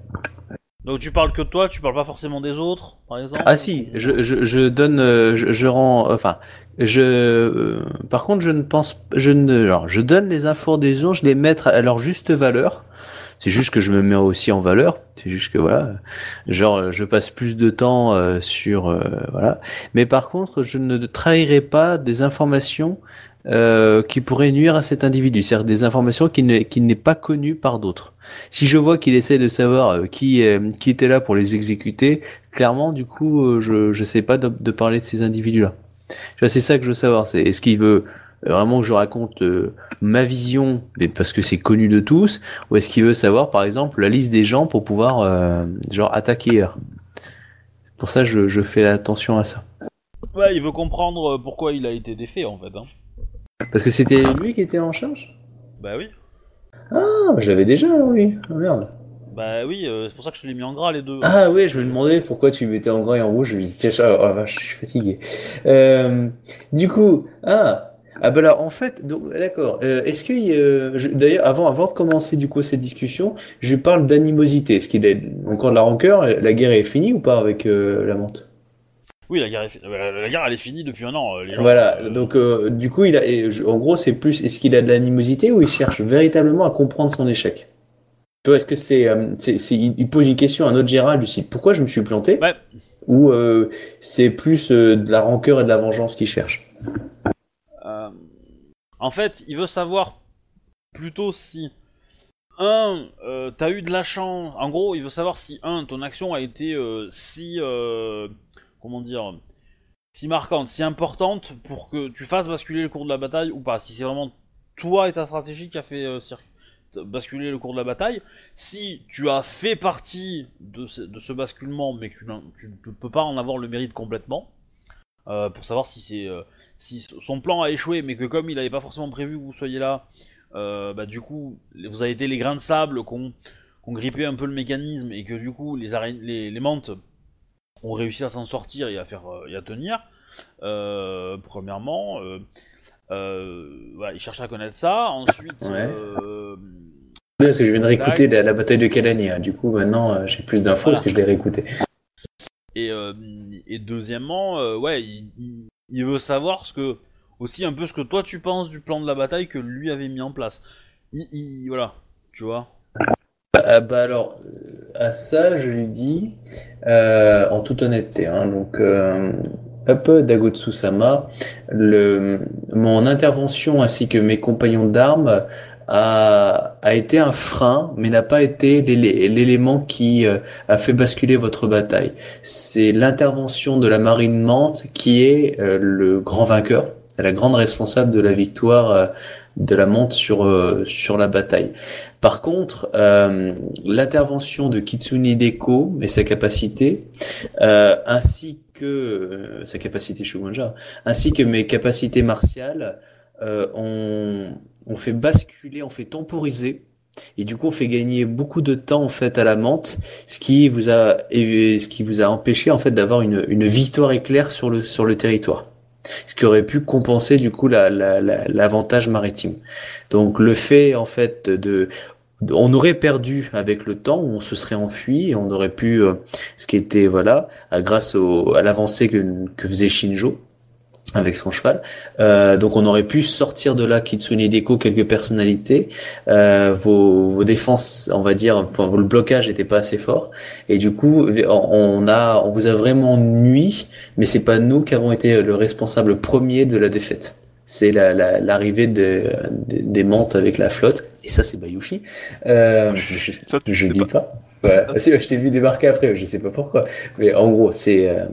[SPEAKER 1] Donc tu parles que de toi, tu parles pas forcément des autres, par exemple?
[SPEAKER 4] Ah si, je, je, je donne, je, je rends, enfin, je, euh, par contre, je ne pense, je ne, alors, je donne les infos des autres, je les mets à leur juste valeur. C'est juste que je me mets aussi en valeur. C'est juste que voilà, genre, je passe plus de temps euh, sur, euh, voilà. Mais par contre, je ne trahirai pas des informations euh, qui pourraient nuire à cet individu, c'est-à-dire des informations qui ne, qui n'est pas connues par d'autres. Si je vois qu'il essaie de savoir euh, qui, euh, qui était là pour les exécuter, clairement, du coup, euh, je je sais pas de, parler de ces individus-là. C'est ça que je veux savoir. C'est est-ce qu'il veut euh, vraiment je raconte euh, ma vision, mais parce que c'est connu de tous, ou est-ce qu'il veut savoir, par exemple, la liste des gens pour pouvoir euh, genre attaquer Pour ça, je, je fais attention à ça.
[SPEAKER 1] Ouais, il veut comprendre euh, pourquoi il a été défait en fait. Hein.
[SPEAKER 4] Parce que c'était lui qui était en charge?
[SPEAKER 1] Bah oui.
[SPEAKER 4] Ah, je l'avais déjà, oui. Ah, merde.
[SPEAKER 1] Bah oui, euh, c'est pour ça que je l'ai mis en gras les deux.
[SPEAKER 4] Ah oui, je me demandais pourquoi tu mettais en gras et en rouge. Je me disais, tiens, oh, vache, je suis fatigué. Euh, du coup, ah, ah bah là, en fait, donc d'accord. Euh, Est-ce que, euh, d'ailleurs, avant, avant de commencer du coup cette discussion, je parle d'animosité. Est-ce qu'il est encore de la rancœur? La guerre est finie ou pas avec euh, la menthe?
[SPEAKER 1] Oui, la guerre, est euh, la guerre elle est finie depuis un an. euh, Les gens,
[SPEAKER 4] Voilà.
[SPEAKER 1] euh,
[SPEAKER 4] Donc, euh, du coup, il a, et en gros, c'est plus, est-ce qu'il a de l'animosité ou il cherche véritablement à comprendre son échec? Tu vois, est-ce que c'est, euh, c'est, c'est- il pose une question à notre Gérald du site. Pourquoi je me suis planté?
[SPEAKER 1] Ouais.
[SPEAKER 4] Ou euh, c'est plus euh, de la rancœur et de la vengeance qu'il cherche?
[SPEAKER 1] Euh, en fait, il veut savoir plutôt si un, euh, t'as eu de la chance. En gros, il veut savoir si un, ton action a été euh, si comment dire, si marquante, si importante pour que tu fasses basculer le cours de la bataille ou pas. Si c'est vraiment toi et ta stratégie qui a fait basculer le cours de la bataille. Si tu as fait partie de ce, basculement, mais que tu tu ne peux pas en avoir le mérite complètement. pour savoir si c'est si son plan a échoué, mais que comme il n'avait pas forcément prévu que vous soyez là, euh, bah du coup, vous avez été les grains de sable qu'on qu'on grippé un peu le mécanisme et que du coup les, les, les mantes ont réussi à s'en sortir et à faire euh, et à tenir. Euh, premièrement, euh, euh, voilà, il cherche à connaître ça. Ensuite,
[SPEAKER 4] Ouais. Parce que je viens de réécouter la, la bataille de Calania. hein. Du coup, maintenant, j'ai plus d'infos
[SPEAKER 1] Voilà.
[SPEAKER 4] parce que je l'ai réécouté.
[SPEAKER 1] Et, et deuxièmement, ouais, il, il- il veut savoir ce que aussi un peu ce que toi tu penses du plan de la bataille que lui avait mis en place. Il, il- voilà, tu vois.
[SPEAKER 4] Ah bah alors, euh, à ça, je lui dis, euh, en toute honnêteté, hein, donc, euh, hop, Dagotsu-sama, mon intervention ainsi que mes compagnons d'armes a, a été un frein, mais n'a pas été l'élé- l'élément qui euh, a fait basculer votre bataille. C'est l'intervention de la marine Mante qui est euh, le grand vainqueur, la grande responsable de la victoire euh, de la monte sur sur la bataille. Par contre, l'intervention de Kitsune Deko et sa capacité, ainsi que sa capacité Shugonja, ainsi que mes capacités martiales, ont, ont fait basculer, ont fait temporiser. Et du coup, on fait gagner beaucoup de temps en fait à la menthe, ce qui vous a, ce qui vous a empêché en fait d'avoir une, une victoire éclair sur le sur le territoire ce qui aurait pu compenser du coup la- la- la- l'avantage maritime. Donc le fait en fait de, on aurait perdu avec le temps, on se serait enfui et on aurait pu, euh, ce qui était voilà, grâce au, à l'avancée que, que faisait Shinjo avec son cheval. Euh, donc on aurait pu sortir de là Kitsune Deko quelques personnalités. Euh, vos, vos défenses, on va dire, enfin, le blocage était pas assez fort et du coup on a, on vous a vraiment nui mais c'est pas nous qui avons été le responsable premier de la défaite. C'est la- la- l'arrivée des, des, mantes avec la flotte, et ça c'est Bayushi. Euh, je
[SPEAKER 2] Ça,
[SPEAKER 4] je dis pas. Ouais. Si, je t'ai vu débarquer après, je sais pas pourquoi. Mais en gros, c'est euh,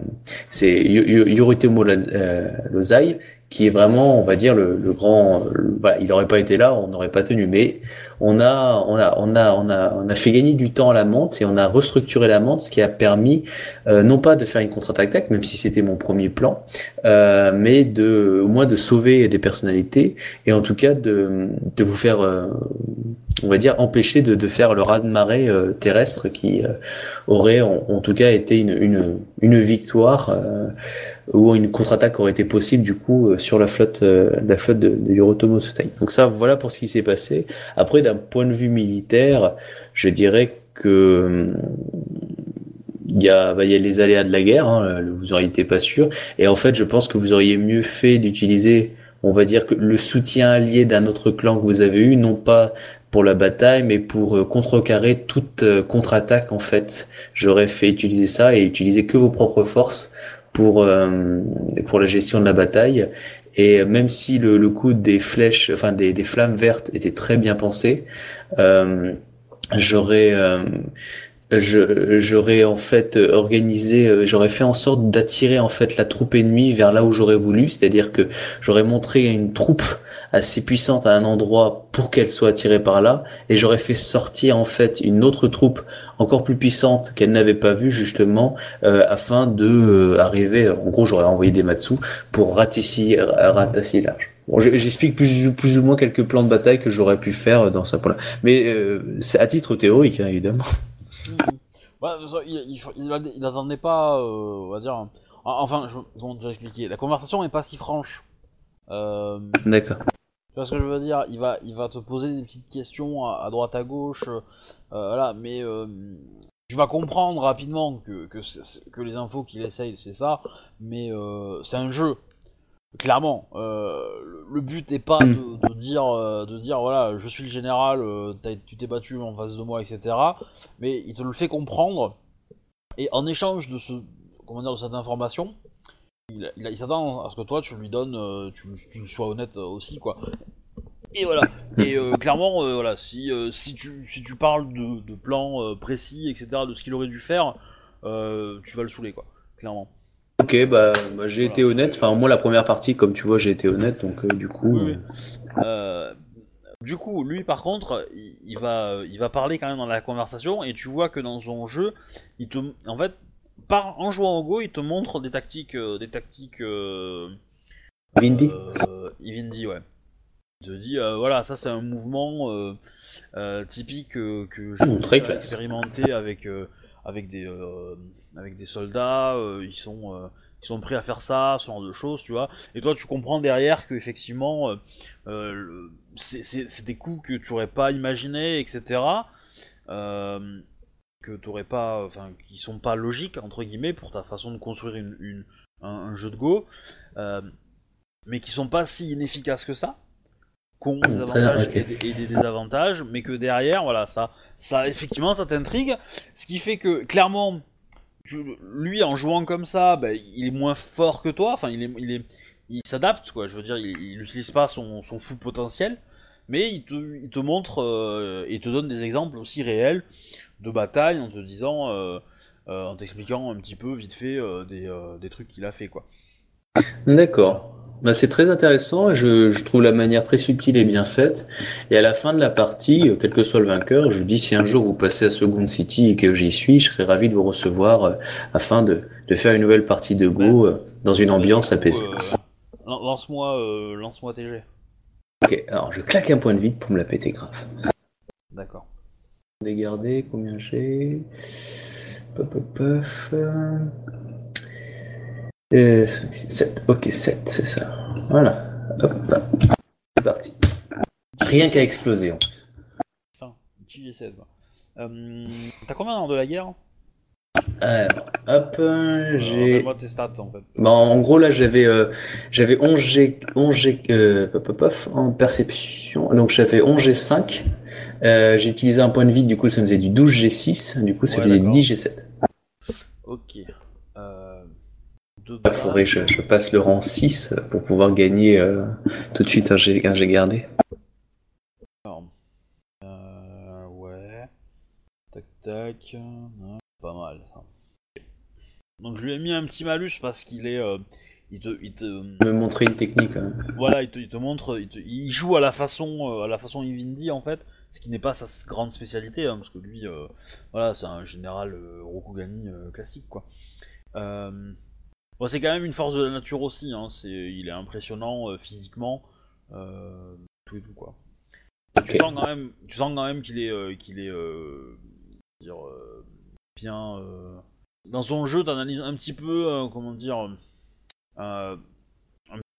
[SPEAKER 4] c'est Yo- Yo- Yoritomo euh, Lozai qui est vraiment, on va dire, le, le grand. voilà, il n'aurait pas été là, on n'aurait pas tenu. Mais on a, on a, on a, on a, on a fait gagner du temps à la menthe et on a restructuré la menthe, ce qui a permis euh, non pas de faire une contre-attaque, même si c'était mon premier plan, euh, mais de au moins de sauver des personnalités et en tout cas de, de vous faire, euh, on va dire, empêcher de, de faire le raz-de-marée euh, terrestre qui euh, aurait en, tout cas été une, une, une victoire ou une contre-attaque aurait été possible du coup euh, sur la flotte, euh, la flotte de, de Yorotomo Tsutai. Donc ça, voilà pour ce qui s'est passé. Après, d'un point de vue militaire, je dirais que hum, il y a, bah, il y a les aléas de la guerre, hein, vous auriez été pas sûr. Et en fait, je pense que vous auriez mieux fait d'utiliser, on va dire, que le soutien allié d'un autre clan que vous avez eu, non pas pour la bataille, mais pour euh, contrecarrer toute contre-attaque, en fait. J'aurais fait utiliser ça et utiliser que vos propres forces pour, euh, pour la gestion de la bataille. Et même si le, le coup des flèches, enfin des, des flammes vertes était très bien pensé, euh, j'aurais euh, j'aurais en fait organisé j'aurais fait en sorte d'attirer en fait la troupe ennemie vers là où j'aurais voulu c'est-à-dire que j'aurais montré une troupe assez puissante à un endroit pour qu'elle soit attirée par là et j'aurais fait sortir en fait une autre troupe encore plus puissante qu'elle n'avait pas vue justement euh, afin de euh, arriver en gros j'aurais envoyé des Matsu pour ratisser ratasser large Bon, je- j'explique plus, plus ou moins quelques plans de bataille que j'aurais pu faire dans ce point-là. Mais euh, c'est à titre théorique, hein, évidemment.
[SPEAKER 1] Ça, il, il, il, attendait pas, euh, on va dire. Enfin, je, comment déjà expliquer? La conversation est pas si franche. Euh,
[SPEAKER 4] D'accord.
[SPEAKER 1] tu vois ce que je veux dire? Il va, il va te poser des petites questions à, à droite à gauche, euh, voilà, mais euh, tu vas comprendre rapidement que, que, que les infos qu'il essaye, c'est ça, mais euh, c'est un jeu. Clairement, euh, le, but n'est pas de, dire, euh, de dire voilà, je suis le général, euh, tu t'es battu en face de moi, etc. Mais il te le fait comprendre, et en échange de ce, comment dire, de cette information, il, s'attend à ce que toi tu lui donnes, euh, tu, tu sois honnête euh, aussi, quoi. Et voilà. Et euh, clairement, euh, voilà, si, euh, si, tu, si tu parles de, de plans précis, etc., de ce qu'il aurait dû faire, tu vas le saouler, quoi. Clairement.
[SPEAKER 4] Ok, bah, bah, j'ai
[SPEAKER 1] Voilà.
[SPEAKER 4] été honnête. Enfin, moi, la première partie, comme tu vois, j'ai été honnête. Donc, du coup,
[SPEAKER 1] Oui, du coup, lui par contre, il, il va, il va parler quand même dans la conversation et tu vois que dans son jeu, il te, en fait, par, en jouant au Go, il te montre des tactiques, des tactiques.
[SPEAKER 4] Vindy.
[SPEAKER 1] Evindy, ouais. Il te dit, euh, voilà, ça c'est un mouvement euh, euh, typique euh, que j'ai
[SPEAKER 4] Mmh, classe.
[SPEAKER 1] expérimenté avec avec des avec des soldats. ils sont ils sont prêts à faire ça, ce genre de choses, tu vois. Et toi, tu comprends derrière que effectivement, c'est des coups que tu aurais pas imaginé, etc. Que tu aurais pas, enfin, qui sont pas logiques entre guillemets pour ta façon de construire une, une- un, un jeu de Go, mais qui sont pas si inefficaces que ça, qu'ont des avantages et, des, et des désavantages, mais que derrière, voilà, ça, ça effectivement, ça t'intrigue, ce qui fait que clairement, tu- lui en jouant comme ça, ben, il est moins fort que toi, enfin, il est, il est, il s'adapte, quoi. Je veux dire, il il n'utilise pas son, son full potentiel, mais il te, il te montre euh, et te donne des exemples aussi réels de bataille en te disant, euh, euh, en t'expliquant un petit peu vite fait euh, des, des trucs qu'il a fait, quoi.
[SPEAKER 4] D'accord. Bah, c'est très intéressant. et Je, je trouve la manière très subtile et bien faite. Et à la fin de la partie, euh, quel que soit le vainqueur, je vous dis si un jour vous passez à Second City et que j'y suis, je serais ravi de vous recevoir euh, afin de, de faire une nouvelle partie de Go euh, dans une ambiance apaisée.
[SPEAKER 1] euh, lan- lance-moi, euh, lance-moi TG.
[SPEAKER 4] Ok, alors je claque un point de vide pour me la péter grave.
[SPEAKER 1] D'accord.
[SPEAKER 4] Dégarder, combien j'ai? Pop, pop, pop. Euh, 7, ok, 7, c'est ça. Voilà. Hop. C'est parti. Rien qu'à exploser en plus.
[SPEAKER 1] Putain, petit G7. quoi. Euh, T'as combien dans de la guerre
[SPEAKER 4] Alors, hop, euh, j'ai.
[SPEAKER 1] Moi tes stats en fait.
[SPEAKER 4] Bah, en gros, là, j'avais euh, j'avais 11 G, 11 G euh, pop, pop, pop, en perception. Donc, j'avais 11 G5. Euh, j'ai utilisé un point de vide, du coup, ça me faisait du 12 G6. Du coup, ça
[SPEAKER 1] Ouais,
[SPEAKER 4] faisait
[SPEAKER 1] d'accord.
[SPEAKER 4] 10 G7.
[SPEAKER 1] Ok. Euh, deux
[SPEAKER 4] Il faudrait que je, je passe le rang 6 pour pouvoir gagner euh, tout de suite un G gardé.
[SPEAKER 1] Euh, ouais. Tac tac. Ouais, pas mal ça. Donc je lui ai mis un petit malus parce qu'il est. euh, il te, il te,
[SPEAKER 4] Me montrer une technique. hein.
[SPEAKER 1] voilà, il te, il te montre, il, te- il joue à la façon, à la façon Ivindi en fait, ce qui n'est pas sa grande spécialité, hein, parce que lui, euh, voilà, c'est un général euh, Rokugani euh, classique quoi. Bon, c'est quand même une force de la nature aussi, hein, c'est, il est impressionnant euh, physiquement, euh, tout et tout quoi. Tu sens quand même, tu sens quand même qu'il est, euh, qu'il est, dire, bien. Dans son jeu, t'analyses un petit peu, comment dire, un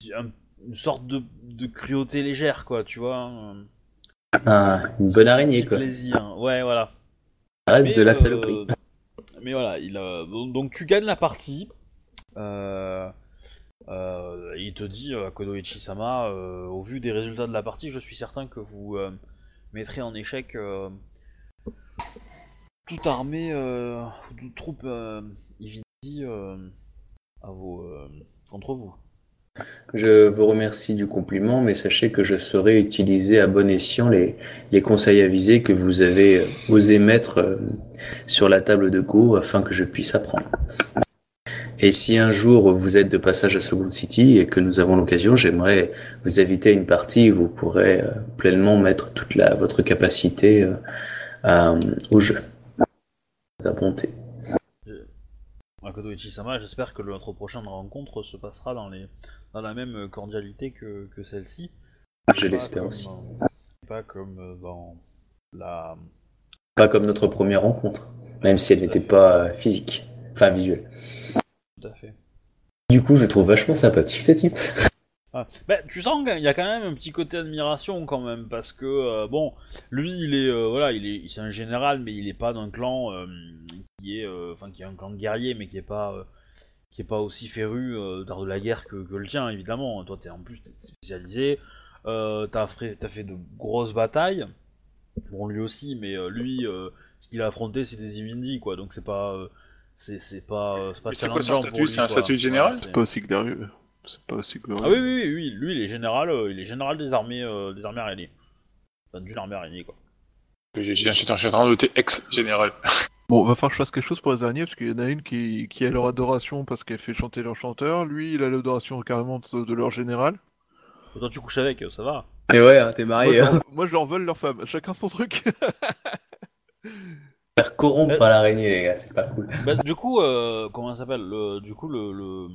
[SPEAKER 1] petit- un- une sorte de, de cruauté légère, quoi, tu vois. un
[SPEAKER 4] Ah, une bonne araignée,
[SPEAKER 1] petit
[SPEAKER 4] quoi.
[SPEAKER 1] plaisir. Ouais, voilà.
[SPEAKER 4] Reste
[SPEAKER 1] Mais,
[SPEAKER 4] de la saloperie.
[SPEAKER 1] Mais voilà, il a... donc tu gagnes la partie. Euh, euh, il te dit, euh, Kodoichi-sama, au vu des résultats de la partie, je suis certain que vous mettrez en échec toute armée, ou toute troupe euh, à vos, contre vous.
[SPEAKER 4] Je vous remercie du compliment, mais sachez que je saurai utiliser à bon escient les, les conseils avisés que vous avez osé mettre sur la table de Go afin que je puisse apprendre. Et si un jour vous êtes de passage à Second City et que nous avons l'occasion, j'aimerais vous inviter à une partie où vous pourrez euh, pleinement mettre toute la, votre capacité euh, à- au jeu. La bonté.
[SPEAKER 1] À Kodoichi-sama, j'espère que notre prochaine rencontre se passera dans, les, dans la même cordialité que, que celle-ci.
[SPEAKER 4] Je l'espère aussi.
[SPEAKER 1] euh, Pas comme euh, dans la.
[SPEAKER 4] Pas comme notre première rencontre, même si elle n'était pas euh, physique, enfin visuelle.
[SPEAKER 1] Tout à fait.
[SPEAKER 4] Du coup, je le trouve vachement sympathique ce type.
[SPEAKER 1] Ah, bah, tu sens qu'il y a quand même un petit côté admiration quand même parce que euh, bon, lui il est euh, voilà, il est c'est un général mais il est pas d'un clan euh, qui est euh, enfin qui est un clan de guerriers mais qui est pas euh, qui est pas aussi féru euh, d'art de la guerre que, que le tien évidemment. Toi t'es en plus t'es spécialisé, euh, t'as fait t'as fait de grosses batailles. Bon lui aussi mais euh, lui euh, ce qu'il a affronté c'est des Ivindi quoi donc c'est pas euh, c'est c'est pas euh, c'est pas
[SPEAKER 3] c'est quoi son statut C'est un statut de général
[SPEAKER 2] C'est pas aussi glorieux. C'est pas aussi glorieux.
[SPEAKER 1] ah oui, oui, oui, oui, lui il est général, euh, il est général des armées, euh, des armées arénées. Enfin, d'une armée arénée quoi.
[SPEAKER 3] J'ai- j'ai- J'étais en train de noter ex-général.
[SPEAKER 2] Bon, va falloir que je fasse quelque chose pour les araignées, parce qu'il y en a une qui, qui a leur adoration parce qu'elle fait chanter leur chanteur. Lui, il a l'adoration carrément de, de leur général.
[SPEAKER 1] Toi tu couches avec, ça va.
[SPEAKER 4] Mais ouais, hein, t'es
[SPEAKER 2] Moi,
[SPEAKER 4] marié.
[SPEAKER 2] je
[SPEAKER 4] Hein.
[SPEAKER 2] moi, je leur vole leur femme. Chacun son truc.
[SPEAKER 4] Faire corrompre par l'araignée, les gars, c'est pas cool.
[SPEAKER 1] Bah, du coup, euh, comment ça s'appelle le, Du coup, le, le...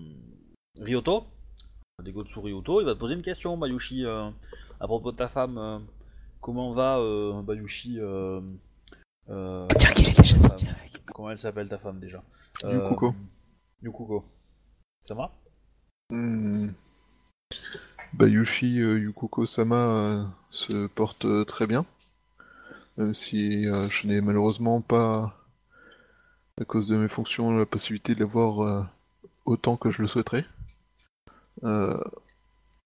[SPEAKER 1] Ryoto, Degotsu Ryoto, il va te poser une question, Bayushi, euh, à propos de ta femme. euh, comment va euh, Bayushi euh, euh,
[SPEAKER 4] Dire qu'il est déjà sorti
[SPEAKER 1] femme
[SPEAKER 4] avec.
[SPEAKER 1] Comment elle s'appelle ta femme déjà?
[SPEAKER 2] Yukuko.
[SPEAKER 1] Euh, Yukuko. Ça va?
[SPEAKER 2] Hmm. Bayushi euh, Yukoko-sama euh, se porte euh, très bien. Même si euh, je n'ai malheureusement pas, à cause de mes fonctions, la possibilité de l'avoir euh, autant que je le souhaiterais. Euh,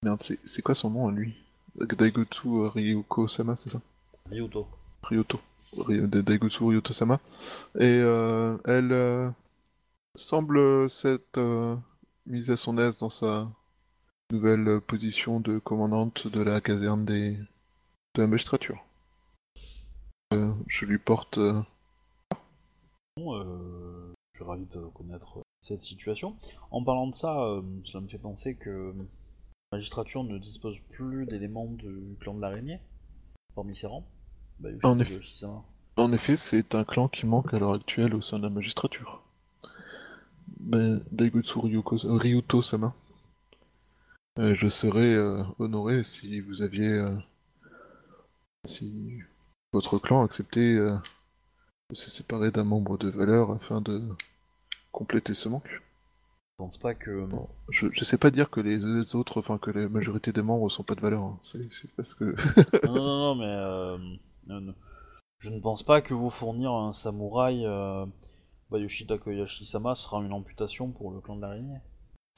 [SPEAKER 2] Merde, c'est quoi son nom à lui? Daigotsu euh, Ryuko-sama, c'est ça?
[SPEAKER 1] Ryoto.
[SPEAKER 2] Ryoto. Daigotsu Ryoto-sama. Et euh, elle euh, semble s'être euh, mise à son aise dans sa nouvelle euh, position de commandante de la caserne des... de la magistrature. Euh, je lui porte... euh,
[SPEAKER 1] Bon, euh, je suis ravi de connaître cette situation. En parlant de ça, euh, cela me fait penser que La magistrature ne dispose plus d'éléments du clan de l'araignée parmi ses rangs. Bah,
[SPEAKER 2] En effet.
[SPEAKER 1] Yoshi-sama.
[SPEAKER 2] En effet, c'est un clan qui manque à l'heure actuelle au sein de la magistrature. Ben, euh, Ryuto-sama. Euh, je serais euh, honoré si vous aviez. si votre clan acceptait euh, de se séparer d'un membre de valeur afin de compléter ce manque.
[SPEAKER 1] Je pense pas que.
[SPEAKER 2] Bon, je, je sais pas dire que les autres, enfin que la majorité des membres sont pas de valeur. hein. C'est parce que.
[SPEAKER 1] non, non, non, mais euh, non, non. je ne pense pas que vous fournir un samouraï euh, Yoshida Koyashi-sama sera une amputation pour le clan de l'araignée.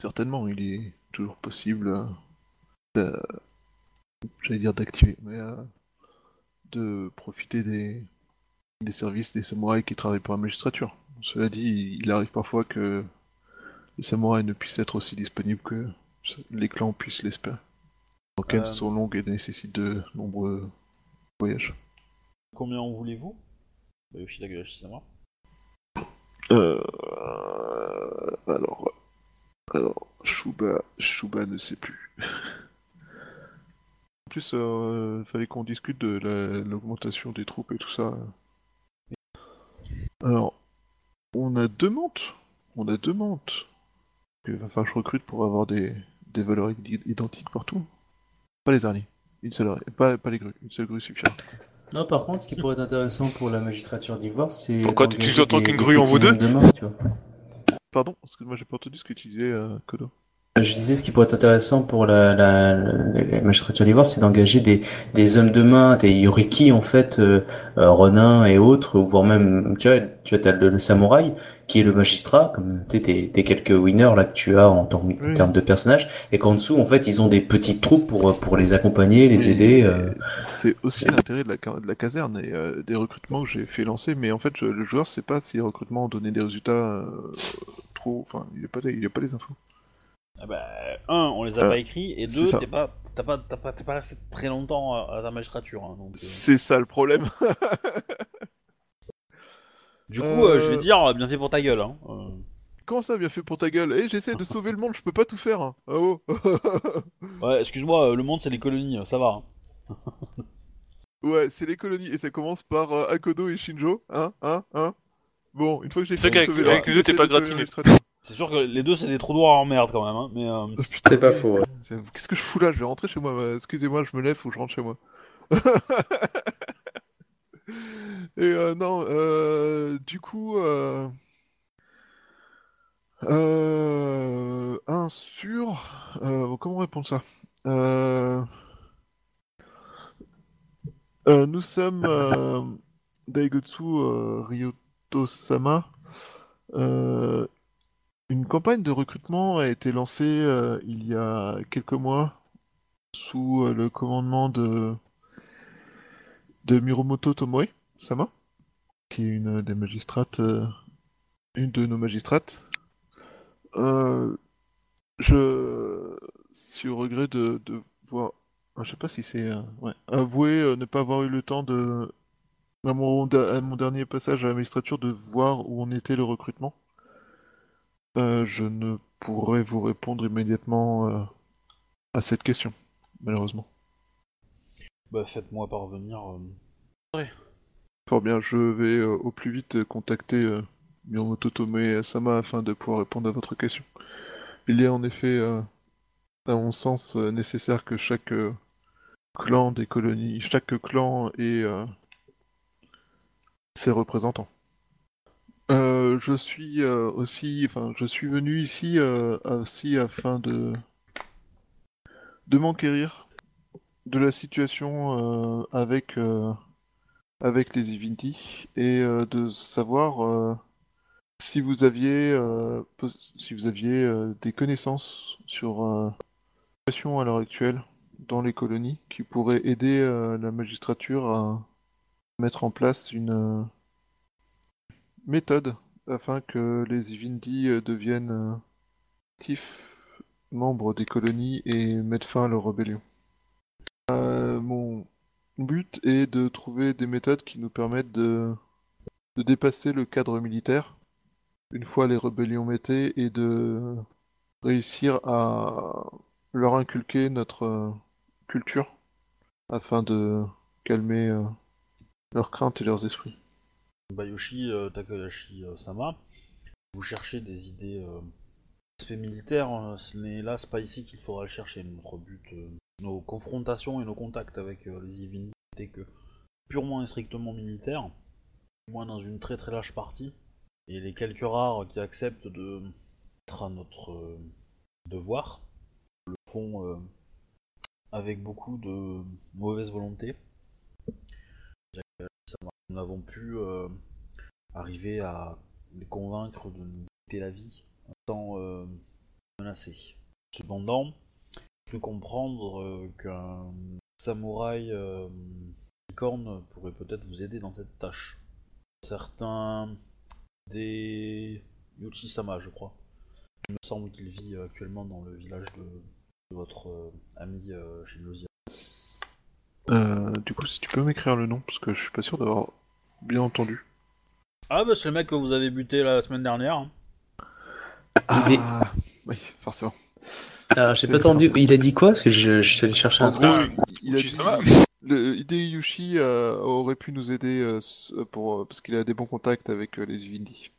[SPEAKER 2] Certainement, il est toujours possible euh, j'allais dire d'activer, mais euh, de profiter des, des services des samouraïs qui travaillent pour la magistrature. Cela dit, il arrive parfois que les samouraïs ne puissent être aussi disponibles que les clans puissent l'espérer. Les enquêtes
[SPEAKER 1] Euh.
[SPEAKER 2] sont longues et nécessitent de nombreux voyages.
[SPEAKER 1] Combien en voulez-vous? Bah,
[SPEAKER 2] Euh, alors, alors, Shuba, Shuba ne sait plus. en plus, euh, fallait qu'on discute de la- l'augmentation des troupes et tout ça. Alors, on a deux montes. On a deux montes. Il va falloir que je recrute pour avoir des, des valeurs id- identiques partout. Pas les araignées. Une seule. Pas, pas les grues. Une seule grue suffira.
[SPEAKER 4] Non, par contre, ce qui pourrait être intéressant pour la magistrature d'Ivoire, c'est.
[SPEAKER 3] Pourquoi tu
[SPEAKER 4] d'engager
[SPEAKER 3] utilises autant
[SPEAKER 4] des-
[SPEAKER 3] qu'une grue en vaut deux
[SPEAKER 4] hommes de main, tu vois.
[SPEAKER 2] Pardon, excuse-moi, j'ai pas entendu ce que tu disais, euh, Kodo.
[SPEAKER 4] Je disais, ce qui pourrait être intéressant pour la, la, la, magistrature d'Ivoire, c'est d'engager des, des hommes de main, des yoriki, en fait, euh, euh, Ronin et autres, voire même, tu vois, tu vois, t'as le, le samouraï, qui est le magistrat, comme t'es des, des quelques winners là que tu as en, termes-
[SPEAKER 2] Oui.
[SPEAKER 4] de personnages, et qu'en dessous, en fait, ils ont des petites troupes pour, pour les accompagner, les aider. euh.
[SPEAKER 2] C'est aussi l'intérêt de la, ca- de la caserne et euh, des recrutements que j'ai fait lancer, mais en fait, je- le joueur sait pas si les recrutements ont donné des résultats euh, trop. Enfin, il n'y a, pas il a pas les infos.
[SPEAKER 1] Ah bah, un, on les a
[SPEAKER 2] Euh,
[SPEAKER 1] pas écrits, et deux,
[SPEAKER 2] ça.
[SPEAKER 1] t'es pas, t'as pas, t'as pas, t'es pas resté très longtemps à, à la magistrature. hein, donc, euh.
[SPEAKER 2] C'est ça le problème.
[SPEAKER 1] Du coup, euh, je vais dire, bien fait pour ta gueule. Hein. euh.
[SPEAKER 2] Comment ça, bien fait pour ta gueule? Eh, j'essaie de sauver le monde, je peux pas tout faire. Hein. Ah oh
[SPEAKER 1] Ouais, excuse-moi, le monde c'est les colonies, ça va. hein.
[SPEAKER 2] Ouais, c'est les colonies et ça commence par euh, Akodo et Shinjo, hein, hein, hein. Bon, une fois que j'ai
[SPEAKER 3] C'est
[SPEAKER 2] fini de
[SPEAKER 3] qu'avec-
[SPEAKER 2] sauver la-
[SPEAKER 3] avec les deux, t'es pas gratiné.
[SPEAKER 1] C'est sûr que les deux c'est des trous noirs en merde quand même, hein, mais euh,
[SPEAKER 2] putain,
[SPEAKER 4] C'est pas faux, ouais.
[SPEAKER 2] c'est- Qu'est-ce que je fous là? Je vais rentrer chez moi. euh, Excusez-moi, je me lève, faut que je rentre chez moi. Et euh, non, euh, du coup, euh, euh, un sur, euh, comment répondre ça? Euh, euh, nous sommes euh, Daigotsu euh, Ryoto-sama. Euh, une campagne de recrutement a été lancée euh, il y a quelques mois sous euh, le commandement de, Miromoto Tomoe Sama, qui est une des magistrates, euh, une de nos magistrates. Je suis au regret de, de voir, ah, je sais pas si c'est, ouais, avouer ne pas avoir eu le temps de, à mon, à mon dernier passage à la magistrature, de voir où en était le recrutement. Euh, je ne pourrais vous répondre immédiatement euh, à cette question, malheureusement.
[SPEAKER 1] bah, faites-moi parvenir. euh,
[SPEAKER 2] Fort bien, je vais euh, au plus vite contacter euh, Miyamoto Tome et Sama afin de pouvoir répondre à votre question. Il est en effet, euh, à mon sens, euh, nécessaire que chaque euh, clan des colonies, chaque clan ait euh, ses représentants. Euh, je suis euh, aussi, enfin, je suis venu ici euh, aussi afin de de m'enquérir de la situation avec avec les Evinti et de savoir si vous aviez si vous aviez des connaissances sur la situation à l'heure actuelle dans les colonies qui pourraient aider la magistrature à mettre en place une méthode afin que les Evinti euh, deviennent euh, actifs membres des colonies et mettent fin à leur rébellion. Euh, mon but est de trouver des méthodes qui nous permettent de, de dépasser le cadre militaire une fois les rébellions mettées et de réussir à leur inculquer notre culture afin de calmer leurs craintes et leurs esprits.
[SPEAKER 1] Bayoshi euh, Takahashi euh, Sama, vous cherchez des idées euh, aspect militaire, euh, ce n'est là, pas ici qu'il faudra le chercher. Notre but, nos confrontations et nos contacts avec les Ivini n'étaient que purement et strictement militaires, moins dans une très très large partie. Et les quelques rares qui acceptent de être à notre devoir le font avec beaucoup de mauvaise volonté. Nous n'avons pu euh, arriver à les convaincre de nous quitter la vie sans euh, menacer. Cependant, j'ai pu comprendre euh, qu'un samouraï euh, licorne pourrait peut-être vous aider dans cette tâche. Certains des Yuchi-sama, je crois. Il me semble qu'il vit euh, actuellement dans le village de, votre euh, ami euh, Shinlosia.
[SPEAKER 2] Euh, du coup, si tu peux m'écrire le nom, parce que je suis pas sûr d'avoir bien entendu.
[SPEAKER 1] Ah bah c'est le mec que vous avez buté la semaine dernière. hein.
[SPEAKER 4] Il est-
[SPEAKER 2] Ah, oui, forcément.
[SPEAKER 4] Alors, j'ai
[SPEAKER 2] C'est
[SPEAKER 4] pas entendu. Il a dit quoi? Parce que je, je suis allé chercher un
[SPEAKER 2] En
[SPEAKER 4] truc.
[SPEAKER 2] gros,
[SPEAKER 3] Ah,
[SPEAKER 2] il a
[SPEAKER 3] Yushi
[SPEAKER 2] dit, le Hideyushi euh, aurait pu nous aider euh, s- pour, euh, parce qu'il a des bons contacts avec euh, les Ivindi.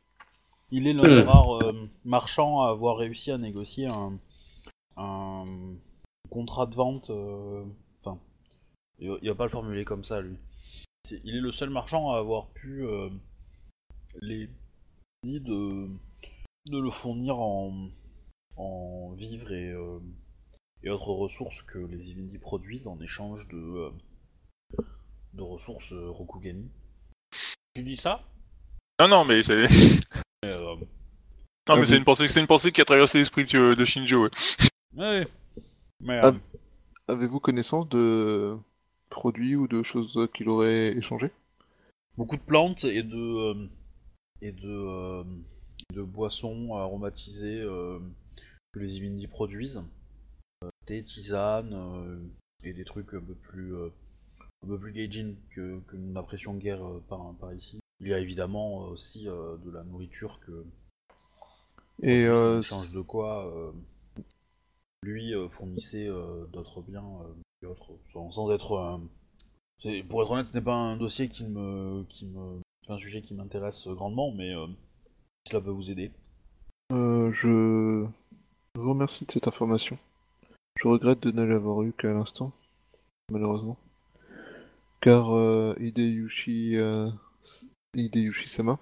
[SPEAKER 1] Il est l'un des rares euh, marchands à avoir réussi à négocier un, un contrat de vente. euh, il, va- il va pas le formuler comme ça lui. Il est le seul marchand à avoir pu euh, les dit de, de le fournir en, en vivres et, euh, et autres ressources que les Ivindi produisent en échange de, euh, de ressources euh, Rokugani. Tu dis ça?
[SPEAKER 3] Non, non, mais c'est.
[SPEAKER 1] Euh,
[SPEAKER 3] Non, mais
[SPEAKER 2] Ah
[SPEAKER 3] c'est une pensée, c'est une pensée qui a traversé l'esprit de, de Shinjo. Ouais.
[SPEAKER 1] Ouais. Mais
[SPEAKER 2] Ah.
[SPEAKER 1] euh,
[SPEAKER 2] Avez-vous connaissance de produits ou de choses qu'il aurait échangées
[SPEAKER 1] beaucoup de plantes et de euh, et de, euh, de boissons aromatisées euh, que les Ivindi produisent. Euh, thé, tisane euh, et des trucs un peu plus un peu plus gaijin que, que nous n'apprécions guère par, par ici. Il y a évidemment aussi de la nourriture que
[SPEAKER 2] Et
[SPEAKER 1] en échange de quoi lui fournissait d'autres biens sans, être c'est- pour être honnête ce n'est pas un dossier qui me qui me un sujet qui m'intéresse grandement mais euh, cela peut vous aider
[SPEAKER 2] euh, je vous remercie de cette information. Je regrette de ne l'avoir eu qu'à l'instant, malheureusement. Car euh, Hideyushi, euh, s- Hideyushi-sama,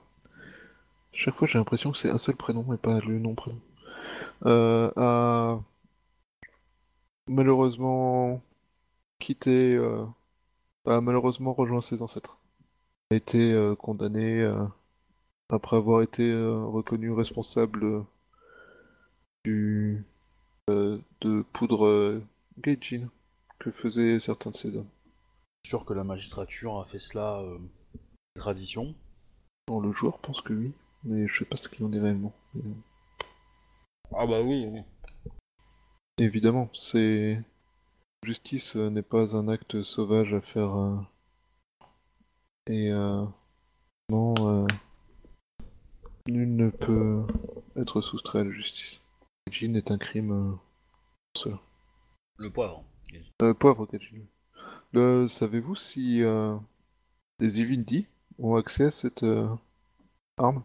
[SPEAKER 2] chaque fois j'ai l'impression que c'est un seul prénom et pas le nom prénom, euh, malheureusement quitté, euh, a malheureusement rejoint ses ancêtres. A été euh, condamné euh, après avoir été euh, reconnu responsable du euh, de poudre euh, Gaijin que faisaient certains de ses hommes.
[SPEAKER 1] sûr que la magistrature a fait cela euh, tradition
[SPEAKER 2] Bon, le joueur pense que oui, mais je sais pas ce qu'il en est réellement. Mais,
[SPEAKER 1] ah bah oui, oui.
[SPEAKER 2] Évidemment, c'est justice euh, n'est pas un acte sauvage à faire euh, et euh, non, nul ne peut être soustrait à la justice. Gaijin est un crime pour cela.
[SPEAKER 1] le poivre
[SPEAKER 2] Euh, poivre Gaijin. Le, savez-vous si euh, les Ivindi ont accès à cette euh, arme?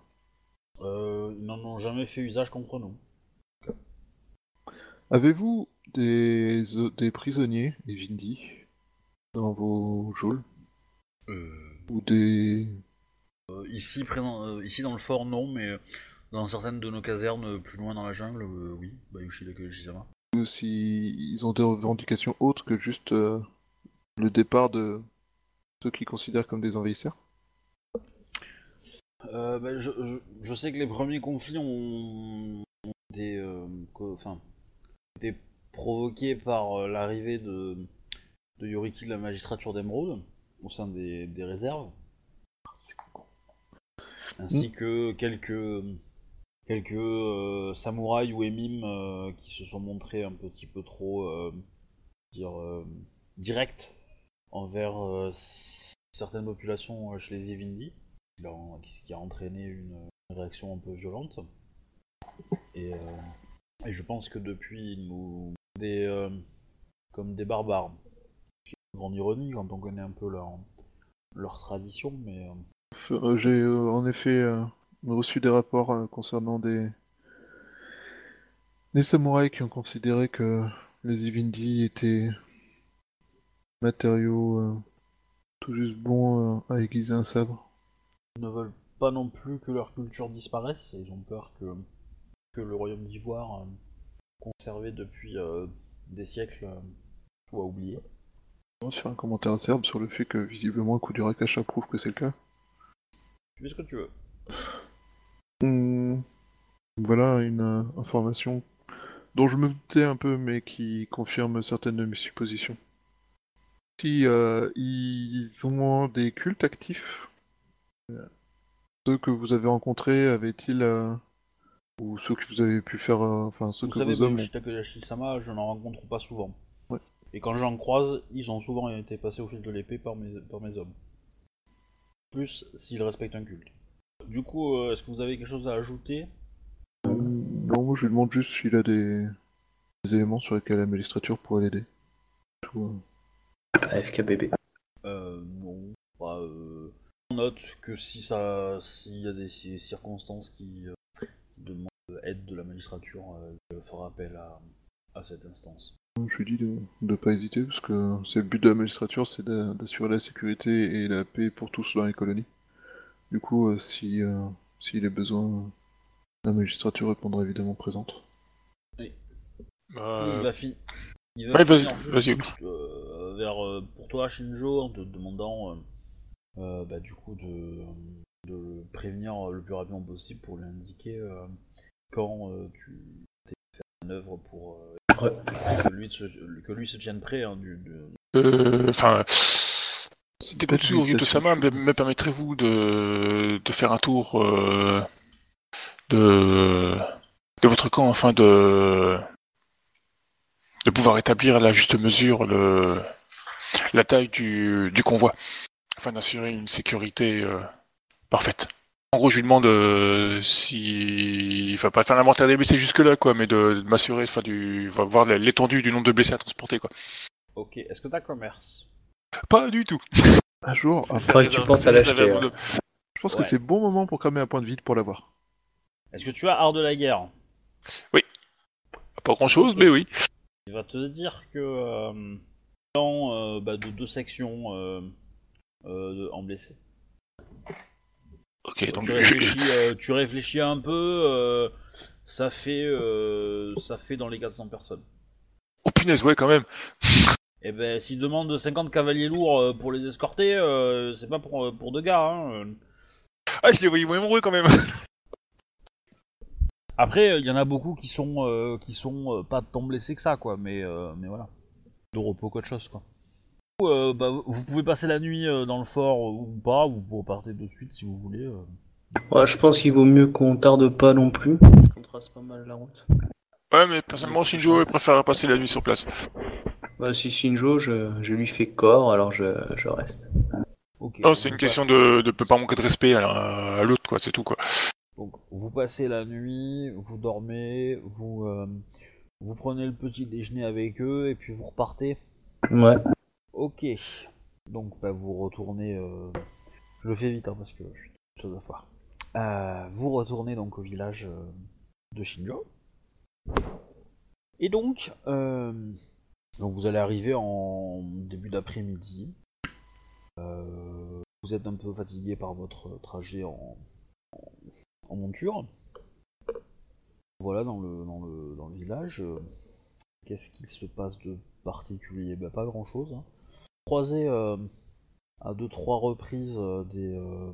[SPEAKER 1] Euh, ils n'en ont jamais fait usage contre nous
[SPEAKER 2] Avez-vous des, des prisonniers Ivindi dans vos geôles
[SPEAKER 1] euh,
[SPEAKER 2] ou des
[SPEAKER 1] Euh, ici, présent, euh, ici dans le fort, non, mais euh, dans certaines de nos casernes euh, plus loin dans la jungle, euh, oui. Bayushi
[SPEAKER 2] ou si ils ont des revendications autres que juste euh, le départ de ceux qu'ils considèrent comme des envahisseurs?
[SPEAKER 1] Euh, bah, je, je, je sais que les premiers conflits ont, ont été, euh, co- enfin, été provoqués par euh, l'arrivée de, de Yoriki de la magistrature d'Emeraude au sein des, des réserves, ainsi que quelques quelques euh, samouraïs ou émimes euh, qui se sont montrés un petit peu trop dire directs envers certaines populations chez les Ivindi ce qui a entraîné une, réaction un peu violente. Et je pense que depuis, nous des, euh, comme des barbares. Ce qui est une grande ironie quand on connaît un peu leur, leur tradition, mais euh,
[SPEAKER 2] Euh, J'ai euh, en effet reçu des rapports concernant des... des samouraïs qui ont considéré que les Ivindi étaient matériaux tout juste bons à aiguiser un sabre.
[SPEAKER 1] ils ne veulent pas non plus que leur culture disparaisse. et Ils ont peur que, que le royaume d'Ivoire, conservé depuis euh, des siècles, euh, soit oublié.
[SPEAKER 2] On va se faire un commentaire acerbe sur le fait que visiblement un coup du Rakasha prouve que c'est le cas.
[SPEAKER 1] Tu fais ce que tu veux.
[SPEAKER 2] Hmm, Voilà une euh, information dont je me doutais un peu, mais qui confirme certaines de mes suppositions. Si euh, ils ont des cultes actifs, euh, ceux que vous avez rencontrés avaient-ils, euh, ou ceux que vous avez pu faire, euh, enfin ceux
[SPEAKER 1] Vous
[SPEAKER 2] que
[SPEAKER 1] savez,
[SPEAKER 2] vos hommes
[SPEAKER 1] Yoshitaka Yashisama, je n'en rencontre pas souvent.
[SPEAKER 2] Ouais.
[SPEAKER 1] Et quand j'en croise, ils ont souvent été passés au fil de l'épée par mes, par mes hommes. Plus s'ils respectent un culte. Du coup, euh, est-ce que vous avez quelque chose à ajouter?
[SPEAKER 2] Non, moi je lui demande juste s'il a des... des éléments sur lesquels la magistrature pourrait l'aider. Tout, euh.
[SPEAKER 4] AFKBB.
[SPEAKER 1] Euh, non. Bah, euh, on note que si ça, s'il y a des ci- circonstances qui demandent aide de la magistrature, euh, il fera appel à, à cette instance.
[SPEAKER 2] Je lui dis de ne pas hésiter, parce que c'est le but de la magistrature, c'est d'a- d'assurer la sécurité et la paix pour tous dans les colonies. Du coup, euh, si euh, s'il est besoin, la magistrature répondra évidemment présente.
[SPEAKER 3] Euh,
[SPEAKER 1] Il va fi- il va
[SPEAKER 3] ouais, vas-y,
[SPEAKER 1] finir juste,
[SPEAKER 3] vas-y.
[SPEAKER 1] euh, vers euh, pour toi Shinjo en te demandant bah, du coup de, de le prévenir le plus rapidement possible pour lui indiquer euh, quand euh, tu t'es fait une œuvre pour euh, que, lui se, que lui se tienne prêt hein, du, du-
[SPEAKER 3] euh, Enfin,
[SPEAKER 2] C'est
[SPEAKER 3] des
[SPEAKER 2] pas
[SPEAKER 3] coups de sourd,
[SPEAKER 2] une
[SPEAKER 3] Yuto-sama, me, me permettrez-vous de, de faire un tour euh, de, de votre camp afin de, de pouvoir établir à la juste mesure le, la taille du, du convoi, afin d'assurer une sécurité euh, parfaite. En gros, je lui demande euh, si il va pas faire l'inventaire des blessés jusque là, quoi, mais de, de m'assurer, enfin, du, va voir l'étendue du nombre de blessés à transporter, quoi.
[SPEAKER 1] Ok, est-ce que t'as commerce?
[SPEAKER 3] Pas du tout.
[SPEAKER 2] Un jour,
[SPEAKER 4] Faudrait que tu penses à l'acheter, hein.
[SPEAKER 2] je pense
[SPEAKER 1] Ouais.
[SPEAKER 2] que c'est le bon moment pour cramer un point de vide pour l'avoir.
[SPEAKER 1] Est-ce que tu as art de la guerre?
[SPEAKER 3] Pas grand chose, mais oui.
[SPEAKER 1] Il va te dire que euh, dans euh, bah, de deux sections euh, euh, de- en blessés.
[SPEAKER 3] Ok, donc
[SPEAKER 1] tu, réfléchis, euh, tu réfléchis un peu, euh, ça fait euh, ça fait dans les 400 personnes.
[SPEAKER 3] Oh punaise, ouais, quand même.
[SPEAKER 1] Et ben s'ils demandent 50 cavaliers lourds euh, pour les escorter, c'est pas pour, pour deux gars. Hein.
[SPEAKER 3] Ah, je les voyais moins nombreux quand même.
[SPEAKER 1] Après, il y en a beaucoup qui sont euh, qui sont pas tant blessés que ça, quoi. Mais euh, mais voilà, de repos qu'autre chose, quoi. Euh, bah, vous pouvez passer la nuit euh, dans le fort euh, ou pas, ou vous repartez de suite si vous voulez. euh.
[SPEAKER 4] Ouais, je pense qu'il vaut mieux qu'on tarde pas non plus. On trace pas mal la route.
[SPEAKER 3] Ouais, mais personnellement, Shinjo il préfère passer la nuit sur place.
[SPEAKER 4] Bah, si Shinjo, je, je lui fais corps, alors je, je reste.
[SPEAKER 1] Ok.
[SPEAKER 3] Non, c'est une question de, de pas manquer de respect à, à l'autre, quoi, c'est tout, quoi.
[SPEAKER 1] Donc, vous passez la nuit, vous dormez, vous, euh, vous prenez le petit déjeuner avec eux et puis vous repartez.
[SPEAKER 4] Ouais.
[SPEAKER 1] Ok. Donc, bah, vous retournez. euh, Je le fais vite hein, parce que j'ai des choses à faire. Euh, vous retournez donc au village euh, de Shinjo. Et donc, vous allez arriver en début d'après-midi. Vous êtes un peu fatigué par votre trajet en, monture. Voilà dans le, dans le, dans le village. Qu'est-ce qu'il se passe de particulier? Bah, Pas grand chose. Hein. Croisé euh, à deux trois reprises euh, des, euh,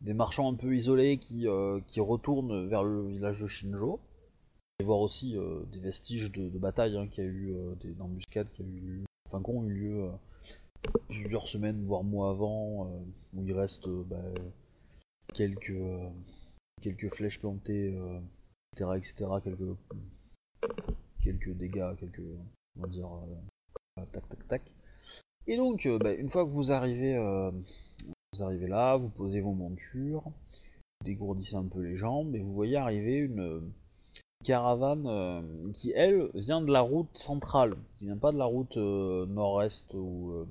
[SPEAKER 1] des marchands un peu isolés qui, qui retournent vers le village de Shinjo. Et voir aussi des vestiges de, de bataille hein, qui a eu des d'embuscades qui a eu ont eu lieu plusieurs semaines voire mois avant où il reste bah, quelques quelques flèches plantées, etc., etc., quelques, quelques dégâts, quelques, on va dire, tac, tac, tac. Et donc, euh, bah, une fois que vous arrivez, euh, vous arrivez là, vous posez vos montures, vous dégourdissez un peu les jambes, et vous voyez arriver une, caravane euh, qui, elle, vient de la route centrale, qui vient pas de la route nord-est ou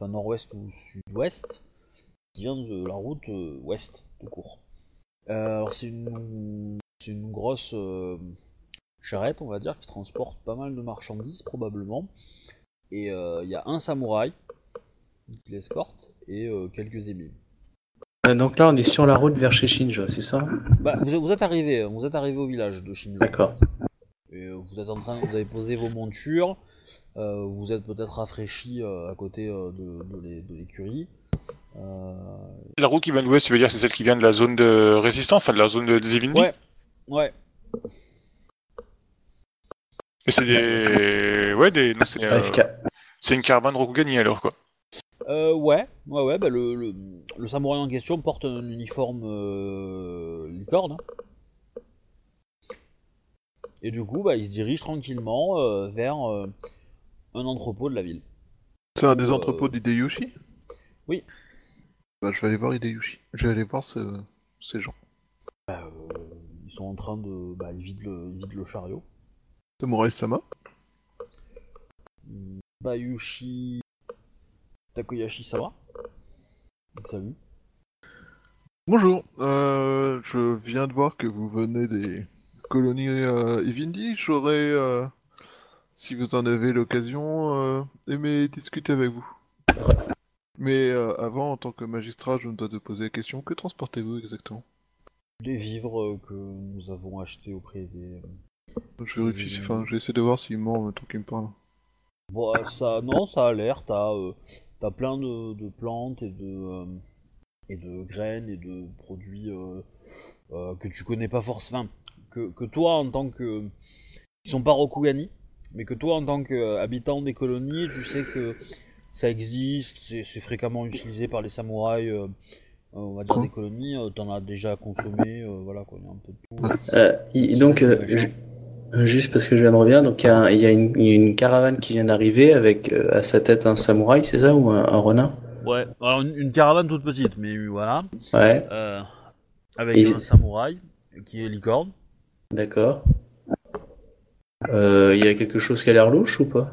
[SPEAKER 1] nord-ouest ou sud-ouest, qui vient de la route ouest, tout court. Alors c'est une, grosse charrette, on va dire, qui transporte pas mal de marchandises probablement. Et euh, il y a un samouraï qui l'escorte et euh, quelques émiles.
[SPEAKER 4] Euh, Donc là, on est sur la route vers chez Shinjo, c'est ça?
[SPEAKER 1] Bah, vous, vous êtes arrivé, vous êtes arrivé au village de Shinzo.
[SPEAKER 4] D'accord.
[SPEAKER 1] Et euh, vous êtes en train, vous avez posé vos montures, euh, vous êtes peut-être rafraîchi euh, à côté euh, de, de l'é- de l'écurie. Euh,
[SPEAKER 3] La route qui vient de l'ouest, tu veux dire, c'est celle qui vient de la zone de résistance, enfin de la zone de des Evindi
[SPEAKER 1] Ouais, ouais.
[SPEAKER 3] Et c'est des. Ouais, des. non, c'est, euh,
[SPEAKER 4] AFK.
[SPEAKER 3] c'est une caravane Rokugani alors quoi.
[SPEAKER 1] Euh, ouais, ouais, ouais, bah le, le, le samouraï en question porte un uniforme euh, licorne. Et du coup, bah, il se dirige tranquillement euh, vers euh, un entrepôt de la ville.
[SPEAKER 2] C'est un des
[SPEAKER 1] Euh,
[SPEAKER 2] entrepôts d'Hideyoshi?
[SPEAKER 1] Oui.
[SPEAKER 2] Bah, je vais aller voir Hideyoshi. Je vais aller voir ce- ces gens.
[SPEAKER 1] Bah, euh, ils sont en train de. Bah, ils vident le, ils vident le chariot.
[SPEAKER 2] Samurai-sama
[SPEAKER 1] Bayushi Takoyashi Sama. Salut.
[SPEAKER 2] Bonjour, euh, je viens de voir que vous venez des colonies euh, Ivindi. J'aurais, euh, si vous en avez l'occasion, euh, aimé discuter avec vous. Mais avant, en tant que magistrat, je me dois de poser la question, que transportez-vous exactement?
[SPEAKER 1] Des vivres que nous avons achetés auprès des.
[SPEAKER 2] Je vérifie, enfin, j'essaie de voir s'il ment en même temps qu'il me parle.
[SPEAKER 1] Bon, ça, non, ça a l'air. T'as, euh, t'as plein de, de plantes et de euh, et de graines et de produits euh, euh, que tu connais pas forcément, que, que toi en tant que, ils sont pas Rokugani, mais que toi en tant qu'habitant des colonies, tu sais que ça existe, c'est, c'est fréquemment utilisé par les samouraïs. on va dire des colonies, t'en as déjà consommé, euh, voilà quoi, il y a un peu de tout.
[SPEAKER 4] Euh, donc, juste parce que je viens de revenir, donc il y a, y une, caravane qui vient d'arriver avec euh, à sa tête un samouraï, c'est ça, ou un, un renard?
[SPEAKER 1] Ouais, alors une, une caravane toute petite, mais voilà,
[SPEAKER 4] Ouais,
[SPEAKER 1] euh, avec
[SPEAKER 4] Et-
[SPEAKER 1] un samouraï qui est licorne.
[SPEAKER 4] d'accord. Euh, Il y a quelque chose qui a l'air louche ou pas?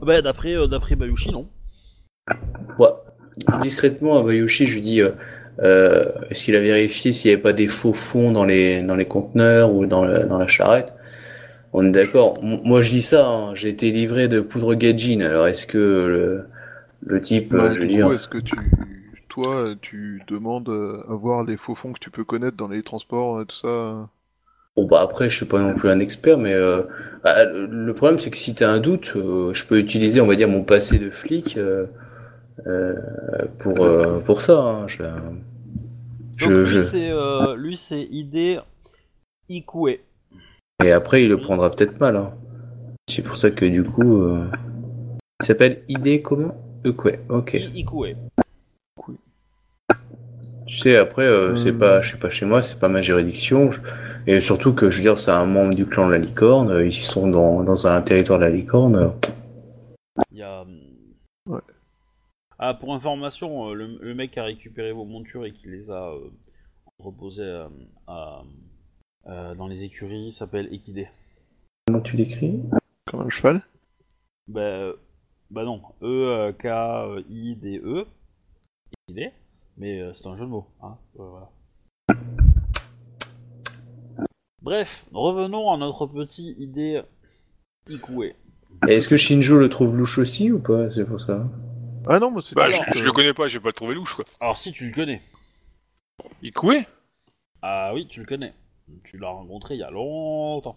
[SPEAKER 1] Bah, d'après euh, d'après Bayushi, non.
[SPEAKER 4] Ouais. Discrètement, à Bayushi, je lui dis euh, euh, est-ce qu'il a vérifié s'il n'y avait pas des faux fonds dans les, dans les conteneurs ou dans, le- dans la charrette? On est d'accord. Moi, je dis ça, hein, j'ai été livré de poudre Gajin, alors est-ce que le, le type, euh,
[SPEAKER 2] Bah,
[SPEAKER 4] je veux dire.
[SPEAKER 2] est-ce que tu, toi, tu demandes euh, à voir les faux fonds que tu peux connaître dans les transports et tout ça euh?
[SPEAKER 4] Bon bah après je suis pas non plus un expert mais euh, ah, le problème c'est que si t'as un doute euh, je peux utiliser on va dire mon passé de flic euh, euh, pour euh, pour ça hein. je,
[SPEAKER 1] Donc
[SPEAKER 4] je,
[SPEAKER 1] lui,
[SPEAKER 4] je-
[SPEAKER 1] c'est euh, lui, c'est Ide Ikue.
[SPEAKER 4] et après il le prendra peut-être mal hein. c'est pour ça que du coup euh, il s'appelle ID comment? Ukwe ok
[SPEAKER 1] I- Ikue.
[SPEAKER 4] tu sais après euh, c'est
[SPEAKER 2] Euh.
[SPEAKER 4] pas je suis pas chez moi c'est pas ma juridiction je- et surtout que je veux dire c'est un membre du clan de la licorne ils sont dans dans un territoire de la licorne
[SPEAKER 1] Il y a. Ah, pour information, euh, le, le mec qui a récupéré vos montures et qui les a euh, reposées euh, à- euh, dans les écuries s'appelle Ekide.
[SPEAKER 4] comment tu l'écris
[SPEAKER 2] Comme un cheval
[SPEAKER 1] Bah, bah non, E-K-I-D-E. Ekide. Mais euh, c'est un jeu de mots. Hein voilà. Bref, revenons à notre petit idée Ikue.
[SPEAKER 4] Et Est-ce que Shinjo le trouve louche aussi ou pas? C'est pour ça.
[SPEAKER 2] Ah non, moi c'est
[SPEAKER 3] Bah,
[SPEAKER 2] pas
[SPEAKER 3] je, je
[SPEAKER 2] euh,
[SPEAKER 3] le connais pas, j'ai pas le trouvé louche quoi.
[SPEAKER 1] Alors si tu le connais.
[SPEAKER 3] Ikue
[SPEAKER 1] Ah oui, tu le connais. Tu l'as rencontré il y a longtemps.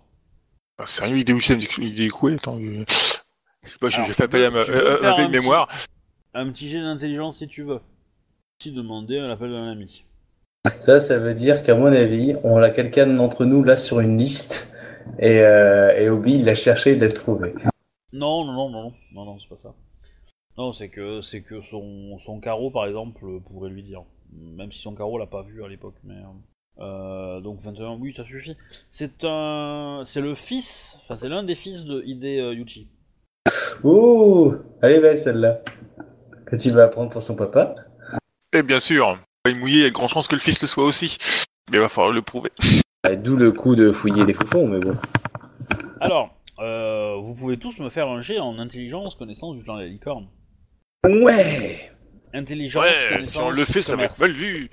[SPEAKER 3] Ah, Sérieux, Hideyoshi, Ikue Attends, je... je sais pas, je- j'ai fait appel
[SPEAKER 1] peux-
[SPEAKER 3] à ma, euh,
[SPEAKER 1] un petit-
[SPEAKER 3] mémoire.
[SPEAKER 1] Un petit jet d'intelligence si tu veux. Si demander à l'appel d'un ami.
[SPEAKER 4] Ça, ça veut dire qu'à mon avis, on a quelqu'un d'entre nous là sur une liste et, euh, et Obi il l'a cherché, il l'a trouvé.
[SPEAKER 1] Non, non, non, non, non, non, non, c'est pas ça. Non, c'est que c'est que son, son carreau, par exemple, pourrait lui dire. Même si son carreau l'a pas vu à l'époque, mais. euh, euh, donc 21, oui, ça suffit. C'est un, c'est le fils, enfin c'est l'un des fils de Hide euh, Yuchi.
[SPEAKER 4] Ouh, elle est belle celle-là. Quand il va apprendre pour son papa.
[SPEAKER 3] Et bien sûr, il est mouillé, il y a de grandes chances que le fils le soit aussi. Mais il va falloir le prouver.
[SPEAKER 4] D'où le coup de fouiller les foufons, mais bon.
[SPEAKER 1] Alors, euh, vous pouvez tous me faire un jet en intelligence, connaissance du clan de la licorne.
[SPEAKER 4] Ouais
[SPEAKER 1] Intelligence,
[SPEAKER 3] Ouais, si on le fait, ça va être mal vu.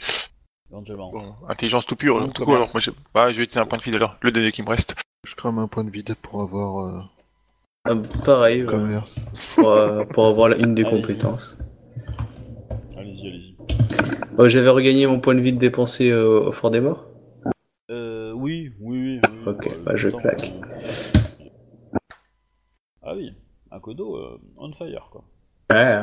[SPEAKER 1] Éventuellement.
[SPEAKER 3] Bon, intelligence tout pur.
[SPEAKER 1] Ou
[SPEAKER 3] tout coup, alors, moi, je... bah, je vais utiliser un point de vide alors. Le dernier qui me reste.
[SPEAKER 2] Je crame un point de vide pour avoir euh,
[SPEAKER 4] Ah, Pareil,
[SPEAKER 2] commerce.
[SPEAKER 4] pour, euh, pour avoir une des compétences.
[SPEAKER 1] Allez-y, allez-y.
[SPEAKER 4] Oh, J'avais regagné mon point de vie de dépensé euh, au Fort des Morts
[SPEAKER 1] Euh, oui, oui, oui. oui.
[SPEAKER 4] Ok,
[SPEAKER 1] Euh,
[SPEAKER 4] bah, je claque.
[SPEAKER 1] euh, Ah oui, Akodo, euh, on fire, quoi.
[SPEAKER 4] Ouais.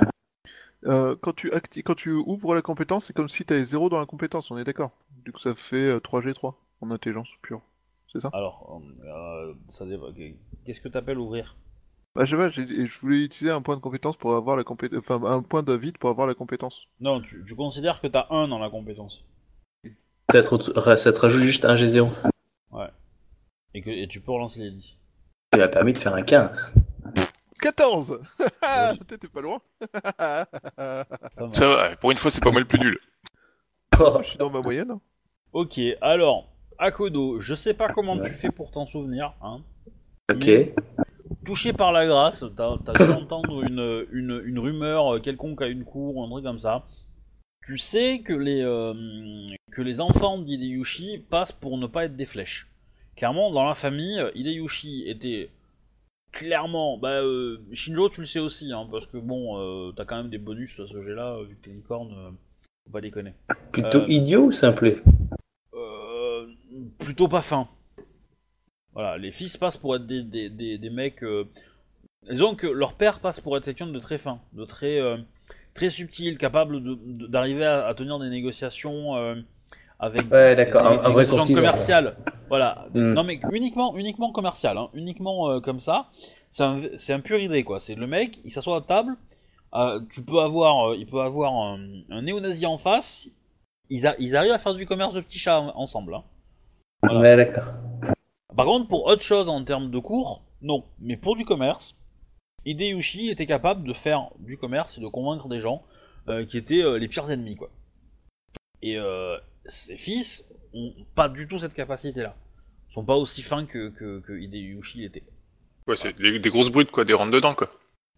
[SPEAKER 2] Euh, quand, tu acti- quand tu ouvres la compétence, c'est comme si tu avais 0 dans la compétence, on est d'accord Du coup, ça fait euh, 3G3 en intelligence pure. C'est ça?
[SPEAKER 1] Alors, euh, ça. Qu'est-ce que t'appelles ouvrir?
[SPEAKER 2] Bah, je sais pas, je voulais utiliser un point de compétence pour avoir la compétence. Enfin, un point de vide pour avoir la compétence.
[SPEAKER 1] Non, tu, tu considères que t'as un dans la compétence.
[SPEAKER 4] Ça te, ça te rajoute juste un G0.
[SPEAKER 1] Et que et tu peux relancer les 10.
[SPEAKER 4] Ça m'a permis de faire un 15.
[SPEAKER 2] 14
[SPEAKER 1] Oui.
[SPEAKER 2] T'étais pas loin.
[SPEAKER 3] Ça va, pour une fois, c'est pas moi le plus nul.
[SPEAKER 4] Oh,
[SPEAKER 2] Je suis dans ma moyenne.
[SPEAKER 1] Ok, alors, Akodo, je sais pas comment
[SPEAKER 4] Ouais.
[SPEAKER 1] tu fais pour t'en souvenir. Hein.
[SPEAKER 4] ok.
[SPEAKER 1] Touché par la grâce, t'as as dû entendre une, une, une rumeur quelconque à une cour ou un truc comme ça. Tu sais que les, euh, que les enfants d'Hideyushi passent pour ne pas être des flèches. Clairement, dans la famille, Hideyushi était clairement... Bah, euh, Shinjo, tu le sais aussi, hein, parce que bon, euh, t'as quand même des bonus à ce jet-là, vu que t'es licorne, euh, faut pas déconner.
[SPEAKER 4] Plutôt
[SPEAKER 1] Euh,
[SPEAKER 4] idiot ou simplé?
[SPEAKER 1] Euh, plutôt pas fin. Voilà, les fils passent pour être des, des, des, des mecs. euh, Disons que leur père passe pour être quelqu'un de très fin, de très, euh, très subtil, capable d'arriver à, à tenir des négociations euh, avec
[SPEAKER 4] Ouais, d'accord,
[SPEAKER 1] des-
[SPEAKER 4] un- un vrai courtisan,
[SPEAKER 1] commerciales. Voilà.
[SPEAKER 4] Hmm.
[SPEAKER 1] Non mais uniquement, uniquement commercial, hein, uniquement euh, comme ça. C'est un, c'est un pur idée quoi. C'est le mec, il s'assoit à table. euh, tu peux avoir, euh, il peut avoir un, un néo-nazi en face. Ils, a- ils arrivent à faire du commerce de petits chats en- ensemble. hein. Voilà.
[SPEAKER 4] Ouais, d'accord.
[SPEAKER 1] Par contre, pour autre chose en termes de cours, non. Mais pour du commerce, Hideyushi était capable de faire du commerce et de convaincre des gens qui étaient les pires ennemis, quoi. Et euh, ses fils ont pas du tout cette capacité-là. Ils sont pas aussi fins que, que, que Hideyushi était.
[SPEAKER 3] Ouais, c'est des, des grosses brutes, quoi, des rentres dedans, quoi.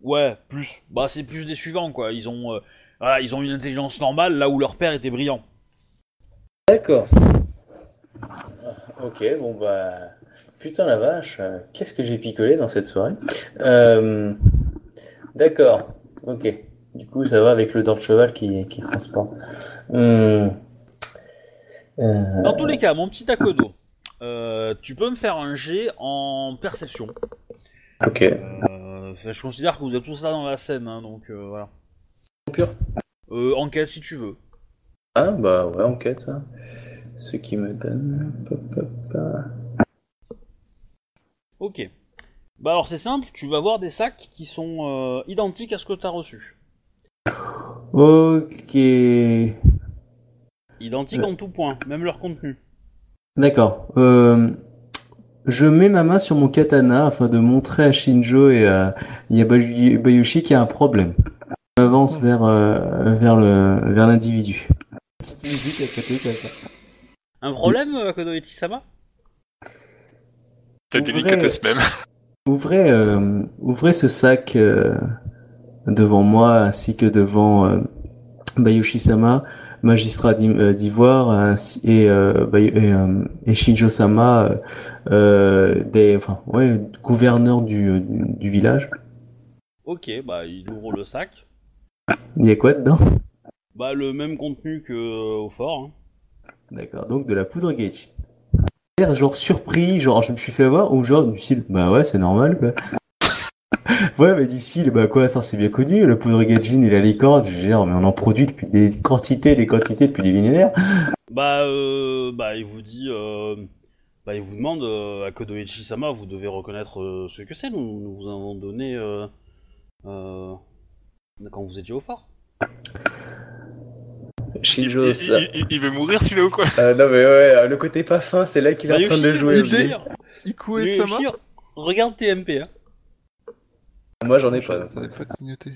[SPEAKER 1] Ouais, plus. Bah, c'est plus des suivants, quoi. Ils ont, euh, voilà, ils ont une intelligence normale là où leur père était brillant.
[SPEAKER 4] D'accord. Ok, bon bah. Putain la vache, euh, qu'est-ce que j'ai picolé dans cette soirée Euh, D'accord, ok. Du coup, ça va avec le dent de cheval qui, qui transporte. Hmm. Euh,
[SPEAKER 1] Dans tous les cas, mon petit Akodo, euh, tu peux me faire un jet en perception.
[SPEAKER 4] Ok.
[SPEAKER 1] Euh, je considère que vous êtes tous là dans la scène, hein, donc voilà.
[SPEAKER 4] Pur.
[SPEAKER 1] Euh, enquête si tu veux.
[SPEAKER 4] Ah bah ouais, enquête. ça. Ce qui me donne.
[SPEAKER 1] Ok. Bah alors c'est simple, tu vas voir des sacs qui sont euh, identiques à ce que tu as reçu.
[SPEAKER 4] Ok.
[SPEAKER 1] Identiques en tout point, même leur contenu.
[SPEAKER 4] D'accord. Euh, je mets ma main sur mon katana afin de montrer à Shinjo et à Yabayu- Bayushi qu'il y a un problème. Je m'avance vers, euh, vers le, vers l'individu. Petite musique à côté, quelqu'un.
[SPEAKER 1] Un problème, euh, Akodo Eti-sama
[SPEAKER 3] La délicatesse même.
[SPEAKER 4] Ouvrez, euh, ouvrez ce sac euh, devant moi ainsi que devant euh, Bayushi-sama, magistrat euh, d'Ivoire, et, euh, et, euh, et Shinjo-sama, euh, euh, des, enfin, ouais, gouverneur du, village.
[SPEAKER 1] Ok, bah il ouvre le sac.
[SPEAKER 4] Il y a quoi dedans?
[SPEAKER 1] Bah le même contenu que euh, au fort. hein.
[SPEAKER 4] D'accord, donc de la poudre Gage. L'air genre surpris, genre je me suis fait avoir, ou genre du style, bah ouais, c'est normal quoi. ouais, mais du style, bah quoi, ça c'est bien connu, la poudre Gagin et la licorne, je veux dire, mais on en produit depuis des quantités, des quantités depuis des millénaires.
[SPEAKER 1] Bah euh, bah il vous dit, euh, bah il vous demande, euh, Akodo Eti-sama, vous devez reconnaître euh, ce que c'est. Nous, nous vous en avons donné euh, euh, quand vous étiez au fort.
[SPEAKER 3] Il,
[SPEAKER 4] Shinjo,
[SPEAKER 3] il-
[SPEAKER 4] ça.
[SPEAKER 3] il- il- il veut mourir celui-là ou quoi
[SPEAKER 4] Euh, non mais ouais, le côté pas fin, c'est là qu'il est en train de jouer.
[SPEAKER 1] Bayushi,
[SPEAKER 2] Iku et Sama
[SPEAKER 1] regarde TMP. Hein.
[SPEAKER 4] Moi j'en ai pas.
[SPEAKER 2] pas clignoté.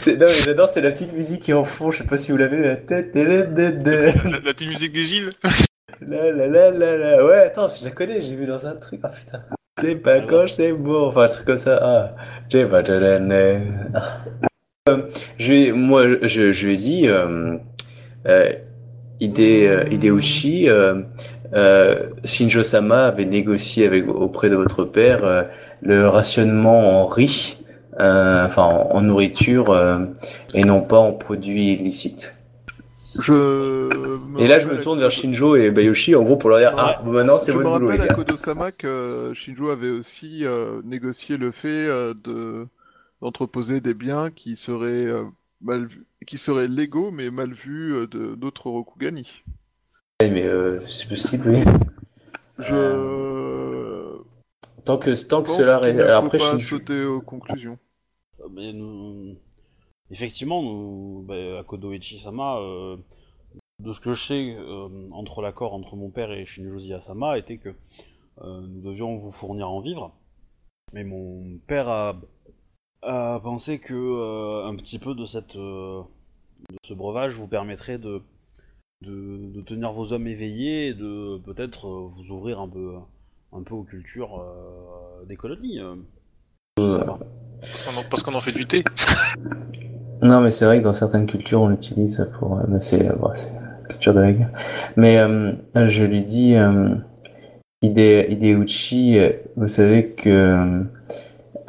[SPEAKER 4] C'est- Non mais j'adore, c'est la petite musique qui est en fond, je sais pas si vous l'avez. la tête,
[SPEAKER 3] la, la petite musique des Gilles
[SPEAKER 4] La la la la la. Ouais, attends, je la connais, j'ai vu dans un truc. Ah putain. C'est pas quand c'est beau. Enfin, un truc comme ça. Ah, j'ai pas de. Ah. Euh, je moi, je, je lui ai dit, euh, euh, Hide, euh, Hideuchi, euh, euh, Shinjo-sama avait négocié avec, auprès de votre père euh, le rationnement en riz, euh, enfin en, en nourriture, euh, et non pas en produits illicites.
[SPEAKER 2] Je me
[SPEAKER 4] Et là, je me tourne vers Shinjo et Bayoshi, en gros, pour leur dire, ah, maintenant, c'est
[SPEAKER 2] Je me
[SPEAKER 4] votre boulot, les
[SPEAKER 2] rappelle à
[SPEAKER 4] gars.
[SPEAKER 2] Kodo-sama que Shinjo avait aussi euh, négocié le fait euh, de d'entreposer des biens qui seraient euh, mal qui seraient légaux mais mal vus euh, de d'autres Rokugani.
[SPEAKER 4] Ouais, Mais euh, c'est possible, oui.
[SPEAKER 2] Je
[SPEAKER 4] Tant que, tant que cela...
[SPEAKER 2] faut
[SPEAKER 4] Après,
[SPEAKER 2] pas
[SPEAKER 4] Shinjo...
[SPEAKER 2] sauter aux conclusions.
[SPEAKER 1] Mais nous... Effectivement, nous, bah, à Kodoichi-sama, euh, de ce que je sais, euh, entre l'accord entre mon père et Shinjo Asama, était que euh, nous devions vous fournir en vivre. Mais mon père a, a pensé que euh, un petit peu de, cette, euh, de ce breuvage vous permettrait de, de, de tenir vos hommes éveillés et de peut-être euh, vous ouvrir un peu, un peu aux cultures euh, des colonies. euh.
[SPEAKER 3] Parce qu'on en, parce qu'on en fait du thé.
[SPEAKER 4] Non, mais c'est vrai que dans certaines cultures, on l'utilise pour... euh, mais c'est bon, c'est la culture de la guerre. Mais euh, je lui dis, euh, Hide, Hideuchi, euh, vous savez que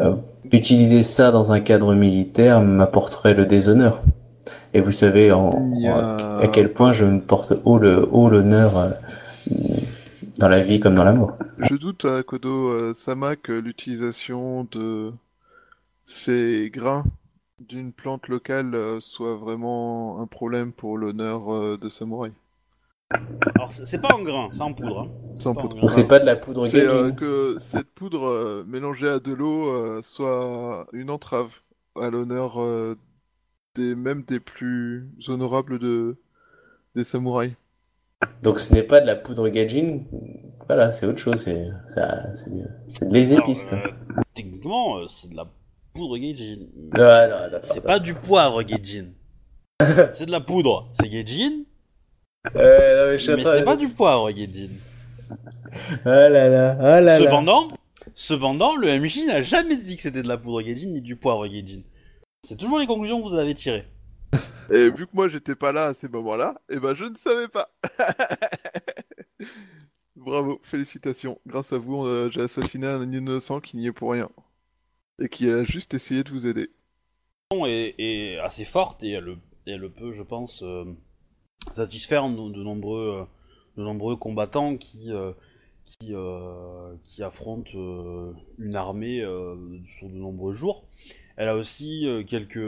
[SPEAKER 4] euh, utiliser ça dans un cadre militaire m'apporterait le déshonneur. Et vous savez en,
[SPEAKER 2] Il y a-
[SPEAKER 4] en- à quel point je me porte haut le haut l'honneur dans la vie comme dans la mort.
[SPEAKER 2] Je doute à Kodo-sama que l'utilisation de ces grains d'une plante locale euh, soit vraiment un problème pour l'honneur euh, de samouraï.
[SPEAKER 1] Alors c'est pas en grain, c'est en poudre. hein.
[SPEAKER 2] Poudre.
[SPEAKER 4] Donc c'est pas de la poudre
[SPEAKER 2] C'est euh, que cette poudre euh, mélangée à de l'eau euh, soit une entrave à l'honneur euh, des même des plus honorables de des samouraïs.
[SPEAKER 4] Donc ce n'est pas de la poudre Gaijin. Voilà, c'est autre chose. C'est de les
[SPEAKER 1] Alors,
[SPEAKER 4] épices. quoi.
[SPEAKER 1] euh, techniquement, euh, c'est de la poudre Gaijin.
[SPEAKER 4] Ah, non, d'accord,
[SPEAKER 1] C'est pas du poivre Gaijin. c'est de la poudre, c'est
[SPEAKER 4] Ouais, non, mais
[SPEAKER 1] c'est pas du poivre Gaijin.
[SPEAKER 4] Ah là là, ah là là.
[SPEAKER 1] Cependant, cependant, le MJ n'a jamais dit que c'était de la poudre Gaijin ni du poivre Gaijin. C'est toujours les conclusions que vous avez tirées.
[SPEAKER 2] Et vu que moi j'étais pas là à ces moments-là, et ben je ne savais pas. Bravo, félicitations. Grâce à vous, a- j'ai assassiné un innocent qui n'y est pour rien. Et qui a juste essayé de vous aider.
[SPEAKER 1] Est, est assez forte et elle, elle peut, je pense, euh, satisfaire de, de nombreux, euh, de nombreux combattants qui, euh, qui, euh, qui affrontent euh, une armée euh, sur de nombreux jours. Elle a aussi euh, quelques,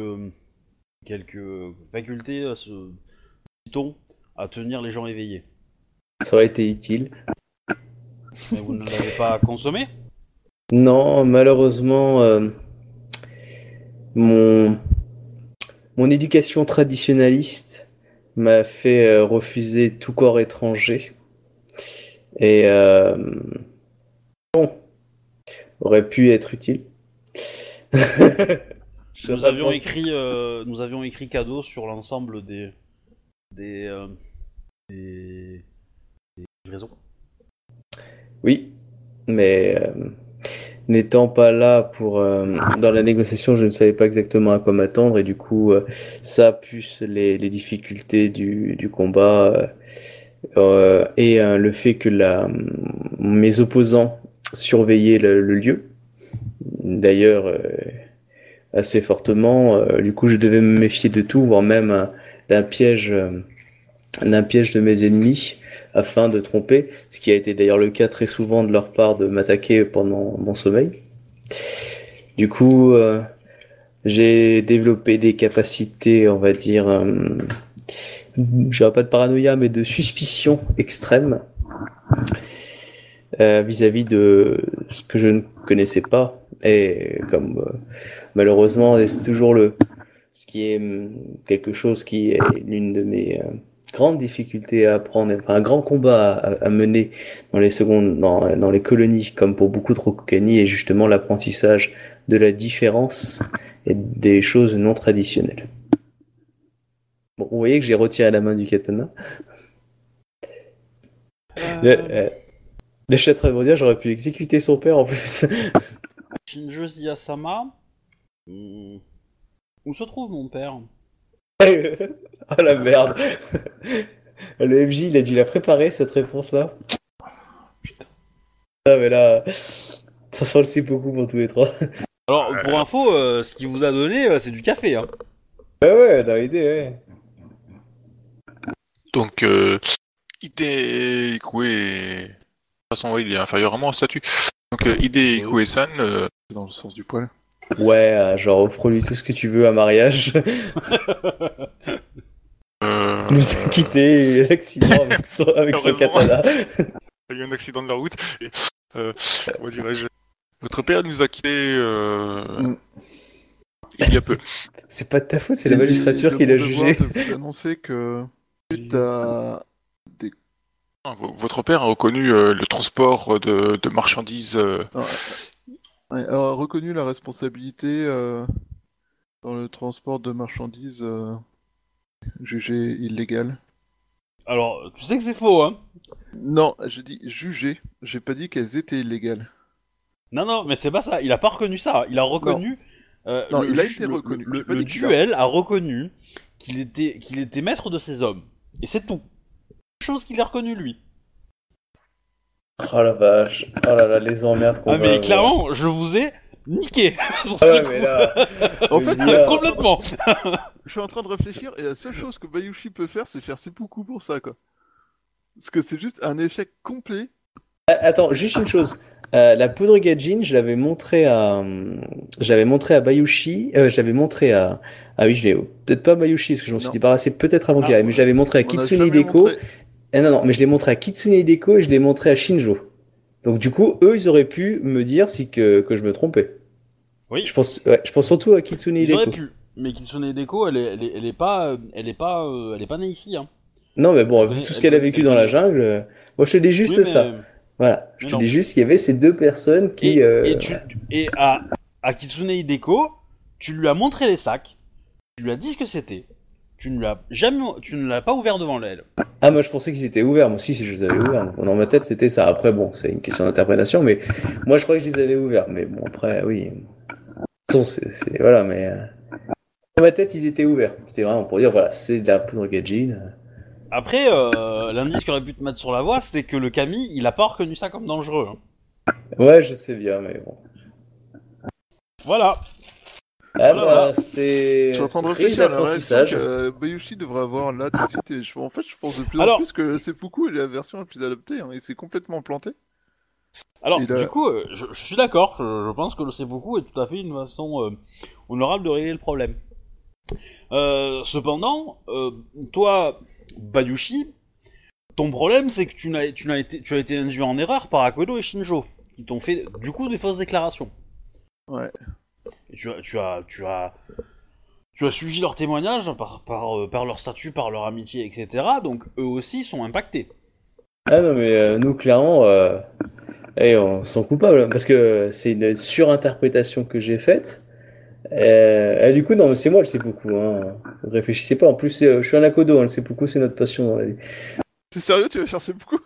[SPEAKER 1] quelques facultés, à ce dit-on, à tenir les gens éveillés.
[SPEAKER 4] Ça aurait été utile.
[SPEAKER 1] Mais vous ne l'avez pas consommé?
[SPEAKER 4] Non, malheureusement, euh, mon mon éducation traditionnaliste m'a fait euh, refuser tout corps étranger. Et euh, bon, aurait pu être utile.
[SPEAKER 1] Nous avions écrit, euh, nous avions écrit cadeau sur l'ensemble des des, euh, des des livraisons.
[SPEAKER 4] Oui, mais euh, n'étant pas là pour euh, dans la négociation, je ne savais pas exactement à quoi m'attendre et du coup, euh, ça plus les, les difficultés du, du combat euh, euh, et euh, le fait que la, mes opposants surveillaient le, le lieu, d'ailleurs euh, assez fortement, euh, du coup, je devais me méfier de tout, voire même euh, d'un piège, euh, d'un piège de mes ennemis afin de tromper, ce qui a été d'ailleurs le cas très souvent de leur part de m'attaquer pendant mon sommeil. Du coup, euh, j'ai développé des capacités, on va dire, euh, je pas de paranoïa, mais de suspicion extrême vis-à-vis de ce que je ne connaissais pas. Et comme euh, malheureusement, c'est toujours le ce qui est hum, quelque chose qui est l'une de mes euh, grandes difficultés à apprendre, enfin un grand combat à, à mener dans les secondes, dans, dans les colonies, comme pour beaucoup de Rokugani, est justement l'apprentissage de la différence et des choses non traditionnelles. Bon, vous voyez que j'ai retiré la main du katana. Le, euh, le chat de dire j'aurais pu exécuter son père en plus.
[SPEAKER 1] Shinjo Ziyasama. Hmm. Où se trouve mon père?
[SPEAKER 4] Oh la merde. Le MJ, il a dû la préparer cette réponse-là. Ah mais là, ça sent le c'est beaucoup pour tous les trois.
[SPEAKER 1] Alors, pour info, euh, ce qu'il vous a donné, euh, c'est du café. Hein.
[SPEAKER 4] Ouais ouais, dans l'idée, ouais.
[SPEAKER 3] Donc, euh, Ide Ikue... De toute façon, il est inférieur à moi en statut. Donc, euh, Ide Ikue-san, euh,
[SPEAKER 2] C'est dans le sens du poil.
[SPEAKER 4] Ouais, euh, genre offre-lui tout ce que tu veux à mariage.
[SPEAKER 3] euh,
[SPEAKER 4] Il nous a quitté, il a eu l'accident avec son, avec son katana.
[SPEAKER 3] il y a eu un accident de la route. Et, euh, comment dirais-je Votre père nous a quittés euh,
[SPEAKER 2] Mm.
[SPEAKER 3] il y a peu.
[SPEAKER 4] C'est pas de ta faute, c'est la magistrature qui l'a jugé.
[SPEAKER 2] vous annoncer que suite à
[SPEAKER 3] Ah, Votre père a reconnu euh, le transport de, de marchandises. euh,
[SPEAKER 2] Ouais, alors, a reconnu la responsabilité euh, dans le transport de marchandises euh, jugées illégales.
[SPEAKER 1] Alors, tu sais que c'est faux, hein?
[SPEAKER 2] Non, j'ai dit jugées, j'ai pas dit qu'elles étaient illégales.
[SPEAKER 1] Non, non, mais c'est pas ça. Il a pas reconnu ça. Il a reconnu. euh,
[SPEAKER 2] Non,
[SPEAKER 1] le
[SPEAKER 2] il a été reconnu.
[SPEAKER 1] Le,
[SPEAKER 2] a-
[SPEAKER 1] duel a reconnu qu'il était, qu'il était maître de ses hommes. Et c'est tout. Chose qu'il a reconnu lui.
[SPEAKER 4] Oh la vache. Oh là là, les emmerdes qu'on
[SPEAKER 1] Ah, mais
[SPEAKER 4] avoir.
[SPEAKER 1] clairement, je vous ai niqué. sur
[SPEAKER 4] Ah
[SPEAKER 1] ce
[SPEAKER 4] ouais,
[SPEAKER 1] coup.
[SPEAKER 4] mais là.
[SPEAKER 2] En fait,
[SPEAKER 1] Complètement.
[SPEAKER 2] Je suis en train de réfléchir et la seule chose que Bayushi peut faire, c'est faire seppuku pour ça, quoi. Parce que c'est juste un échec complet.
[SPEAKER 4] Ah, Attends, juste une chose. Euh, la poudre Gajin, je l'avais montré à, j'avais montré à Bayushi, euh, j'avais montré à, ah oui, je l'ai, peut-être pas Bayushi, parce que j'en suis débarrassé peut-être avant
[SPEAKER 1] Ah,
[SPEAKER 4] qu'il arrive, mais je l'avais montré à Kitsune Hideko.
[SPEAKER 2] montré-
[SPEAKER 4] Eh non, non, mais je l'ai montré à Kitsune Hideko et je l'ai montré à Shinjo. Donc du coup, eux, ils auraient pu me dire si que, que je me trompais.
[SPEAKER 1] Oui.
[SPEAKER 4] Je pense, ouais, je pense surtout à Kitsune
[SPEAKER 1] Ils auraient
[SPEAKER 4] Hideko.
[SPEAKER 1] pu. Mais Kitsune Deko, elle est, elle est, elle est pas, euh, elle est pas, elle est pas née ici. Hein.
[SPEAKER 4] Non, mais bon, vu tout ce
[SPEAKER 1] elle
[SPEAKER 4] qu'elle a vécu dans la jungle, euh, moi je te dis juste
[SPEAKER 1] Oui, mais-
[SPEAKER 4] ça. Voilà, je
[SPEAKER 1] mais
[SPEAKER 4] te
[SPEAKER 1] non.
[SPEAKER 4] dis juste, il y avait ces deux personnes qui.
[SPEAKER 1] Et,
[SPEAKER 4] euh,
[SPEAKER 1] et, tu, et à, à Kitsune Hideko, tu lui as montré les sacs, tu lui as dit ce que c'était. Tu ne l'as jamais, tu ne l'as pas ouvert devant elle.
[SPEAKER 4] Ah, moi je pensais qu'ils étaient ouverts. Moi aussi, si je les avais ouverts. Dans ma tête, c'était ça. Après, bon, c'est une question d'interprétation, mais moi je crois que je les avais ouverts. Mais bon, après, oui. De toute façon, c'est. Voilà, mais. euh, Dans ma tête, ils étaient ouverts. C'était vraiment pour dire, voilà, c'est de la poudre Gajin.
[SPEAKER 1] Après, euh, l'indice qu'aurait pu te mettre sur la voie, c'est que le Camille, il a pas reconnu ça comme dangereux. hein.
[SPEAKER 4] Ouais, je sais bien, mais bon.
[SPEAKER 1] Voilà.
[SPEAKER 4] Ah, bah, c'est.
[SPEAKER 2] Je suis en train de réfléchir à la réaction
[SPEAKER 4] d'apprentissage.
[SPEAKER 2] que euh, Bayushi devrait avoir là tout de suite. Et je- en fait, je pense de plus
[SPEAKER 1] Alors-
[SPEAKER 2] en plus que seppuku est la version la plus adaptée. Hein, et c'est complètement planté.
[SPEAKER 1] Alors,
[SPEAKER 2] a-
[SPEAKER 1] du coup, euh, je, je suis d'accord. Je, je pense que le seppuku est tout à fait une façon euh, honorable de régler le problème. Cependant, toi, Bayushi, ton problème, c'est que tu, n'as, tu, n'as été, tu as été induit en erreur par Akodo et Shinjo, qui t'ont fait, du coup, des fausses déclarations.
[SPEAKER 2] Ouais.
[SPEAKER 1] Tu as, tu as, tu as, tu as suivi leurs témoignages par, par, euh, par leur statut, par leur amitié, etc. Donc, eux aussi sont impactés.
[SPEAKER 4] Ah non, mais euh, nous, clairement, euh, on s'en coupable, hein, parce que c'est une surinterprétation que j'ai faite. Euh, et du coup, non, mais c'est moi le seppuku, hein. Réfléchissez pas, en plus, c'est, euh, je suis un akodo, hein, le seppuku, c'est notre passion dans la vie.
[SPEAKER 2] T'es sérieux, tu vas faire seppuku?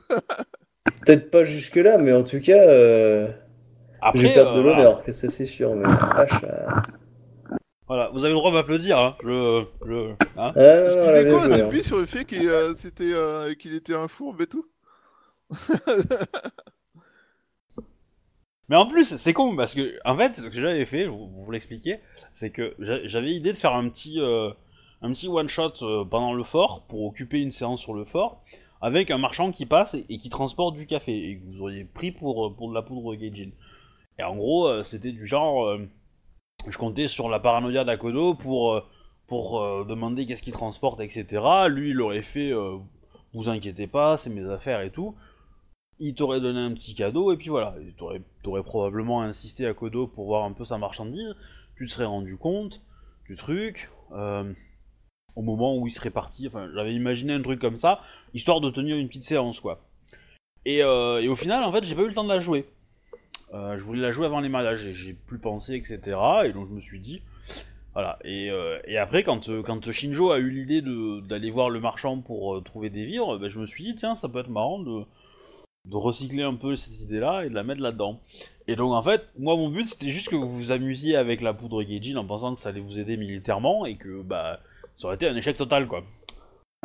[SPEAKER 4] Peut-être pas jusque-là, mais en tout cas, euh,
[SPEAKER 1] Après,
[SPEAKER 4] je vais perdre de
[SPEAKER 1] euh, voilà.
[SPEAKER 4] l'honneur, que ça c'est sûr, mais vache, euh,
[SPEAKER 1] Voilà, vous avez le droit de m'applaudir, hein. Je, je, hein.
[SPEAKER 4] Ah non,
[SPEAKER 2] Je disais quoi
[SPEAKER 4] joué, hein.
[SPEAKER 2] début sur le fait qu'il euh, c'était, euh, qu'il était un fourbe et tout
[SPEAKER 1] Mais en plus, c'est con parce que, en fait, ce que j'avais fait, je vous, vous l'expliquer, c'est que j'a- j'avais l'idée de faire un petit, euh, un petit one shot pendant le fort pour occuper une séance sur le fort avec un marchand qui passe et, et qui transporte du café et que vous auriez pris pour, pour de la poudre Gaijin. Et en gros, euh, c'était du genre, euh, je comptais sur la paranoïa d'Akodo pour, euh, demander qu'est-ce qu'il transporte, etc. Lui, il aurait fait, vous inquiétez pas, c'est mes affaires et tout il t'aurait donné un petit cadeau et puis voilà, t'aurais t'aurais probablement insisté à Kodo pour voir un peu sa marchandise, tu te serais rendu compte du truc, au moment où il serait parti, enfin j'avais imaginé un truc comme ça, histoire de tenir une petite séance quoi. Et, et au final en fait j'ai pas eu le temps de la jouer. Euh, je voulais la jouer avant les mariages et j'ai plus pensé etc. Et donc je me suis dit, voilà. Et, euh, après quand, euh, quand Shinjo a eu l'idée d'aller voir le marchand pour trouver des vivres, ben, je me suis dit tiens ça peut être marrant de de recycler un peu cette idée-là et de la mettre là-dedans. Et donc en fait, moi mon but c'était juste que vous vous amusiez avec la poudre Gaijin en pensant que ça allait vous aider militairement et que bah ça aurait été un échec total quoi.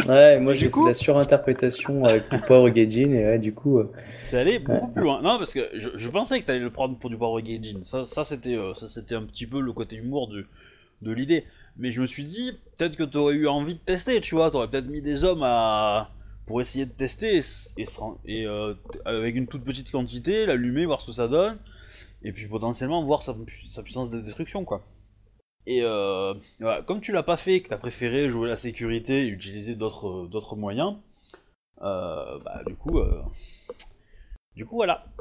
[SPEAKER 4] Ouais, moi j'ai fait la surinterprétation avec mon Power Gaijin et ouais, du coup. euh,
[SPEAKER 1] C'est allé beaucoup plus loin. Non parce que je, je pensais que t'allais le prendre pour du Power Gaijin. Ça, ça c'était euh, ça c'était un petit peu le côté humour de, de l'idée. Mais je me suis dit peut-être que t'aurais eu envie de tester, tu vois, t'aurais peut-être mis des hommes à pour essayer de tester et, euh, t- avec une toute petite quantité, l'allumer, voir ce que ça donne, et puis potentiellement voir sa, sa puissance de destruction quoi. Et euh, comme tu l'as pas fait, que t'as préféré jouer la sécurité et utiliser d'autres d'autres moyens, euh, bah du coup, euh, du coup voilà.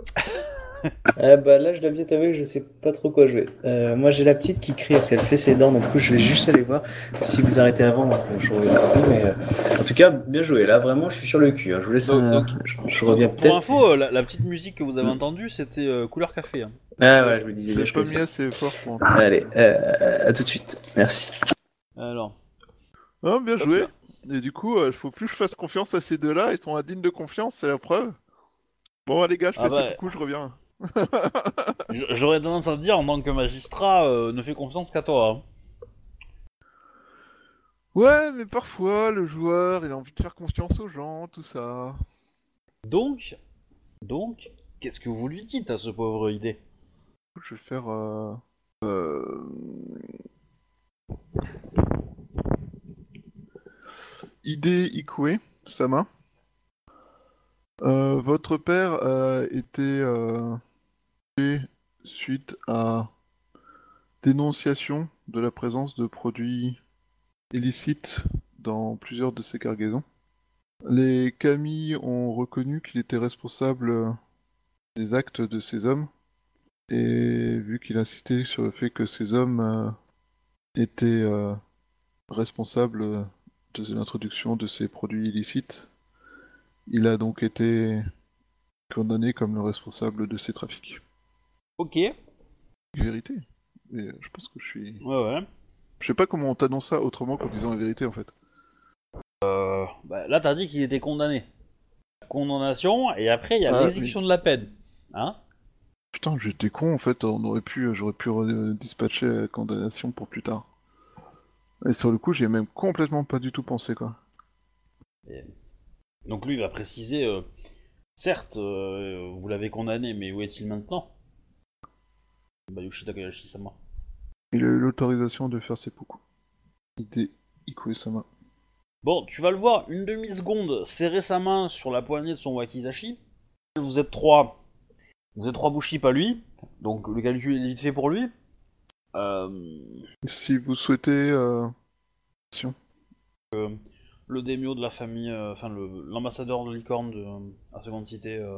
[SPEAKER 4] Ah bah là, je dois bien t'avouer que je sais pas trop quoi jouer. Euh, moi, j'ai la petite qui crie parce qu'elle fait ses dents, donc du coup, je vais juste aller voir. Si vous arrêtez avant, euh, je reviens mais euh, en tout cas, bien joué. Là, vraiment, je suis sur le cul. hein. Je vous laisse
[SPEAKER 1] Donc-
[SPEAKER 4] un-
[SPEAKER 1] donc,
[SPEAKER 4] je, je reviens
[SPEAKER 1] Pour
[SPEAKER 4] peut-être.
[SPEAKER 1] info, euh, la, la petite musique que vous avez entendue, c'était euh, couleur café. hein.
[SPEAKER 4] Ah voilà, je me disais
[SPEAKER 2] Je
[SPEAKER 4] bien, je
[SPEAKER 2] mis assez fort pour
[SPEAKER 4] Allez, euh, à tout de suite. Merci.
[SPEAKER 1] Alors,
[SPEAKER 2] Ah, bien joué. Et du coup, il faut plus que je fasse confiance à ces deux-là. Ils sont indignes de confiance, c'est la preuve. Bon, les gars, je fais
[SPEAKER 1] Ah bah.
[SPEAKER 2] ce coucou, je reviens.
[SPEAKER 1] j'aurais tendance à dire en tant que magistrat, euh, ne fais confiance qu'à toi. hein.
[SPEAKER 2] Ouais, mais parfois, le joueur, il a envie de faire confiance aux gens, tout ça.
[SPEAKER 1] Donc, donc, qu'est-ce que vous lui dites à ce pauvre idée?
[SPEAKER 2] Je vais faire. Euh... euh, Ide Ikue, Sama. Euh, votre père a été euh, tué suite à dénonciation de la présence de produits illicites dans plusieurs de ses cargaisons. Les Kami ont reconnu qu'il était responsable des actes de ces hommes et vu qu'il insistait sur le fait que ces hommes euh, étaient euh, responsables de l'introduction de ces produits illicites, il a donc été condamné comme le responsable de ces trafics.
[SPEAKER 1] Ok, ouais,
[SPEAKER 2] Vérité. Et je pense que je suis.
[SPEAKER 1] ouais.
[SPEAKER 2] Je sais pas comment on t'annonce ça autrement qu'en disant la vérité en fait.
[SPEAKER 1] Euh, bah, là, t'as dit qu'il était condamné. Condamnation, et après, il y a
[SPEAKER 2] Ah,
[SPEAKER 1] l'exécution de la peine. Hein?
[SPEAKER 2] Putain, j'étais con en fait, on aurait pu, j'aurais pu euh, dispatcher la condamnation pour plus tard. Et sur le coup, j'y ai même complètement pas du tout pensé quoi.
[SPEAKER 1] Donc lui, il va préciser, euh, certes, euh, vous l'avez condamné, mais où est-il maintenant? Bayushi Takayashi-sama.
[SPEAKER 2] Il a eu l'autorisation de faire seppuku. Ide Ikue-sama.
[SPEAKER 1] Bon, tu vas le voir, une demi-seconde, serrer sa main sur la poignée de son wakizashi. Vous êtes trois. Vous êtes trois Bushi, pas lui. Donc le calcul est vite fait pour lui. Euh,
[SPEAKER 2] Si vous souhaitez... Euh...
[SPEAKER 1] le démio de la famille, euh, enfin l'ambassadeur de licorne de à Seconde Cité euh,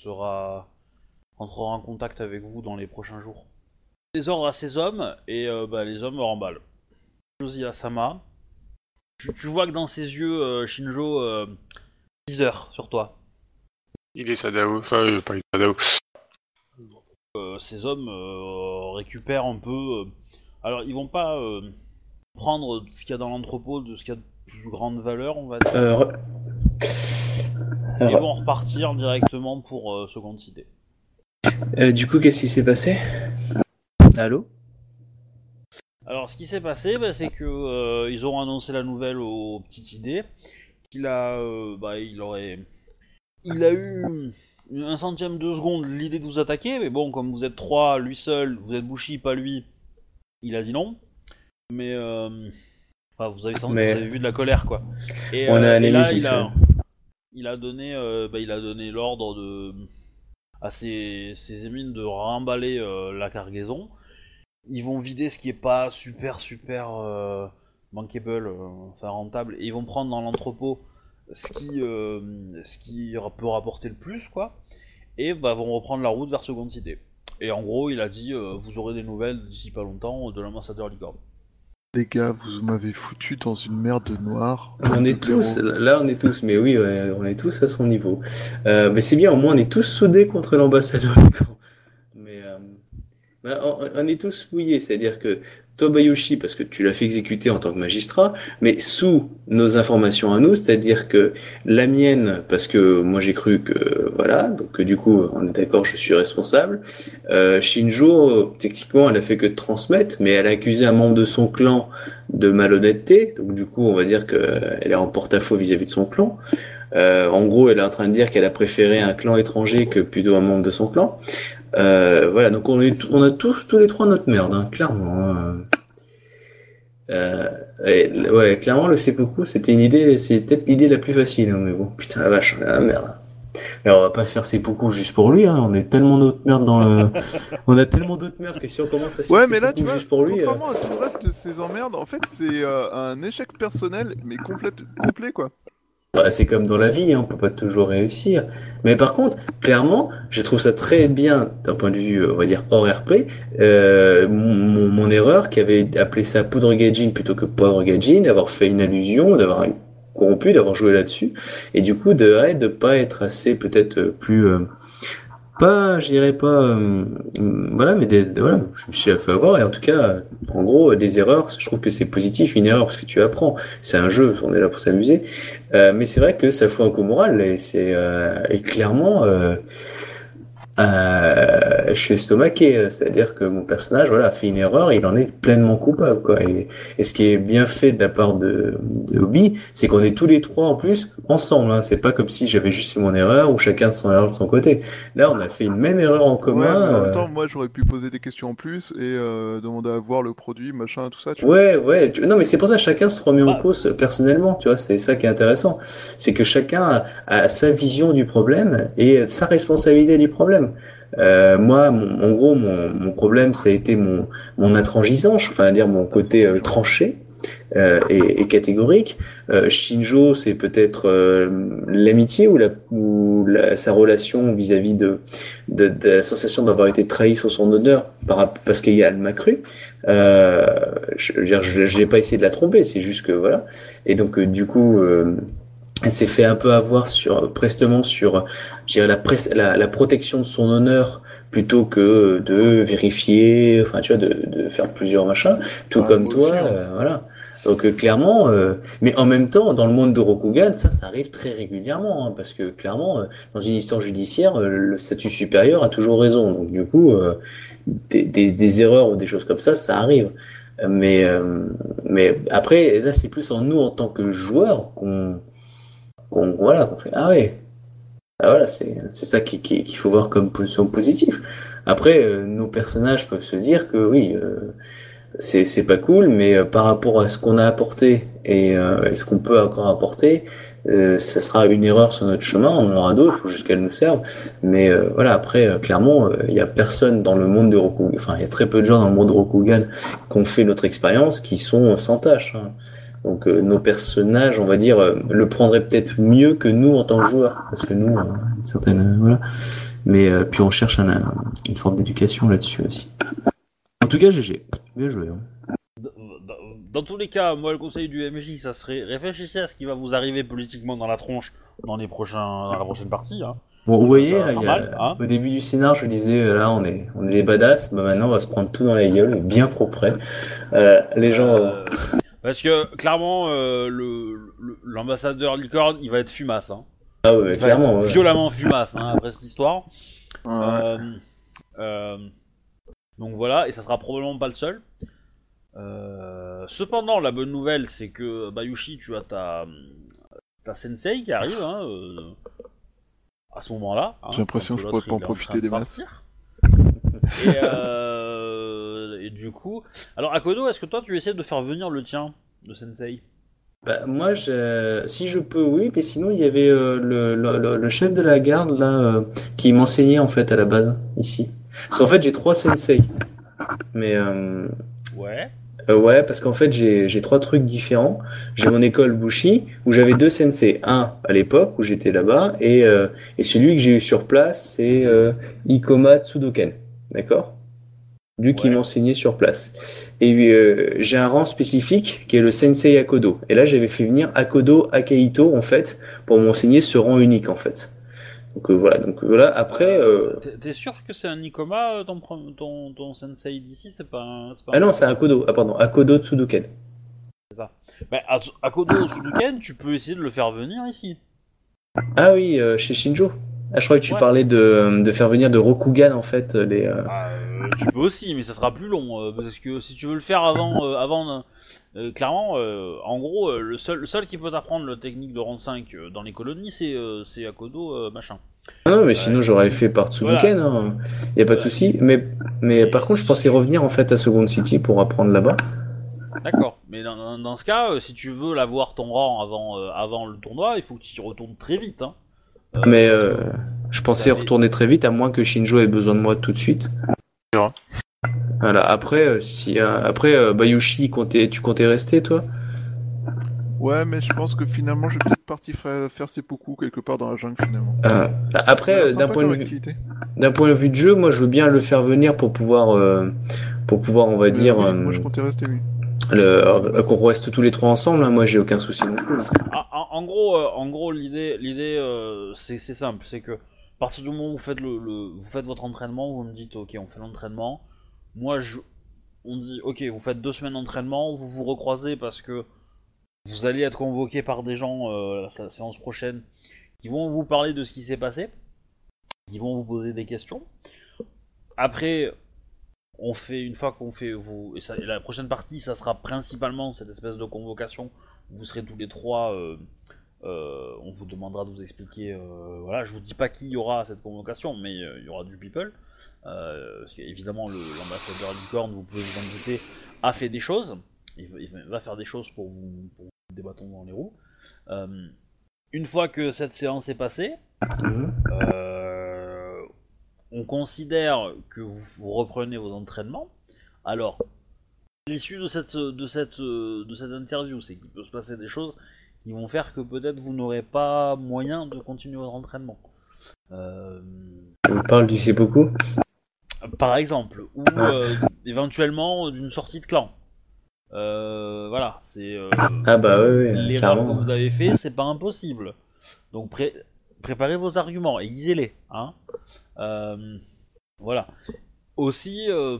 [SPEAKER 1] sera entrera en contact avec vous dans les prochains jours. Les ordres à ses hommes et euh, bah, les hommes remballent. Josie Asama, tu, tu vois que dans ses yeux, euh, Shinjo, euh, 10 heures sur toi.
[SPEAKER 3] Il est Sadao, enfin, euh, pas il est Sadao.
[SPEAKER 1] Euh, ces hommes euh, récupèrent un peu. euh, alors, ils vont pas euh, prendre ce qu'il y a dans l'entrepôt, de ce qu'il y a de plus grande valeur, on va dire.
[SPEAKER 4] Euh, Alors,
[SPEAKER 1] vont repartir directement pour euh, Seconde Cité.
[SPEAKER 4] euh, du coup, qu'est-ce qui s'est passé? Allô?
[SPEAKER 1] Alors, ce qui s'est passé, bah, c'est que euh, ils auront annoncé la nouvelle au petit idée qu'il a, bah, il aurait, il a eu un centième de seconde l'idée de vous attaquer, mais bon, comme vous êtes trois, lui seul, vous êtes Bushi, pas lui, il a dit non. Mais euh, enfin, vous, avez
[SPEAKER 4] Mais-
[SPEAKER 1] vous avez vu de la colère, quoi. Et,
[SPEAKER 4] On
[SPEAKER 1] euh,
[SPEAKER 4] a
[SPEAKER 1] et là, il a,
[SPEAKER 4] ouais.
[SPEAKER 1] il a donné, euh, bah, il a donné l'ordre de à ses, ses émines de remballer la cargaison ils vont vider ce qui est pas super super bankable, enfin rentable, et ils vont prendre dans l'entrepôt ce qui euh, ce qui peut rapporter le plus quoi, et bah vont reprendre la route vers Seconde Cité. Et en gros, il a dit euh, vous aurez des nouvelles d'ici pas longtemps de l'ambassadeur Licorne.
[SPEAKER 2] Les gars, vous m'avez foutu dans une merde noire.
[SPEAKER 4] On est tous, là on est tous, mais oui, ouais, on est tous à son niveau. Euh, mais c'est bien, au moins on est tous soudés contre l'ambassadeur. Mais euh, bah, on, on est tous mouillés, c'est-à-dire que toi Bayoshi parce que tu l'as fait exécuter en tant que magistrat, mais sous nos informations à nous, c'est-à-dire que la mienne parce que moi j'ai cru que voilà, donc du coup on est d'accord, je suis responsable. Euh, Shinjo, techniquement, elle a fait que transmettre, mais elle a accusé un membre de son clan de malhonnêteté, donc du coup on va dire qu'elle est en porte-à-faux vis-à-vis de son clan. Euh, en gros, elle est en train de dire qu'elle a préféré un clan étranger que plutôt un membre de son clan. Euh, voilà, donc on, est, on a tous, tous les trois notre merde, hein, clairement. hein. Euh, et, ouais, clairement, le seppuku, c'était une idée, c'est peut-être l'idée la plus facile, hein, mais bon, putain la vache, la merde. Mais on va pas faire seppuku juste pour lui, hein, on est tellement d'autres merdes dans le, on a tellement d'autres merdes que si on commence à se
[SPEAKER 2] Ouais, mais là, tu vois,
[SPEAKER 4] juste pour lui, euh,
[SPEAKER 2] contrairement à tout le reste de ces emmerdes, en fait, c'est euh, un échec personnel, mais complète, complet, quoi.
[SPEAKER 4] Bah, c'est comme dans la vie, hein, on peut pas toujours réussir. Mais par contre, clairement, je trouve ça très bien d'un point de vue, on va dire, hors airplay. Euh, mon, erreur, qui avait appelé ça poudre gadjin plutôt que poivre gadjin, d'avoir fait une allusion, d'avoir corrompu, d'avoir joué là-dessus, et du coup de ouais, de pas être assez peut-être euh, plus euh, pas, je dirais pas, euh, euh, voilà, mais des, voilà, je me suis fait avoir et en tout cas, euh, en gros, euh, des erreurs, je trouve que c'est positif, une erreur parce que tu apprends. C'est un jeu, on est là pour s'amuser. Euh, mais c'est vrai que ça fout un coup moral et c'est euh, et clairement, euh, euh, je suis estomaqué, euh, c'est-à-dire que mon personnage, voilà, a fait une erreur, il en est pleinement coupable, quoi. Et, et ce qui est bien fait de la part de, de Obi, c'est qu'on est tous les trois en plus ensemble. Hein. C'est pas comme si j'avais juste fait mon erreur ou chacun de son erreur de son côté. Là, on a fait une même erreur en
[SPEAKER 2] Ouais,
[SPEAKER 4] commun.
[SPEAKER 2] mais en
[SPEAKER 4] euh,
[SPEAKER 2] même temps, moi, j'aurais pu poser des questions en plus et euh, demander à voir le produit, machin, tout ça, tu vois.
[SPEAKER 4] Ouais, ouais. tu- Non, mais c'est pour ça que chacun se remet en
[SPEAKER 1] Ah.
[SPEAKER 4] cause personnellement, tu vois. C'est ça qui est intéressant. C'est que chacun a, a sa vision du problème et sa responsabilité du problème. Euh, moi, mon- en gros, mon, problème, ça a été mon, mon intransigeance, enfin, à dire mon côté euh, tranché euh, et, et catégorique. Euh, Shinjo, c'est peut-être euh, l'amitié ou, la, ou la, sa relation vis-à-vis de, de, de la sensation d'avoir été trahi sur son honneur par, parce qu'elle m'a cru. Euh, je dire, je, n'ai pas essayé de la tromper, c'est juste que voilà. Et donc, du coup, elle s'est fait un peu avoir sur, prestement sur, la, pres- la, la protection de son honneur plutôt que de vérifier, enfin, tu vois, de, de faire plusieurs machins, tout
[SPEAKER 2] Ah,
[SPEAKER 4] comme toi, euh, voilà. Donc, euh, clairement, euh, mais en même temps, dans le monde de Rokugan, ça, ça arrive très régulièrement, hein, parce que clairement, euh, dans une histoire judiciaire, le statut supérieur a toujours raison. Donc, du coup, euh, des, des, des erreurs ou des choses comme ça, ça arrive. Mais, euh, mais après, là, c'est plus en nous en tant que joueurs qu'on, qu'on, voilà, qu'on fait, ah ouais. Ah, voilà, c'est, ça qui, qui- qu'il faut voir comme position positive. Après, euh, nos personnages peuvent se dire que oui, euh, c'est, pas cool, mais euh, par rapport à ce qu'on a apporté et, euh, et ce qu'on peut encore apporter, euh, ça sera une erreur sur notre chemin, on en aura d'autres, faut juste qu'elles nous servent. Mais euh, voilà, après, clairement, il y a personne dans le monde de Rokugan, enfin, il y a très peu de gens dans le monde de Rokugan qui ont fait notre expérience qui sont sans tâche. hein. Donc euh, nos personnages, on va dire, euh, le prendraient peut-être mieux que nous en tant que joueurs, parce que nous, euh, une certaine, euh, voilà. Mais euh, puis on cherche un- un- une forme d'éducation là-dessus aussi. En tout cas, GG, bien joué. hein.
[SPEAKER 1] Dans- dans- Dans tous les cas, moi le conseil du MJ, ça serait réfléchissez à ce qui va vous arriver politiquement dans la tronche dans les prochains, dans la prochaine partie. Hein.
[SPEAKER 4] Bon, vous voyez, là, il y a-
[SPEAKER 1] mal, hein.
[SPEAKER 4] au début du scénar, je vous disais, là, on est, on est des badass. Bah maintenant, on va se prendre tout dans la gueule, bien propre. Les gens.
[SPEAKER 1] Parce que clairement, euh, le le- l'ambassadeur licorne, il va être fumasse. Hein.
[SPEAKER 4] ah ouais,
[SPEAKER 1] Il va être
[SPEAKER 4] clairement. ouais.
[SPEAKER 1] violemment fumasse hein, après cette histoire.
[SPEAKER 2] Ouais.
[SPEAKER 1] Euh, euh, donc voilà, et ça sera probablement pas le seul. Euh, cependant, la bonne nouvelle, c'est que Bayushi, tu as ta, ta sensei qui arrive hein, euh, à ce moment-là. hein,
[SPEAKER 2] J'ai l'impression que je pourrais pas en profiter
[SPEAKER 1] de
[SPEAKER 2] des masses.
[SPEAKER 1] euh, et du coup, alors Akodo, est-ce que toi tu essaies de faire venir le tien, le sensei?
[SPEAKER 4] Bah, moi, je... si je peux, oui. Mais sinon, il y avait euh, le, le, le- le chef de la garde là euh, qui m'enseignait en fait à la base ici. Parce qu'en fait, j'ai trois sensei. Mais euh,
[SPEAKER 1] Ouais.
[SPEAKER 4] ouais, parce qu'en fait, j'ai trois trucs différents. J'ai mon école Bushi où j'avais deux sensei. Un à l'époque où j'étais là-bas et et celui que j'ai eu sur place, c'est Ikoma Tsudoken. D'accord? Lui qui
[SPEAKER 1] Ouais.
[SPEAKER 4] m'enseignait sur place. Et euh, j'ai un rang spécifique qui est le Sensei Akodo. Et là, j'avais fait venir Akodo Akahito, en fait, pour m'enseigner ce rang unique, en fait. Donc euh, voilà, donc voilà. Après, euh...
[SPEAKER 1] T'es- sûr que c'est un Nikoma, euh, ton, pre- ton, ton sensei d'ici? C'est pas un. c'est pas
[SPEAKER 4] ah
[SPEAKER 1] un-
[SPEAKER 4] non, c'est Akodo. Ah pardon, Akodo Tsuduken.
[SPEAKER 1] Bah, à, à Kodo Suduken, tu peux essayer de le faire venir ici.
[SPEAKER 4] Ah oui, euh, chez Shinjo. Ah, je crois que tu
[SPEAKER 1] Ouais.
[SPEAKER 4] parlais de, de faire venir de Rokugan en fait les. euh,
[SPEAKER 1] Tu peux aussi, mais ça sera plus long. euh, parce que si tu veux le faire avant. euh, avant euh, clairement, en gros, le, seul, le seul qui peut t'apprendre la technique de rang 5 euh, dans les colonies, c'est Akodo machin.
[SPEAKER 4] Ah non, mais sinon j'aurais fait par Tsuduken. Hein. Y a pas de souci. Mais mais par contre, je pensais revenir en fait à Second City pour apprendre là-bas.
[SPEAKER 1] D'accord. Mais dans, ce cas, si tu veux l'avoir ton rang avant, euh, avant le tournoi, il faut que tu y retournes très vite. Hein. Euh,
[SPEAKER 4] Mais euh, je pensais retourner très vite, à moins que Shinjo ait besoin de moi tout de suite. Voilà. Après, euh, si euh, après euh, Bayushi, tu comptais rester toi?
[SPEAKER 2] Ouais, mais je pense que finalement, je vais peut-être partir fa- faire seppuku quelque part dans la jungle finalement.
[SPEAKER 4] Euh, Après, d'un point de vue, d'un point de vue de jeu, moi je veux bien le faire venir pour pouvoir, euh, pour pouvoir, on va dire,
[SPEAKER 2] oui,
[SPEAKER 4] euh,
[SPEAKER 2] moi je comptais rester, oui.
[SPEAKER 4] le, euh, qu'on reste tous les trois ensemble. hein, moi j'ai aucun souci non plus.
[SPEAKER 1] Ah, en, en gros, euh, en gros, l'idée, l'idée, euh, c'est c'est simple, c'est que à partir du moment où vous faites le, le- vous faites votre entraînement, vous me dites, ok, on fait l'entraînement. Moi, on dit, ok, vous faites deux semaines d'entraînement, vous vous recroisez parce que vous allez être convoqué par des gens euh, la sé- séance prochaine qui vont vous parler de ce qui s'est passé, qui vont vous poser des questions. Après, on fait une fois qu'on fait vous et, la prochaine partie, ça sera principalement cette espèce de convocation. Vous serez tous les trois. euh, euh, on vous demandera de vous expliquer. voilà, je vous dis pas qui y aura cette convocation, mais il y aura du people. Euh, parce qu'évidemment, l'ambassadeur Licorne, vous pouvez vous en douter, a fait des choses. Il, va- faire des choses pour vous, pour vous débattons dans les roues. Euh, une fois que cette séance est passée, euh, on considère que vous, reprenez vos entraînements. Alors, l'issue de, cette, de cette interview, c'est qu'il peut se passer des choses qui vont faire que peut-être vous n'aurez pas moyen de continuer votre entraînement. Euh,
[SPEAKER 4] On parle du seppuku.
[SPEAKER 1] par exemple, ou euh, éventuellement d'une sortie de clan. Euh, voilà, c'est.
[SPEAKER 4] Ah bah ouais, ouais,
[SPEAKER 1] L'erreur que vous avez fait, c'est pas impossible. Donc pré- préparez vos arguments, aiguisez-les. Hein voilà. Aussi, euh,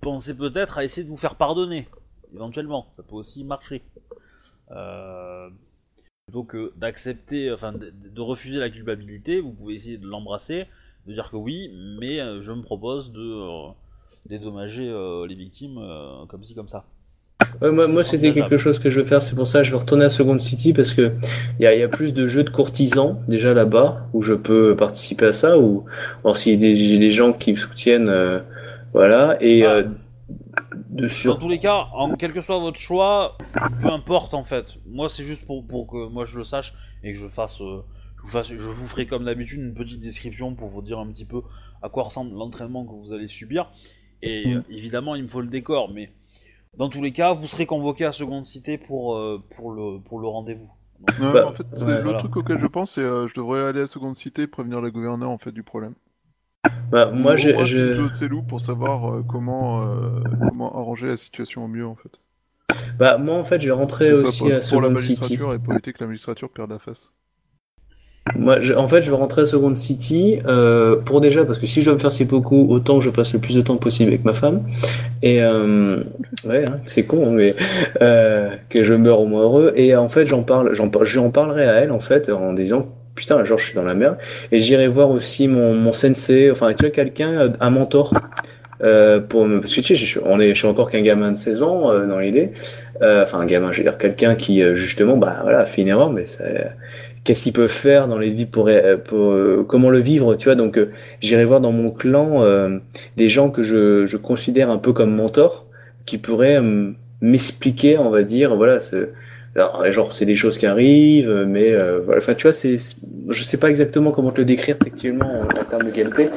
[SPEAKER 1] pensez peut-être à essayer de vous faire pardonner, éventuellement. Ça peut aussi marcher. Euh, plutôt que d'accepter, enfin, de, de refuser la culpabilité, vous pouvez essayer de l'embrasser, de dire que oui, mais euh, je me propose de euh, dédommager euh, les victimes euh, comme ci, comme ça.
[SPEAKER 4] Ouais, moi, moi c'était quelque chose que je veux faire, c'est pour ça que je vais retourner à Second City parce que il y y a plus de jeux de courtisans déjà là-bas où je peux participer à ça ou voir s'il y a des, gens qui me soutiennent, euh, voilà et
[SPEAKER 1] Ah. Dans tous les cas, en quel que soit votre choix, peu importe en fait. Moi, c'est juste pour, pour que moi je le sache et que je fasse, euh, je, vous fasse, je vous ferai comme d'habitude une petite description pour vous dire un petit peu à quoi ressemble l'entraînement que vous allez subir. Et euh, évidemment, il me faut le décor, mais dans tous les cas, vous serez convoqué à Seconde Cité pour, euh, pour le, pour le rendez-vous. Donc,
[SPEAKER 4] Bah,
[SPEAKER 2] en fait, c'est
[SPEAKER 4] ouais,
[SPEAKER 2] le
[SPEAKER 1] voilà.
[SPEAKER 2] truc auquel je pense, c'est euh, je devrais aller à Seconde Cité et prévenir la gouverneure en fait du problème.
[SPEAKER 4] Bah, moi j'ai, je-
[SPEAKER 2] Tselou pour savoir euh, comment euh, comment arranger la situation au mieux en fait.
[SPEAKER 4] bah moi en fait je vais rentrer
[SPEAKER 2] Que ce soit
[SPEAKER 4] aussi
[SPEAKER 2] pour,
[SPEAKER 4] à
[SPEAKER 2] pour la
[SPEAKER 4] Second City.
[SPEAKER 2] et pour éviter que la magistrature perde la face.
[SPEAKER 4] Moi, je- en fait, je vais rentrer à Second City euh, pour déjà parce que si je dois me faire seppuku, autant que je passe le plus de temps possible avec ma femme. Et euh, ouais, hein, c'est con, hein, mais euh, que je meurs au moins heureux. Et en fait, j'en parle, j'en je lui en parlerai à elle en fait en disant putain, genre je suis dans la merde. Et j'irai voir aussi mon mon sensei, enfin tu vois quelqu'un, euh, un mentor. Euh, pour me... parce que tu sais, je on est, je suis encore qu'un gamin de 16 ans euh, dans l'idée. Euh, enfin, un gamin, je veux dire quelqu'un qui euh, justement, bah voilà, fait une erreur, mais qu'est-ce qu'ils peuvent faire dans les vies pour, euh, pour comment le vivre, tu vois. Donc j'irai voir dans mon clan des gens que je, je considère un peu comme mentors, qui pourraient m'expliquer, on va dire, voilà, c'est- genre c'est des choses qui arrivent, mais euh, voilà, enfin tu vois, c'est, je sais pas exactement comment te le décrire textuellement en, en termes de gameplay,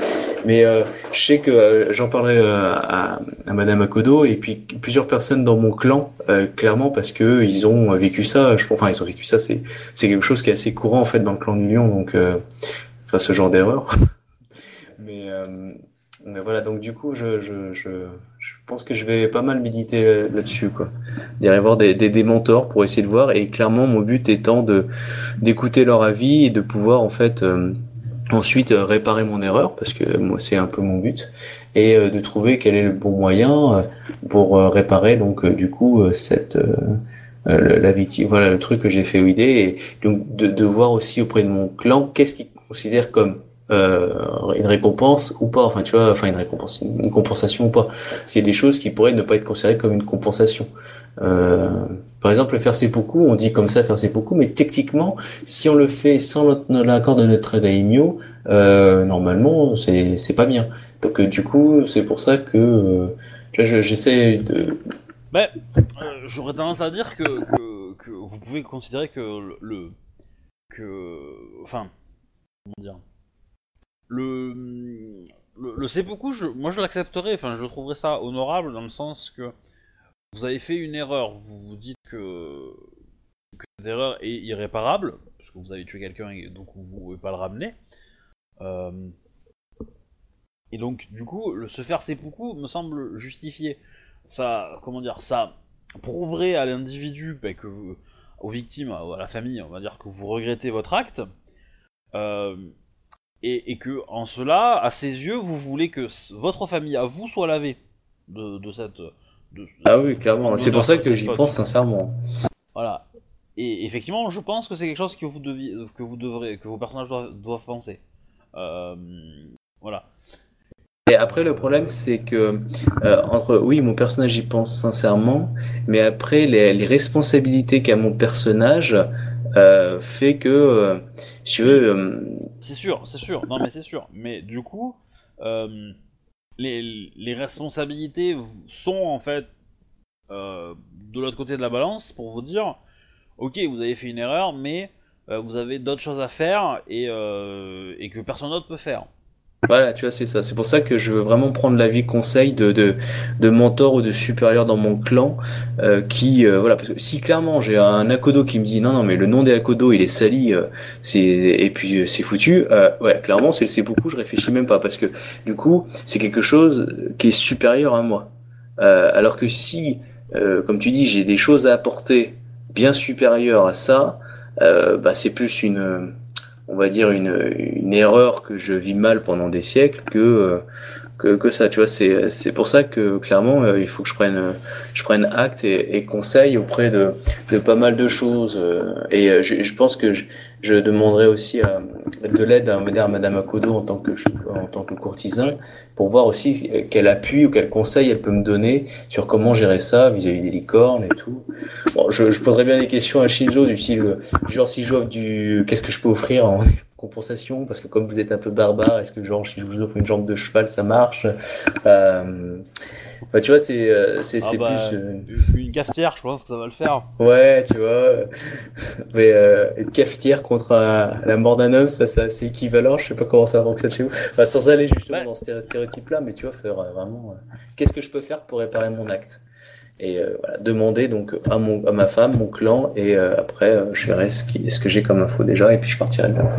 [SPEAKER 4] mais euh, je sais que euh, j'en parlerai euh, à, à Madame Akodo et puis plusieurs personnes dans mon clan, euh, clairement parce que ils ont vécu ça. Je, enfin, ils ont vécu ça. C'est c'est quelque chose qui est assez courant en fait dans le clan du lion, donc euh, enfin ce genre d'erreur. mais mais voilà, donc du coup, je, je, je, je pense que je vais pas mal méditer euh, là-dessus, quoi. D'aller voir des, des, des mentors pour essayer de voir, et clairement, mon but étant de d'écouter leur avis et de pouvoir en fait euh, Ensuite, euh, réparer mon erreur, parce que moi c'est un peu mon but, et euh, de trouver quel est le bon moyen euh, pour réparer donc du coup cette le- la victime, voilà le truc que j'ai fait OID, et donc de, de voir aussi auprès de mon clan qu'est-ce qu'ils considèrent comme euh, une récompense ou pas, enfin tu vois, enfin une récompense, une compensation ou pas, parce qu'il y a des choses qui pourraient ne pas être considérées comme une compensation. Euh, par exemple, le faire seppuku, on dit comme ça faire seppuku, mais techniquement, si on le fait sans l'accord de notre daimyo, euh, normalement, c'est c'est pas bien. Donc euh, du coup, c'est pour ça que euh, tu vois, je- j'essaie de
[SPEAKER 1] Mais euh, j'aurais tendance à dire que, que, que vous pouvez considérer que le- que enfin comment dire? Le le, le seppuku, moi je l'accepterais. Enfin, je trouverais ça honorable dans le sens que vous avez fait une erreur. Vous vous dites que cette erreur est irréparable parce que vous avez tué quelqu'un et donc vous ne pouvez pas le ramener. Euh, et donc, du coup, se faire seppuku me semble justifié. Ça, comment dire, ça prouverait à l'individu, bah, aux victimes, à la famille, on va dire que vous regrettez votre acte, euh, et, et que en cela, à ses yeux, vous voulez que votre famille à vous soit lavée de, de cette. de-
[SPEAKER 4] Ah oui, clairement. C'est pour ça que j'y pense sincèrement.
[SPEAKER 1] Voilà. Et effectivement, je pense que c'est quelque chose que vous deviez, que vous devrez, que vos personnages doivent, doivent penser. Euh, voilà.
[SPEAKER 4] Et après, le problème, c'est que euh, entre oui, mon personnage y pense sincèrement, mais après les, les responsabilités qu'a mon personnage euh, fait que, euh, si tu veux, euh,
[SPEAKER 1] C'est sûr, c'est sûr. Non, mais c'est sûr. Mais du coup, les, les responsabilités sont en fait de l'autre côté de la balance pour vous dire, ok, vous avez fait une erreur, mais vous avez d'autres choses à faire et, et que personne d'autre peut faire.
[SPEAKER 4] Voilà, tu vois, c'est ça. C'est pour ça que je veux vraiment prendre l'avis conseil de, de, de mentor ou de supérieur dans mon clan, euh, qui, euh, voilà, parce que si clairement j'ai un Akodo qui me dit non, non, mais le nom des Akodo il est sali, euh, c'est et puis euh, c'est foutu, euh, ouais, clairement c'est c'est beaucoup, je réfléchis même pas parce que du coup c'est quelque chose qui est supérieur à moi. Euh, alors que si, comme tu dis, j'ai des choses à apporter bien supérieures à ça, bah c'est plus une on va dire une, erreur que je vis mal pendant des siècles que euh, que, que ça tu vois c'est c'est pour ça que clairement euh, il faut que je prenne je prenne acte et, et conseil auprès de de pas mal de choses euh, et euh, je, je pense que je, je demanderai aussi à, de l'aide à, à Madame Akodo en tant que en tant que courtisan pour voir aussi quel appui ou quel conseil elle peut me donner sur comment gérer ça vis-à-vis des licornes et tout. Bon je, je poserai bien des questions à Shinjo du style genre si j'offre du qu'est-ce que je peux offrir en compensation parce que comme vous êtes un peu barbare est-ce que genre si je vous offre une jambe de cheval ça marche? Euh, bah, tu vois c'est euh, c'est
[SPEAKER 1] Ah
[SPEAKER 4] c'est
[SPEAKER 1] bah,
[SPEAKER 4] plus euh,
[SPEAKER 1] Une, cafetière, je pense que ça va le faire.
[SPEAKER 4] ouais tu vois mais euh, une cafetière contre un- la mort d'un homme ça c'est assez équivalent je sais pas comment ça fonctionne chez vous enfin, sans aller justement
[SPEAKER 1] Ouais.
[SPEAKER 4] dans ce stéréotype là mais tu vois faire euh, vraiment euh, qu'est-ce que je peux faire pour réparer mon acte? Et euh, voilà, demander donc à mon à ma femme, mon clan, et euh, après euh, je verrai ce qui ce que j'ai comme info déjà, et puis je partirai de là.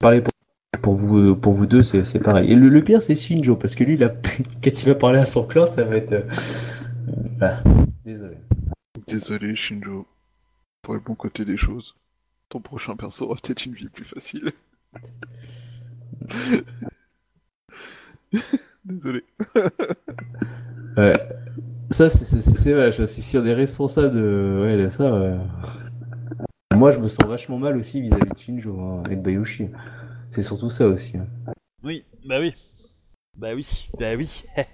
[SPEAKER 4] Parler pour, pour vous pour vous deux, c'est pareil. Et le, le pire c'est Shinjo parce que lui, quand il va parler à son clan, ça va être euh, voilà. Désolé.
[SPEAKER 2] Désolé, Shinjo. Pour le bon côté des choses. Ton prochain perso aura peut-être une vie plus facile. Désolé.
[SPEAKER 4] Ouais. Ça, c'est- je suis sur des responsables de, ouais, de ça. ouais. Moi, je me sens vachement mal aussi vis-à-vis de Shinjo hein, et de Bayushi. C'est surtout ça aussi. hein.
[SPEAKER 1] Oui, bah oui. Bah oui, bah oui.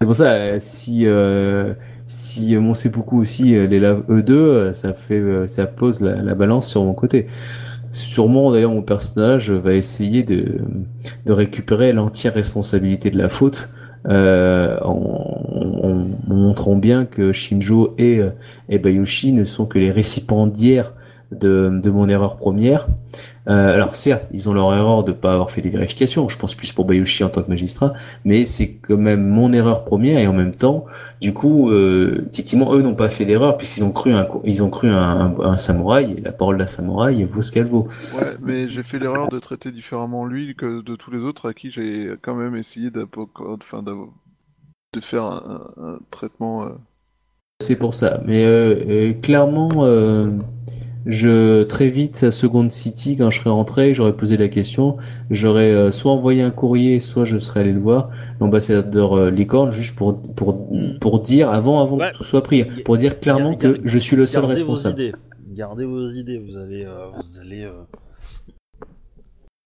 [SPEAKER 4] C'est pour ça, euh, si, euh, si mon seppuku aussi euh, les lave eux deux, euh, ça fait, euh, ça pose la, la balance sur mon côté. Sûrement, d'ailleurs, mon personnage va essayer de, de récupérer l'entière responsabilité de la faute, euh, en, en- en montrant bien que Shinjo et, euh, et Bayushi ne sont que les récipiendaires de, de mon erreur première. Euh, alors certes, ils ont leur erreur de pas avoir fait les vérifications. Je pense plus pour Bayushi en tant que magistrat, mais c'est quand même mon erreur première et en même temps, du coup, euh, effectivement, eux n'ont pas fait d'erreur puisqu'ils ont cru un, ils ont cru un, un, un samouraï et la parole d'un samouraï vaut ce qu'elle vaut.
[SPEAKER 2] Ouais, mais j'ai fait l'erreur de traiter différemment lui que de tous les autres à qui j'ai quand même essayé enfin, de faire un, traitement. euh,
[SPEAKER 4] C'est pour ça. Mais euh, clairement, je très vite à Second City quand je serais rentré, j'aurais posé la question, j'aurais euh, soit envoyé un courrier, soit je serais allé le voir, l'ambassadeur euh, Licorne, juste pour pour pour dire avant avant
[SPEAKER 1] Ouais.
[SPEAKER 4] que tout soit pris, pour dire clairement que je suis le seul
[SPEAKER 1] Gardez
[SPEAKER 4] responsable.
[SPEAKER 1] Vos idées. Gardez vos idées. Vous allez, euh, vous allez. euh,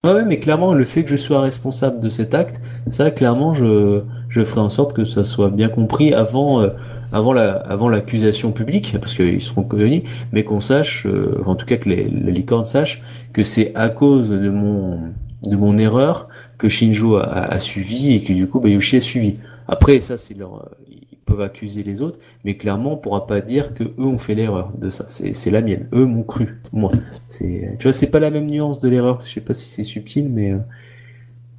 [SPEAKER 4] Ouais, ouais, mais clairement, le fait que je sois responsable de cet acte, ça, clairement, je, je ferai en sorte que ça soit bien compris avant, euh, avant la, avant l'accusation publique, parce qu'ils seront connus, mais qu'on sache, euh, en tout cas que les, les licornes sachent que c'est à cause de mon, de mon erreur que Shinjo a, a, a suivi et que du coup, Bayushi a suivi. Après, ça, c'est leur, ils peuvent accuser les autres, mais clairement, on pourra pas dire que eux ont fait l'erreur de ça. C'est, c'est la mienne. Eux m'ont cru, moi. C'est, tu vois, c'est pas la même nuance de l'erreur. Je sais pas si c'est subtil, mais euh,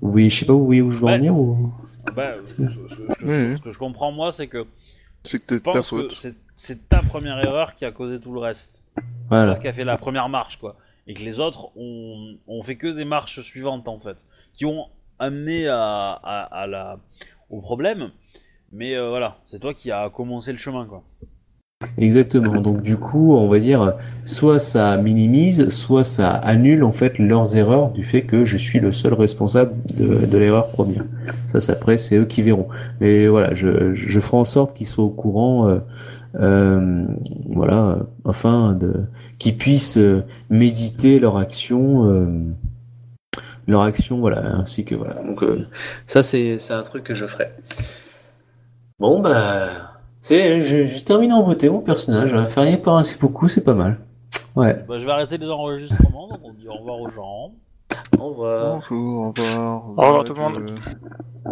[SPEAKER 4] vous voyez, je sais pas, vous voyez où je veux en venir ou...
[SPEAKER 1] bah, ce, que- ce que- ce que- ce que-
[SPEAKER 2] Oui.
[SPEAKER 1] ce que je comprends moi, c'est que
[SPEAKER 2] C'est que
[SPEAKER 1] je
[SPEAKER 2] t'es ta
[SPEAKER 1] pense que
[SPEAKER 2] faute.
[SPEAKER 1] c'est- c'est ta première erreur qui a causé tout le reste.
[SPEAKER 4] Voilà.
[SPEAKER 1] qui a fait la première marche, quoi. Et que les autres ont, ont fait que des marches suivantes, en fait. Qui ont amené à, à, à la, au problème. Mais euh, voilà, c'est toi qui as commencé le chemin, quoi.
[SPEAKER 4] Exactement. Donc du coup, on va dire, soit ça minimise, soit ça annule en fait leurs erreurs du fait que je suis le seul responsable de, de l'erreur première. Ça, c'est après, c'est eux qui verront. Mais voilà, je, je ferai en sorte qu'ils soient au courant, euh, euh, voilà, enfin, de, qu'ils puissent euh, méditer leur action, euh, leur action, voilà, ainsi que voilà. Donc euh, ça, c'est c'est un truc que je ferai. Bon bah. C'est, je, je termine en beauté mon personnage. Faire rien par un beaucoup, c'est pas mal. Ouais.
[SPEAKER 1] Bah, je vais arrêter les enregistrements, donc on dit au revoir aux gens.
[SPEAKER 4] Au revoir.
[SPEAKER 2] Bonjour, au revoir.
[SPEAKER 3] Au revoir tout le monde.
[SPEAKER 2] Euh,